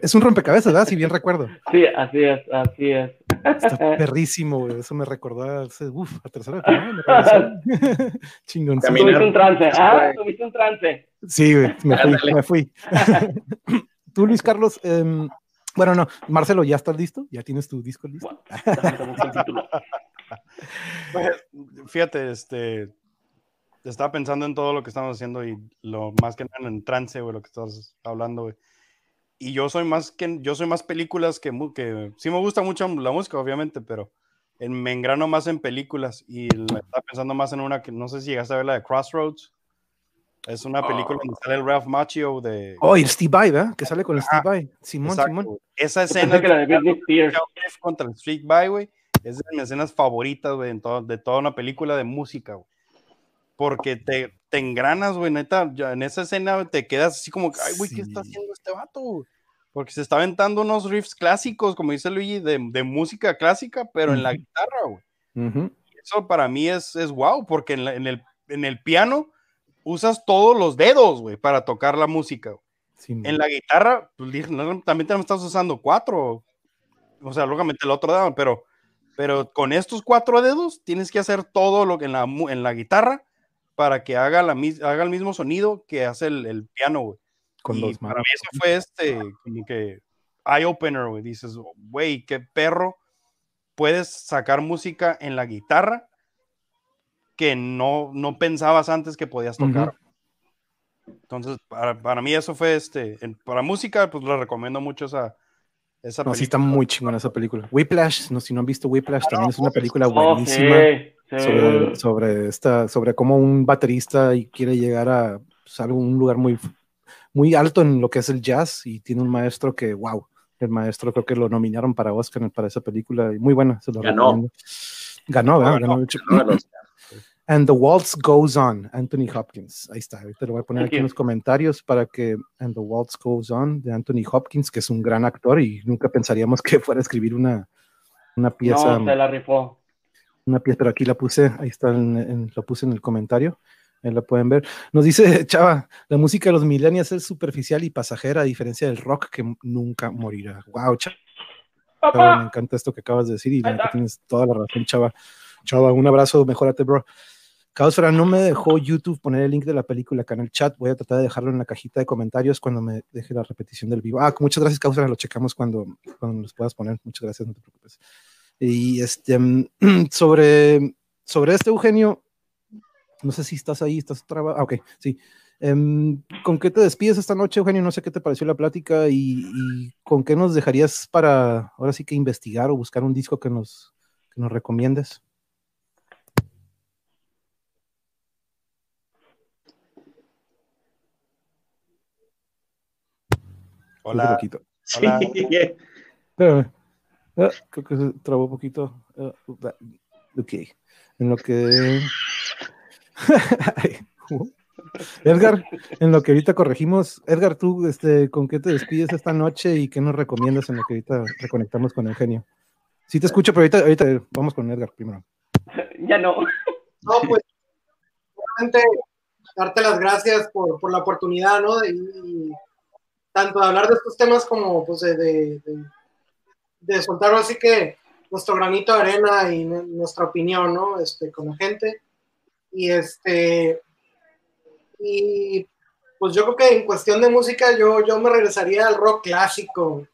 es un rompecabezas, ¿verdad? Si bien recuerdo. Sí, así es, así es. Está perrísimo, güey. Eso me recordó a, uf, a tercera Chingón. Tuviste un trance, ¿ah? Tuviste un trance. Sí, güey, me fui, me fui. Tú, Luis Carlos, em, bueno, no, Marcelo, ¿ya estás listo? ¿Ya tienes tu disco listo? Pues, fíjate, este, estaba pensando en todo lo que estamos haciendo y lo más que nada en trance, güey, lo que estás hablando, güey. Y yo soy más que, yo soy más películas que, que sí me gusta mucho la música, obviamente, pero me engrano más en películas y estaba pensando más en una que no sé si llegaste a ver la de Crossroads. Es una película donde sale el Ralph Macchio de. Oh, y el Steve Vai, ¿verdad? Que sale con el Steve Vai. Simón, Simón. Esa escena que la de contra el Steve Vai, güey, es de mis escenas favoritas, güey, de toda una película de música, güey. Porque te, te engranas, güey, neta. en esa escena te quedas así como, ay, güey, ¿qué está haciendo este vato? Porque se está aventando unos riffs clásicos, como dice Luigi, de, de música clásica, pero en la guitarra, güey. Eso para mí es, es wow, porque en, en, el, en el piano usas todos los dedos, güey, para tocar la música. en la guitarra, pues, también te estás usando cuatro. O sea, lógicamente el otro dedo, pero, pero con estos cuatro dedos tienes que hacer todo lo que en la, en la guitarra para que haga, la, haga el mismo sonido que hace el, piano, güey. Con y para mí eso fue este, como que eye opener, güey. Dices, güey, qué perro puedes sacar música en la guitarra que no, no pensabas antes que podías tocar. Entonces, para, para, mí eso fue este, para música, pues le recomiendo mucho esa, esa no, sí está muy chingona esa película. Whiplash, no, si no han visto Whiplash, también es una película buenísima Sobre, sobre, esta, sobre cómo un baterista quiere llegar a pues, un lugar muy, muy alto en lo que es el jazz y tiene un maestro que, wow, el maestro creo que lo nominaron para Oscar para esa película, muy buena, se lo Ganó. Ganó, ¿verdad? Ganó, Ganó And the Waltz Goes On, Anthony Hopkins. Ahí está, ahorita lo voy a poner aquí en los comentarios para que And the Waltz Goes On de Anthony Hopkins, que es un gran actor y nunca pensaríamos que fuera a escribir una, una pieza. No, se la rifó. Una pieza, pero aquí la puse, ahí está, en, lo puse en el comentario. Ahí la pueden ver. Nos dice Chava, la música de los millennials es superficial y pasajera, a diferencia del rock que nunca morirá. Wow, Chava. me encanta esto que acabas de decir y tienes toda la razón, Chava. Chava, un abrazo, mejórate, bro. Caosfera no me dejó YouTube poner el link de la película acá en el chat. Voy a tratar de dejarlo en la cajita de comentarios cuando me deje la repetición del vivo. Ah, muchas gracias, Caosfera. Lo checamos cuando, cuando los puedas poner. Muchas gracias, no te preocupes. Y este, sobre, sobre este, Eugenio, no sé si estás ahí, estás trabajando. Ah, ok, sí. Em, ¿Con qué te despides esta noche, Eugenio? No sé qué te pareció la plática y, con qué nos dejarías para ahora sí que investigar o buscar un disco que nos, que nos recomiendes. Hola. Sí. Espérame. Ah, creo que se trabó un poquito. Ah, ok. En lo que. Edgar, en lo que ahorita corregimos, Edgar, tú, este, ¿con qué te despides esta noche y qué nos recomiendas en lo que ahorita reconectamos con Eugenio? Sí te escucho, pero ahorita, vamos con Edgar primero. Ya no. No, pues, realmente darte las gracias por, por la oportunidad, ¿no? Y, tanto de hablar de estos temas como, pues, de, de, de, soltar así que nuestro granito de arena y nuestra opinión, ¿no? Este, con la gente. Y este, y pues yo creo que en cuestión de música yo, yo me regresaría al rock clásico.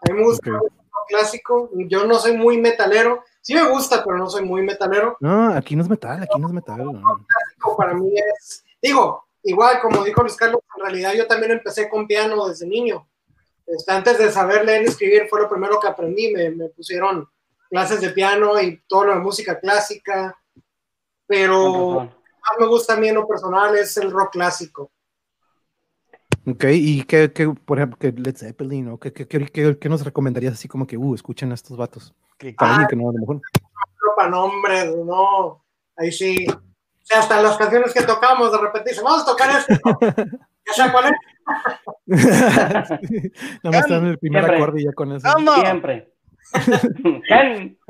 A mí me gusta el rock clásico. Yo no soy muy metalero. Sí me gusta, pero no soy muy metalero. No, aquí no es metal, aquí no es metal. El rock clásico para mí es, digo, igual como dijo Luis Carlos, en realidad yo también empecé con piano desde niño. Este, antes de saber leer y escribir fue lo primero que aprendí. Me, me pusieron clases de piano y todo lo de música clásica. Pero más me gusta a mí en lo personal es el rock clásico. Ok, y qué, por ejemplo, que Led Zeppelin, ¿o qué, qué, qué, nos recomendarías así como que, uh, escuchen a estos vatos? Para ah, que no, a lo mejor. Para nombres, no, ahí sí. O sea, hasta las canciones que tocamos, de repente dicen, vamos a tocar esto. ¿Ya sabes cuál es? Nada más están en el primer acorde y ya con eso. Siempre.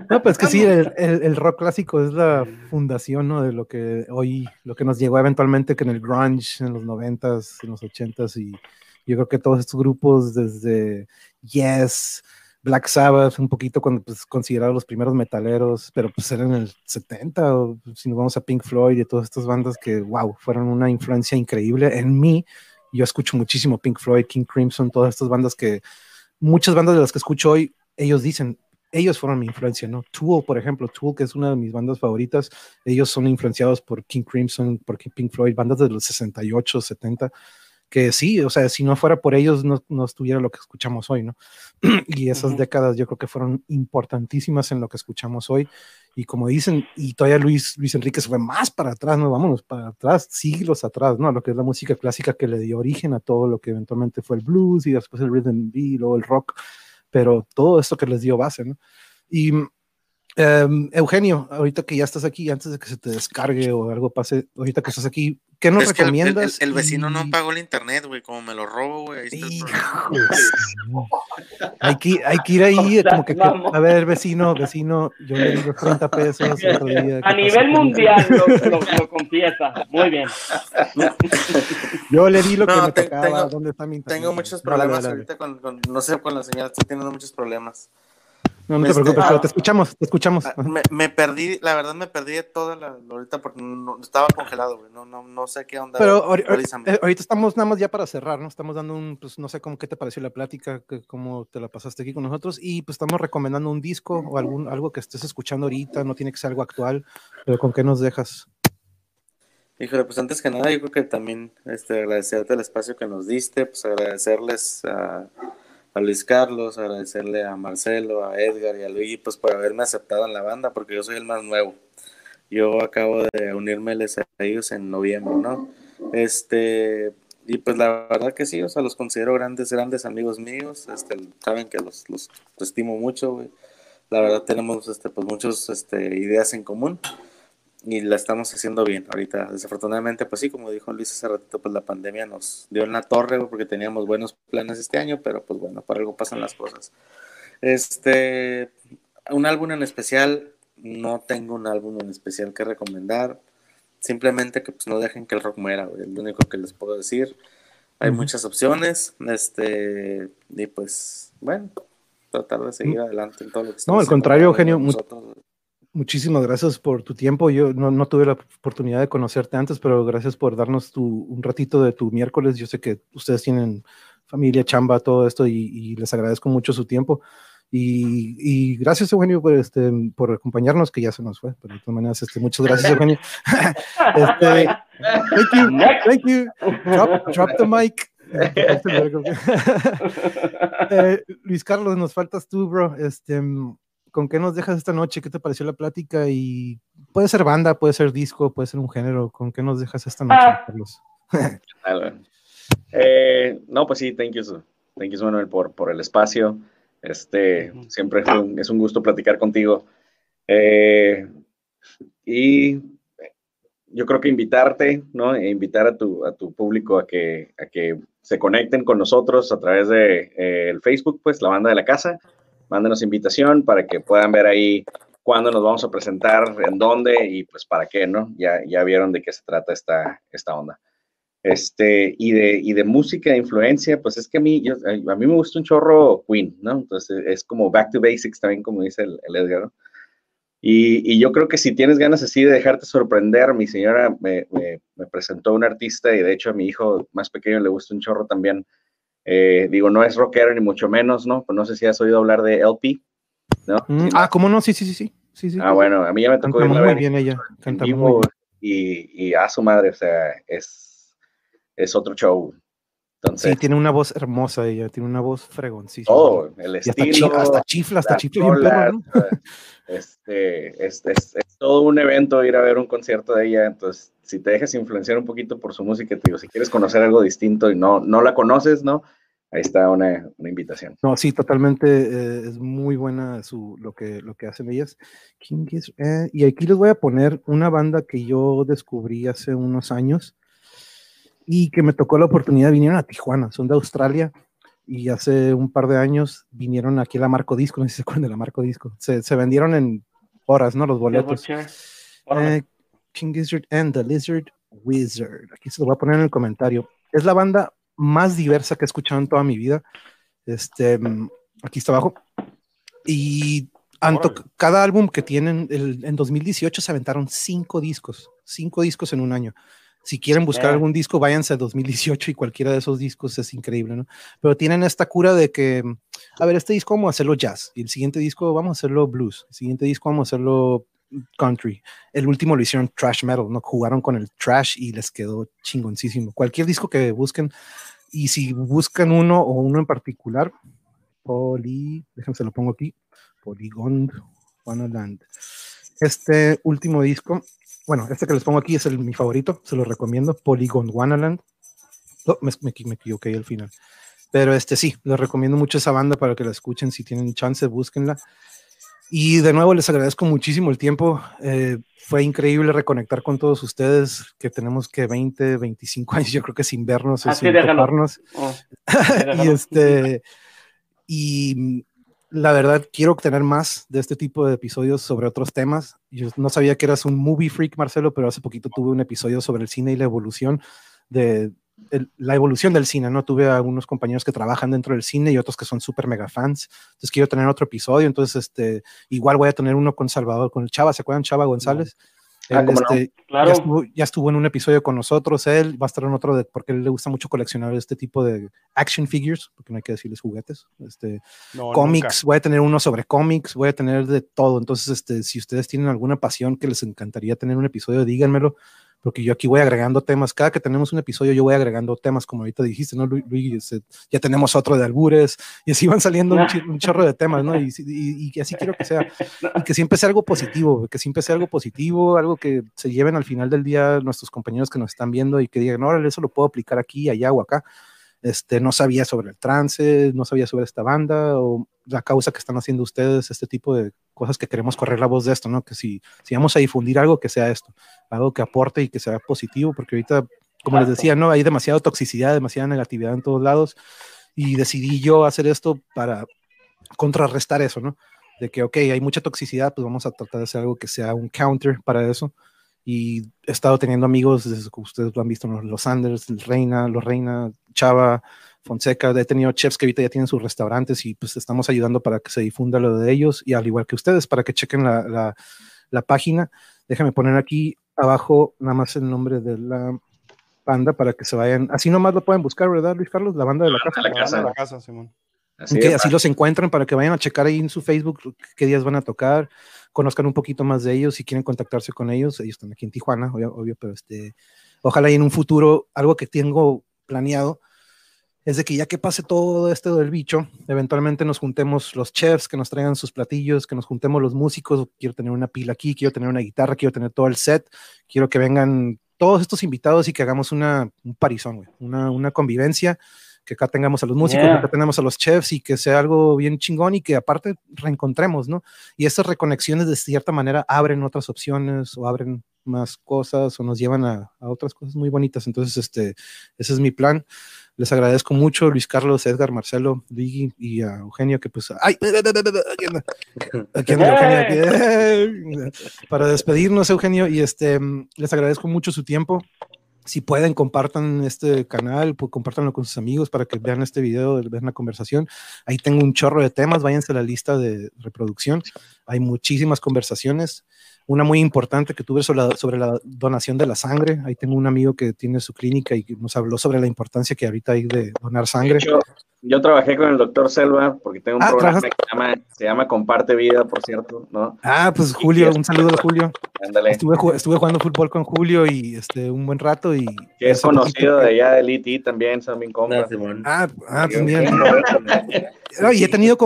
no, pues que sí, el, rock clásico es la fundación, ¿no? De lo que hoy, lo que nos llegó eventualmente que en el grunge, en los noventas, en los ochentas, y yo creo que todos estos grupos desde Yes, Black Sabbath, un poquito cuando pues, consideraron los primeros metaleros, pero pues eran el 70, o si nos vamos a Pink Floyd y todas estas bandas que, wow, fueron una influencia increíble en mí. Yo escucho muchísimo Pink Floyd, King Crimson, todas estas bandas que, muchas bandas de las que escucho hoy ellos dicen, ellos fueron mi influencia, ¿no? Tool, por ejemplo, Tool, que es una de mis bandas favoritas, ellos son influenciados por King Crimson, por Pink Floyd, bandas de los 68, 70, que sí, o sea, si no fuera por ellos, no, no estuviera lo que escuchamos hoy, ¿no? y esas décadas yo creo que fueron importantísimas en lo que escuchamos hoy. Y como dicen, y todavía Luis, Luis Enrique se fue más para atrás, ¿no? Vámonos para atrás, siglos atrás, ¿no? Lo que es la música clásica que le dio origen a todo lo que eventualmente fue el blues y después el rhythm and luego el rock pero todo esto que les dio base, ¿no? Y em, Eugenio, ahorita que ya estás aquí, antes de que se te descargue o algo pase, ahorita que estás aquí, ¿qué nos recomiendas? el, vecino no pagó el internet, güey, como me lo robo, güey. hay, que, hay que ir ahí, como que, a ver, vecino, vecino, yo le di los 30 pesos otro día. A nivel mundial lo, confiesa, muy bien. Yo le di lo que me tocaba, tengo, ¿dónde está mi internet? Tengo muchos problemas ahorita con, con, no sé, con la señal, estoy teniendo muchos problemas. No, no te este, preocupes, pero te escuchamos, te escuchamos. Ah, me, perdí, la verdad me perdí toda la ahorita porque no, estaba congelado, güey. No, no, no sé qué onda. Pero ahorita, eh, ahorita estamos nada más ya para cerrar, ¿no? Estamos dando un, pues no sé cómo qué te pareció la plática, que, cómo te la pasaste aquí con nosotros y pues estamos recomendando un disco o algún algo que estés escuchando ahorita, no tiene que ser algo actual, pero con qué nos dejas. Híjole, pues antes que nada, yo creo que también este, agradecerte el espacio que nos diste, pues agradecerles a a Luis Carlos, agradecerle a Marcelo, a Edgar y a Luigi pues por haberme aceptado en la banda, porque yo soy el más nuevo. Yo acabo de unirme a ellos en noviembre, ¿no? Este, y pues la verdad que sí, o sea, los considero grandes, grandes amigos míos, este, saben que los, los estimo mucho. La verdad tenemos este, pues muchas este, ideas en común y la estamos haciendo bien ahorita. Desafortunadamente, pues sí, como dijo Luis hace ratito, pues la pandemia nos dio en la torre porque teníamos buenos planes este año, pero pues bueno, por algo pasan las cosas. Este, un álbum en especial, no tengo un álbum en especial que recomendar. Simplemente que pues no dejen que el rock muera, es lo único que les puedo decir. Hay muchas opciones, este, y pues, bueno, tratar de seguir adelante en todo lo que No, al contrario, Eugenio, muchísimas gracias por tu tiempo. Yo no, tuve la oportunidad de conocerte antes, pero gracias por darnos tu, un ratito de tu miércoles. Yo sé que ustedes tienen familia, chamba, todo esto y, les agradezco mucho su tiempo. Y, gracias, Eugenio, por, este, por acompañarnos, que ya se nos fue. Pero de todas maneras, este, muchas gracias, Eugenio. este, thank you, thank you. Drop, the mic. Eh, Luis Carlos, nos faltas tú, bro. Este, ¿Con qué nos dejas esta noche? ¿Qué te pareció la plática? Y puede ser banda, puede ser disco, puede ser un género. ¿Con qué nos dejas esta noche, ah. Carlos? eh, no, pues sí, thank you, thank you, Manuel, por, por el espacio. Este, siempre es un, es un gusto platicar contigo. Eh, y yo creo que invitarte, ¿no? E invitar a tu, a tu público a que, a que se conecten con nosotros a través de eh, el Facebook, pues, la banda de la casa mándenos invitación para que puedan ver ahí cuándo nos vamos a presentar, en dónde y pues para qué, ¿no? Ya, ya vieron de qué se trata esta, esta onda. Este, y de, y de música de influencia, pues es que a mí, yo, a mí me gusta un chorro Queen, ¿no? Entonces es como back to basics también, como dice el, Edgar, ¿no? Y, y, yo creo que si tienes ganas así de dejarte sorprender, mi señora me, me, me presentó un artista y de hecho a mi hijo más pequeño le gusta un chorro también, eh, digo, no es rockero ni mucho menos, ¿no? Pues no sé si has oído hablar de LP, ¿no? Mm, ah, ¿cómo no? Sí, sí, sí, sí. sí, Ah, bueno, a mí ya me tocó Canta muy bien ella, canta muy bien. Y, y a su madre, o sea, es, es otro show. Entonces, sí, tiene una voz hermosa ella, tiene una voz fregoncísima. Oh, el estilo. Hasta, chifla, hasta chifla bien perro, ¿no? Este, es, es, es, todo un evento ir a ver un concierto de ella, entonces si te dejas influenciar un poquito por su música, te digo, si quieres conocer algo distinto y no, no la conoces, ¿no? Ahí está una, una invitación. No, sí, totalmente, eh, es muy buena su, lo, que, lo que hacen ellas. Eh, y aquí les voy a poner una banda que yo descubrí hace unos años y que me tocó la oportunidad, vinieron a Tijuana, son de Australia y hace un par de años vinieron aquí a la Marco Disco, no sé si se acuerdan de la Marco Disco, se, se vendieron en horas, ¿no? Los boletos. King Gizzard and the Lizard Wizard. Aquí se lo voy a poner en el comentario. Es la banda más diversa que he escuchado en toda mi vida. Este, mm, aquí está abajo. Y cada álbum que tienen, en 2018 se aventaron cinco discos, cinco discos en un año. Si quieren buscar algún disco, váyanse a 2018 y cualquiera de esos discos es increíble, ¿no? Pero tienen esta cura de que, a ver, este disco vamos a hacerlo jazz, y el siguiente disco vamos a hacerlo blues, el siguiente disco vamos a hacerlo country. El último lo hicieron trash metal, ¿no? Jugaron con el trash y les quedó chingoncísimo. Cualquier disco que busquen, y si buscan uno o uno en particular, Poly, déjenme se lo pongo aquí, Polygon Wonderland. Este último disco, bueno, este que les pongo aquí es el, mi favorito, se lo recomiendo, Polygon Wonderland. Oh, me, me, me equivoqué al final. Pero este sí, les recomiendo mucho esa banda para que la escuchen. Si tienen chance, búsquenla. Y de nuevo les agradezco muchísimo el tiempo. Eh, fue increíble reconectar con todos ustedes, que tenemos que 20, 25 años, yo creo que sin vernos o sin tocarnos. Oh, y este, y la verdad quiero tener más de este tipo de episodios sobre otros temas. Yo no sabía que eras un movie freak, Marcelo, pero hace poquito tuve un episodio sobre el cine y la evolución de, la evolución del cine, ¿no? Tuve algunos compañeros que trabajan dentro del cine y otros que son súper mega fans. Entonces quiero tener otro episodio. Entonces, este, igual voy a tener uno con Salvador, con el Chava, ¿se acuerdan? Chava González. Ah, este, claro. ya, estuvo, en un episodio con nosotros, él va a estar en otro de, porque a él le gusta mucho coleccionar este tipo de action figures, porque no hay que decirles juguetes, este, cómics, voy a tener uno sobre cómics, voy a tener de todo, entonces este, si ustedes tienen alguna pasión que les encantaría tener un episodio, díganmelo, porque yo aquí voy agregando temas. Cada que tenemos un episodio, yo voy agregando temas, como ahorita dijiste, ¿no, Luis? Ya tenemos otro de albures, y así van saliendo un, chorro de temas, ¿no? Y, y, así quiero que sea, y que siempre sea algo positivo, que siempre sea algo positivo, algo que se lleven al final del día nuestros compañeros que nos están viendo y que digan, no, eso lo puedo aplicar aquí, allá o acá. Este, no sabía sobre el trance, no sabía sobre esta banda o la causa que están haciendo ustedes, este tipo de cosas que queremos correr la voz de esto, ¿no? Que si, si vamos a difundir algo, que sea esto, algo que aporte y que sea positivo, porque ahorita, como les decía, ¿no? Hay demasiada toxicidad, demasiada negatividad en todos lados y decidí yo hacer esto para contrarrestar eso, ¿no? De que, ok, hay mucha toxicidad, pues vamos a tratar de hacer algo que sea un counter para eso y he estado teniendo amigos, desde que ustedes lo han visto, los Sanders, Reina, los Reina, Chava, Fonseca, he tenido chefs que ahorita ya tienen sus restaurantes y pues estamos ayudando para que se difunda lo de ellos y al igual que ustedes, para que chequen la, la página. Déjame poner aquí abajo nada más el nombre de la banda para que se vayan. Así nomás lo pueden buscar, ¿verdad, Luis Carlos? La banda de la casa. La, casa. de la casa, Simón. Así, así los encuentran para que vayan a checar ahí en su Facebook qué días van a tocar, conozcan un poquito más de ellos, si quieren contactarse con ellos, ellos están aquí en Tijuana, obvio, pero este, ojalá y en un futuro, algo que tengo planeado, es de que ya que pase todo esto del bicho, eventualmente nos juntemos los chefs que nos traigan sus platillos, que nos juntemos los músicos, quiero tener una pila aquí, quiero tener una guitarra, quiero tener todo el set, quiero que vengan todos estos invitados y que hagamos una, un parizón, una, una convivencia que acá tengamos a los músicos, que acá tengamos a los chefs y que sea algo bien chingón y que aparte reencontremos, ¿no? Y esas reconexiones de cierta manera abren otras opciones o abren más cosas o nos llevan a, a otras cosas muy bonitas. Entonces, este, ese es mi plan. Les agradezco mucho, Luis Carlos, Edgar, Marcelo, Ligi y a Eugenio, que pues, ¡ay! Aquí anda, Eugenio, para despedirnos, Eugenio, y este, les agradezco mucho su tiempo si pueden, compartan este canal, pues, compártanlo con sus amigos para que vean este video, vean la conversación. Ahí tengo un chorro de temas, váyanse a la lista de reproducción. Hay muchísimas conversaciones. Una muy importante que tuve sobre la, sobre la donación de la sangre. Ahí tengo un amigo que tiene su clínica y nos habló sobre la importancia que ahorita hay de donar sangre. Yo trabajé con el doctor Selva porque tengo un ah, programa que se llama, Comparte Vida, por cierto, ¿no? Ah, pues Julio, un saludo a Julio. Estuve, estuve, jugando fútbol con Julio y este un buen rato y... Que es conocido de allá del IT también, también compra. Ah, ah también. y he tenido,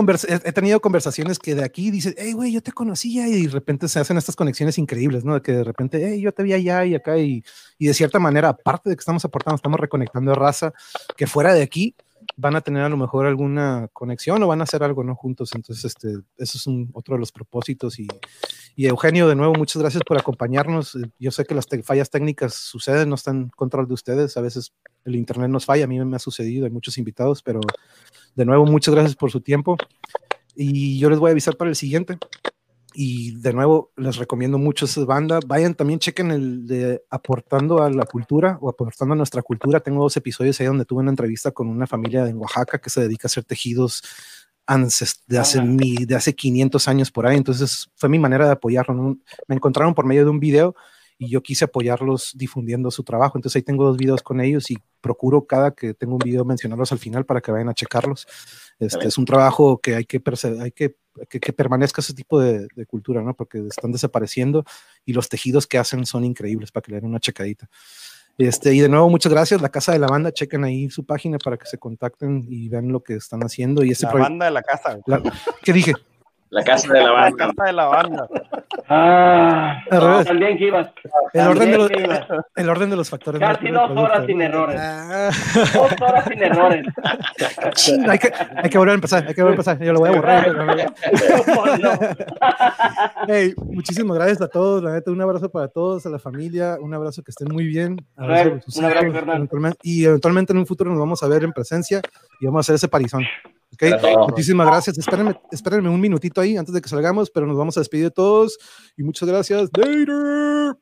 he tenido conversaciones que de aquí dicen, hey, güey, yo te conocía y de repente se hacen estas conexiones increíbles, ¿no? De que de repente, hey, yo te vi allá y acá y, y de cierta manera, aparte de que estamos aportando, estamos reconectando a raza que fuera de aquí van a tener a lo mejor alguna conexión o van a hacer algo no juntos. Entonces, este, eso es un, otro de los propósitos. Y, y, Eugenio, de nuevo, muchas gracias por acompañarnos. Yo sé que las fallas técnicas suceden, no están en control de ustedes. A veces el internet nos falla, a mí me ha sucedido, hay muchos invitados, pero de nuevo, muchas gracias por su tiempo. Y yo les voy a avisar para el siguiente y de nuevo les recomiendo mucho esa banda. Vayan también, chequen el de aportando a la cultura o aportando a nuestra cultura. Tengo dos episodios ahí donde tuve una entrevista con una familia en Oaxaca que se dedica a hacer tejidos de hace, de hace 500 años por ahí. Entonces fue mi manera de apoyarlo. Me encontraron por medio de un video y yo quise apoyarlos difundiendo su trabajo. Entonces ahí tengo dos videos con ellos y procuro cada que tengo un video mencionarlos al final para que vayan a checarlos. Este es un trabajo que hay que, hay que, que, permanezca ese tipo de, cultura, ¿no? Porque están desapareciendo y los tejidos que hacen son increíbles para que le den una checadita. Este, y de nuevo, muchas gracias. La Casa de la Banda, chequen ahí su página para que se contacten y vean lo que están haciendo. Y ese la banda de la casa. ¿Qué dije? La casa de la banda. La casa de la banda. Ah, también que ibas. El orden, de los, el orden de los factores. Casi dos horas sin errores. Ah. Dos horas sin errores. hay, que, hay que volver a empezar, hay que volver a empezar. Yo lo voy a borrar. hey, muchísimas gracias a todos. La neta, un abrazo para todos, a la familia. Un abrazo que estén muy bien. un abrazo, Y eventualmente en un futuro nos vamos a ver en presencia y vamos a hacer ese parizón. Okay. Muchísimas gracias. Espérenme, espérenme un minutito ahí antes de que salgamos, pero nos vamos a despedir de todos. Y muchas gracias. Later.